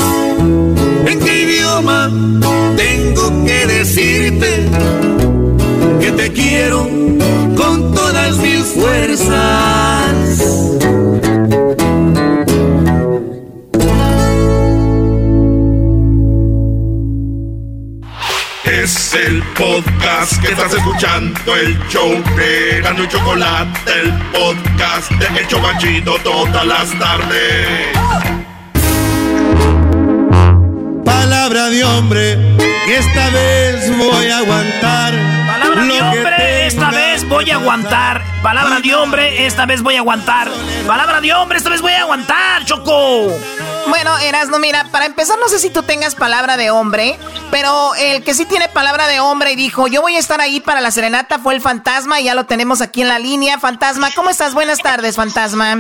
en qué idioma tengo que decirte que te quiero con todas mis fuerzas. Podcast que estás escuchando, el show de Gano y Chocolate, el podcast de El Chobachito todas las tardes. Palabra de hombre, esta vez voy a aguantar. Palabra de hombre, esta vez voy a aguantar. Palabra de hombre, esta vez voy a aguantar. Palabra de hombre, esta vez voy a aguantar, Choco. Bueno, Erasno, mira, para empezar, no sé si tú tengas palabra de hombre, pero el que sí tiene palabra de hombre y dijo, yo voy a estar ahí para la serenata fue el fantasma y ya lo tenemos aquí en la línea. Fantasma, ¿cómo estás? Buenas tardes, fantasma.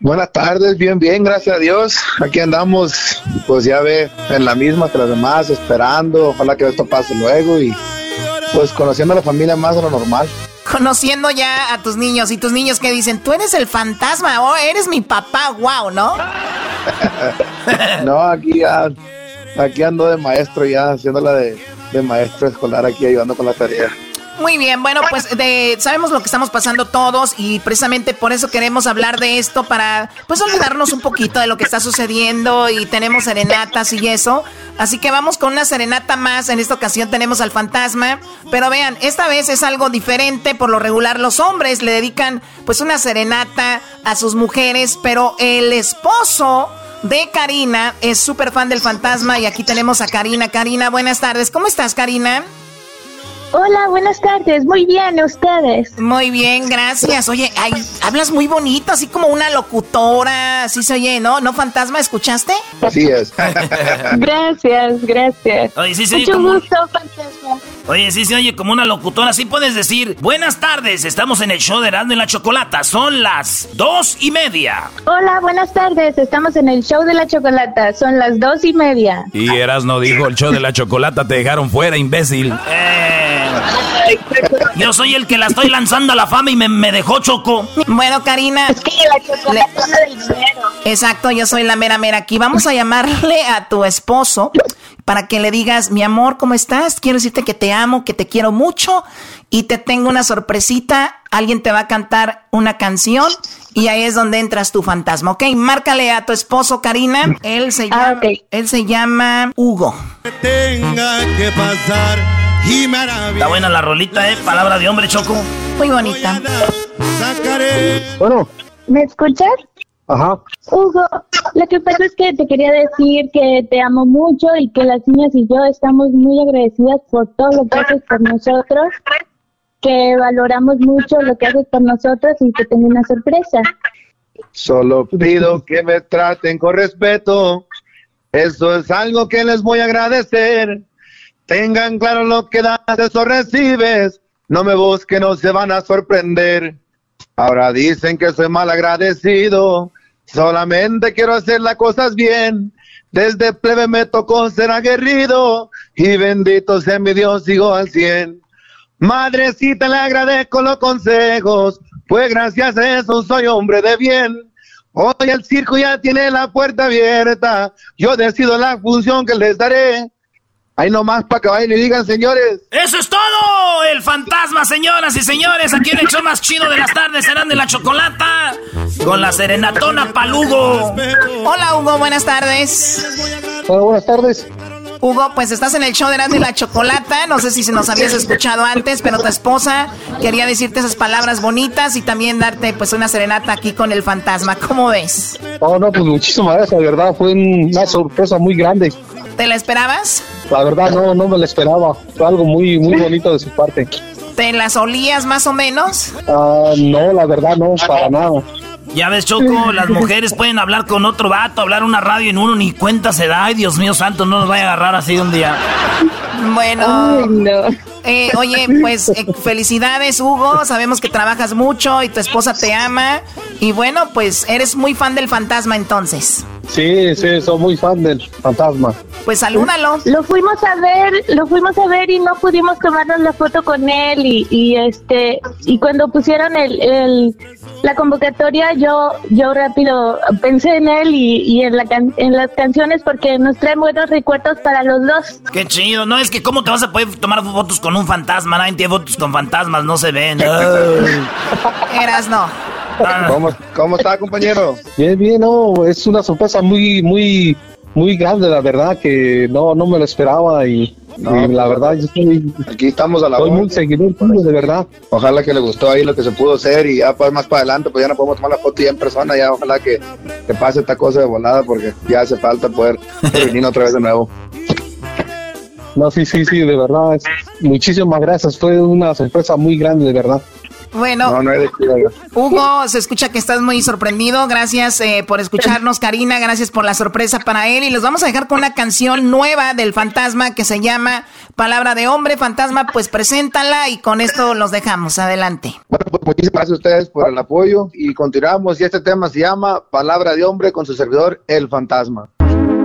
Buenas tardes, bien, bien, gracias a Dios. Aquí andamos, pues ya ve, en la misma que los demás, esperando. Ojalá que esto pase luego y pues conociendo a la familia más de lo normal. Conociendo ya a tus niños y tus niños que dicen, tú eres el fantasma o eres mi papá, wow, ¿no? <laughs> no, aquí ya, aquí ando de maestro ya, haciéndola de, de maestro escolar aquí, ayudando con la tarea. Muy bien, bueno, pues de, sabemos lo que estamos pasando todos y precisamente por eso queremos hablar de esto para pues olvidarnos un poquito de lo que está sucediendo y tenemos serenatas y eso. Así que vamos con una serenata más. En esta ocasión tenemos al fantasma, pero vean, esta vez es algo diferente. Por lo regular los hombres le dedican pues una serenata a sus mujeres, pero el esposo de Karina es súper fan del fantasma y aquí tenemos a Karina. Karina, buenas tardes. ¿Cómo estás, Karina? Hola, buenas tardes. Muy bien, ¿ustedes? Muy bien, gracias. Oye, ay, hablas muy bonito, así como una locutora, así se oye, ¿no? ¿No, fantasma? ¿Escuchaste? Así es. <laughs> gracias, gracias. Oye, sí Mucho como... gusto, fantasma. Oye, sí se oye como una locutora. Así puedes decir, buenas tardes, estamos en el show de Erasmo y la Chocolata. Son las dos y media. Hola, buenas tardes. Estamos en el show de la chocolata. Son las dos y media. Y Erasno dijo, el show de la chocolata te dejaron fuera, imbécil. Eh, yo soy el que la estoy lanzando a la fama y me, me dejó choco. Bueno, Karina. Es que la chocolata es del dinero. Exacto, yo soy la mera mera aquí. Vamos a llamarle a tu esposo para que le digas, mi amor, ¿cómo estás? Quiero decirte que te amo, que te quiero mucho y te tengo una sorpresita. Alguien te va a cantar una canción y ahí es donde entras tu fantasma, ¿ok? Márcale a tu esposo, Karina. Él se llama, él se llama Hugo. tenga que pasar y Está buena la rolita, ¿eh? Palabra de hombre, Choco. Muy bonita. Bueno. ¿Me escuchas? Ajá. Hugo, lo que pasa es que te quería decir que te amo mucho y que las niñas y yo estamos muy agradecidas por todo lo que haces por nosotros, que valoramos mucho lo que haces por nosotros y que tengo una sorpresa. Solo pido que me traten con respeto. Eso es algo que les voy a agradecer. Tengan claro lo que das, eso recibes. No me busquen, no se van a sorprender. Ahora dicen que soy mal agradecido. Solamente quiero hacer las cosas bien. Desde plebe me tocó ser aguerrido y bendito sea mi Dios, sigo al cien. Madrecita, le agradezco los consejos, pues gracias a eso soy hombre de bien. Hoy el circo ya tiene la puerta abierta, yo decido la función que les daré. Ahí nomás para que vayan y digan, señores. ¡Eso es todo! El fantasma, señoras y señores. Aquí en el show más chido de las tardes serán de la chocolata. Con la serenatona Palugo. Hola, Hugo. Buenas tardes. Hola, buenas tardes. Hugo, pues estás en el show de de la Chocolata. No sé si se nos habías escuchado antes, pero tu esposa quería decirte esas palabras bonitas y también darte pues una serenata aquí con el fantasma. ¿Cómo ves? Oh, no, pues muchísimas gracias, de verdad. Fue una sorpresa muy grande. ¿Te la esperabas? La verdad no, no me la esperaba. Fue algo muy, muy bonito de su parte. ¿Te las olías más o menos? Ah, no, la verdad no, para nada. Ya ves, Choco, <laughs> las mujeres pueden hablar con otro vato, hablar una radio en uno, ni cuenta se da. Ay, Dios mío santo, no nos vaya a agarrar así un día. Bueno. Eh, oye, pues eh, felicidades, Hugo. Sabemos que trabajas mucho y tu esposa te ama. Y bueno, pues eres muy fan del fantasma entonces. Sí, sí, soy muy fan del fantasma. Pues salúdalo. Lo fuimos a ver, lo fuimos a ver y no pudimos tomarnos la foto con él y, este y cuando pusieron el, la convocatoria yo yo rápido pensé en él y, en la en las canciones porque nos traen buenos recuerdos para los dos. Qué chido, no es que cómo te vas a poder tomar fotos con un fantasma, nadie tiene fotos con fantasmas, no se ven. <laughs> Eras no. ¿Cómo, ¿Cómo está, compañero? Bien, bien, no, es una sorpresa muy, muy, muy grande, la verdad, que no, no me lo esperaba y, la verdad, yo estoy, aquí estamos a la Soy muy seguidor de verdad. Ojalá que le gustó ahí lo que se pudo hacer y ya pues más para adelante, pues ya no podemos tomar la foto ya en persona, ya ojalá que, que pase esta cosa de volada porque ya hace falta poder venir otra vez de nuevo. No, sí, sí, sí, de verdad. Muchísimas gracias. Fue una sorpresa muy grande, de verdad. Bueno, Hugo, se escucha que estás muy sorprendido. Gracias eh, por escucharnos, Karina. Gracias por la sorpresa para él. Y los vamos a dejar con una canción nueva del fantasma que se llama Palabra de Hombre. Fantasma, pues preséntala y con esto los dejamos. Adelante. Bueno, pues muchísimas gracias a ustedes por el apoyo y continuamos. Y este tema se llama Palabra de Hombre con su servidor, El Fantasma.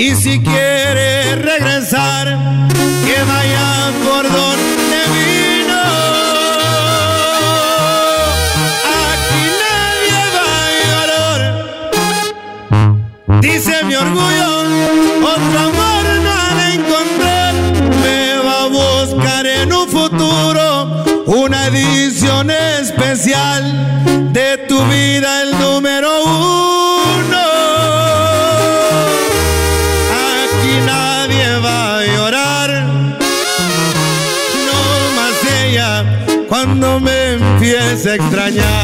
Y si quiere regresar, que vaya por donde vino. Aquí nadie va a llorar. Dice mi orgullo, a extrañar.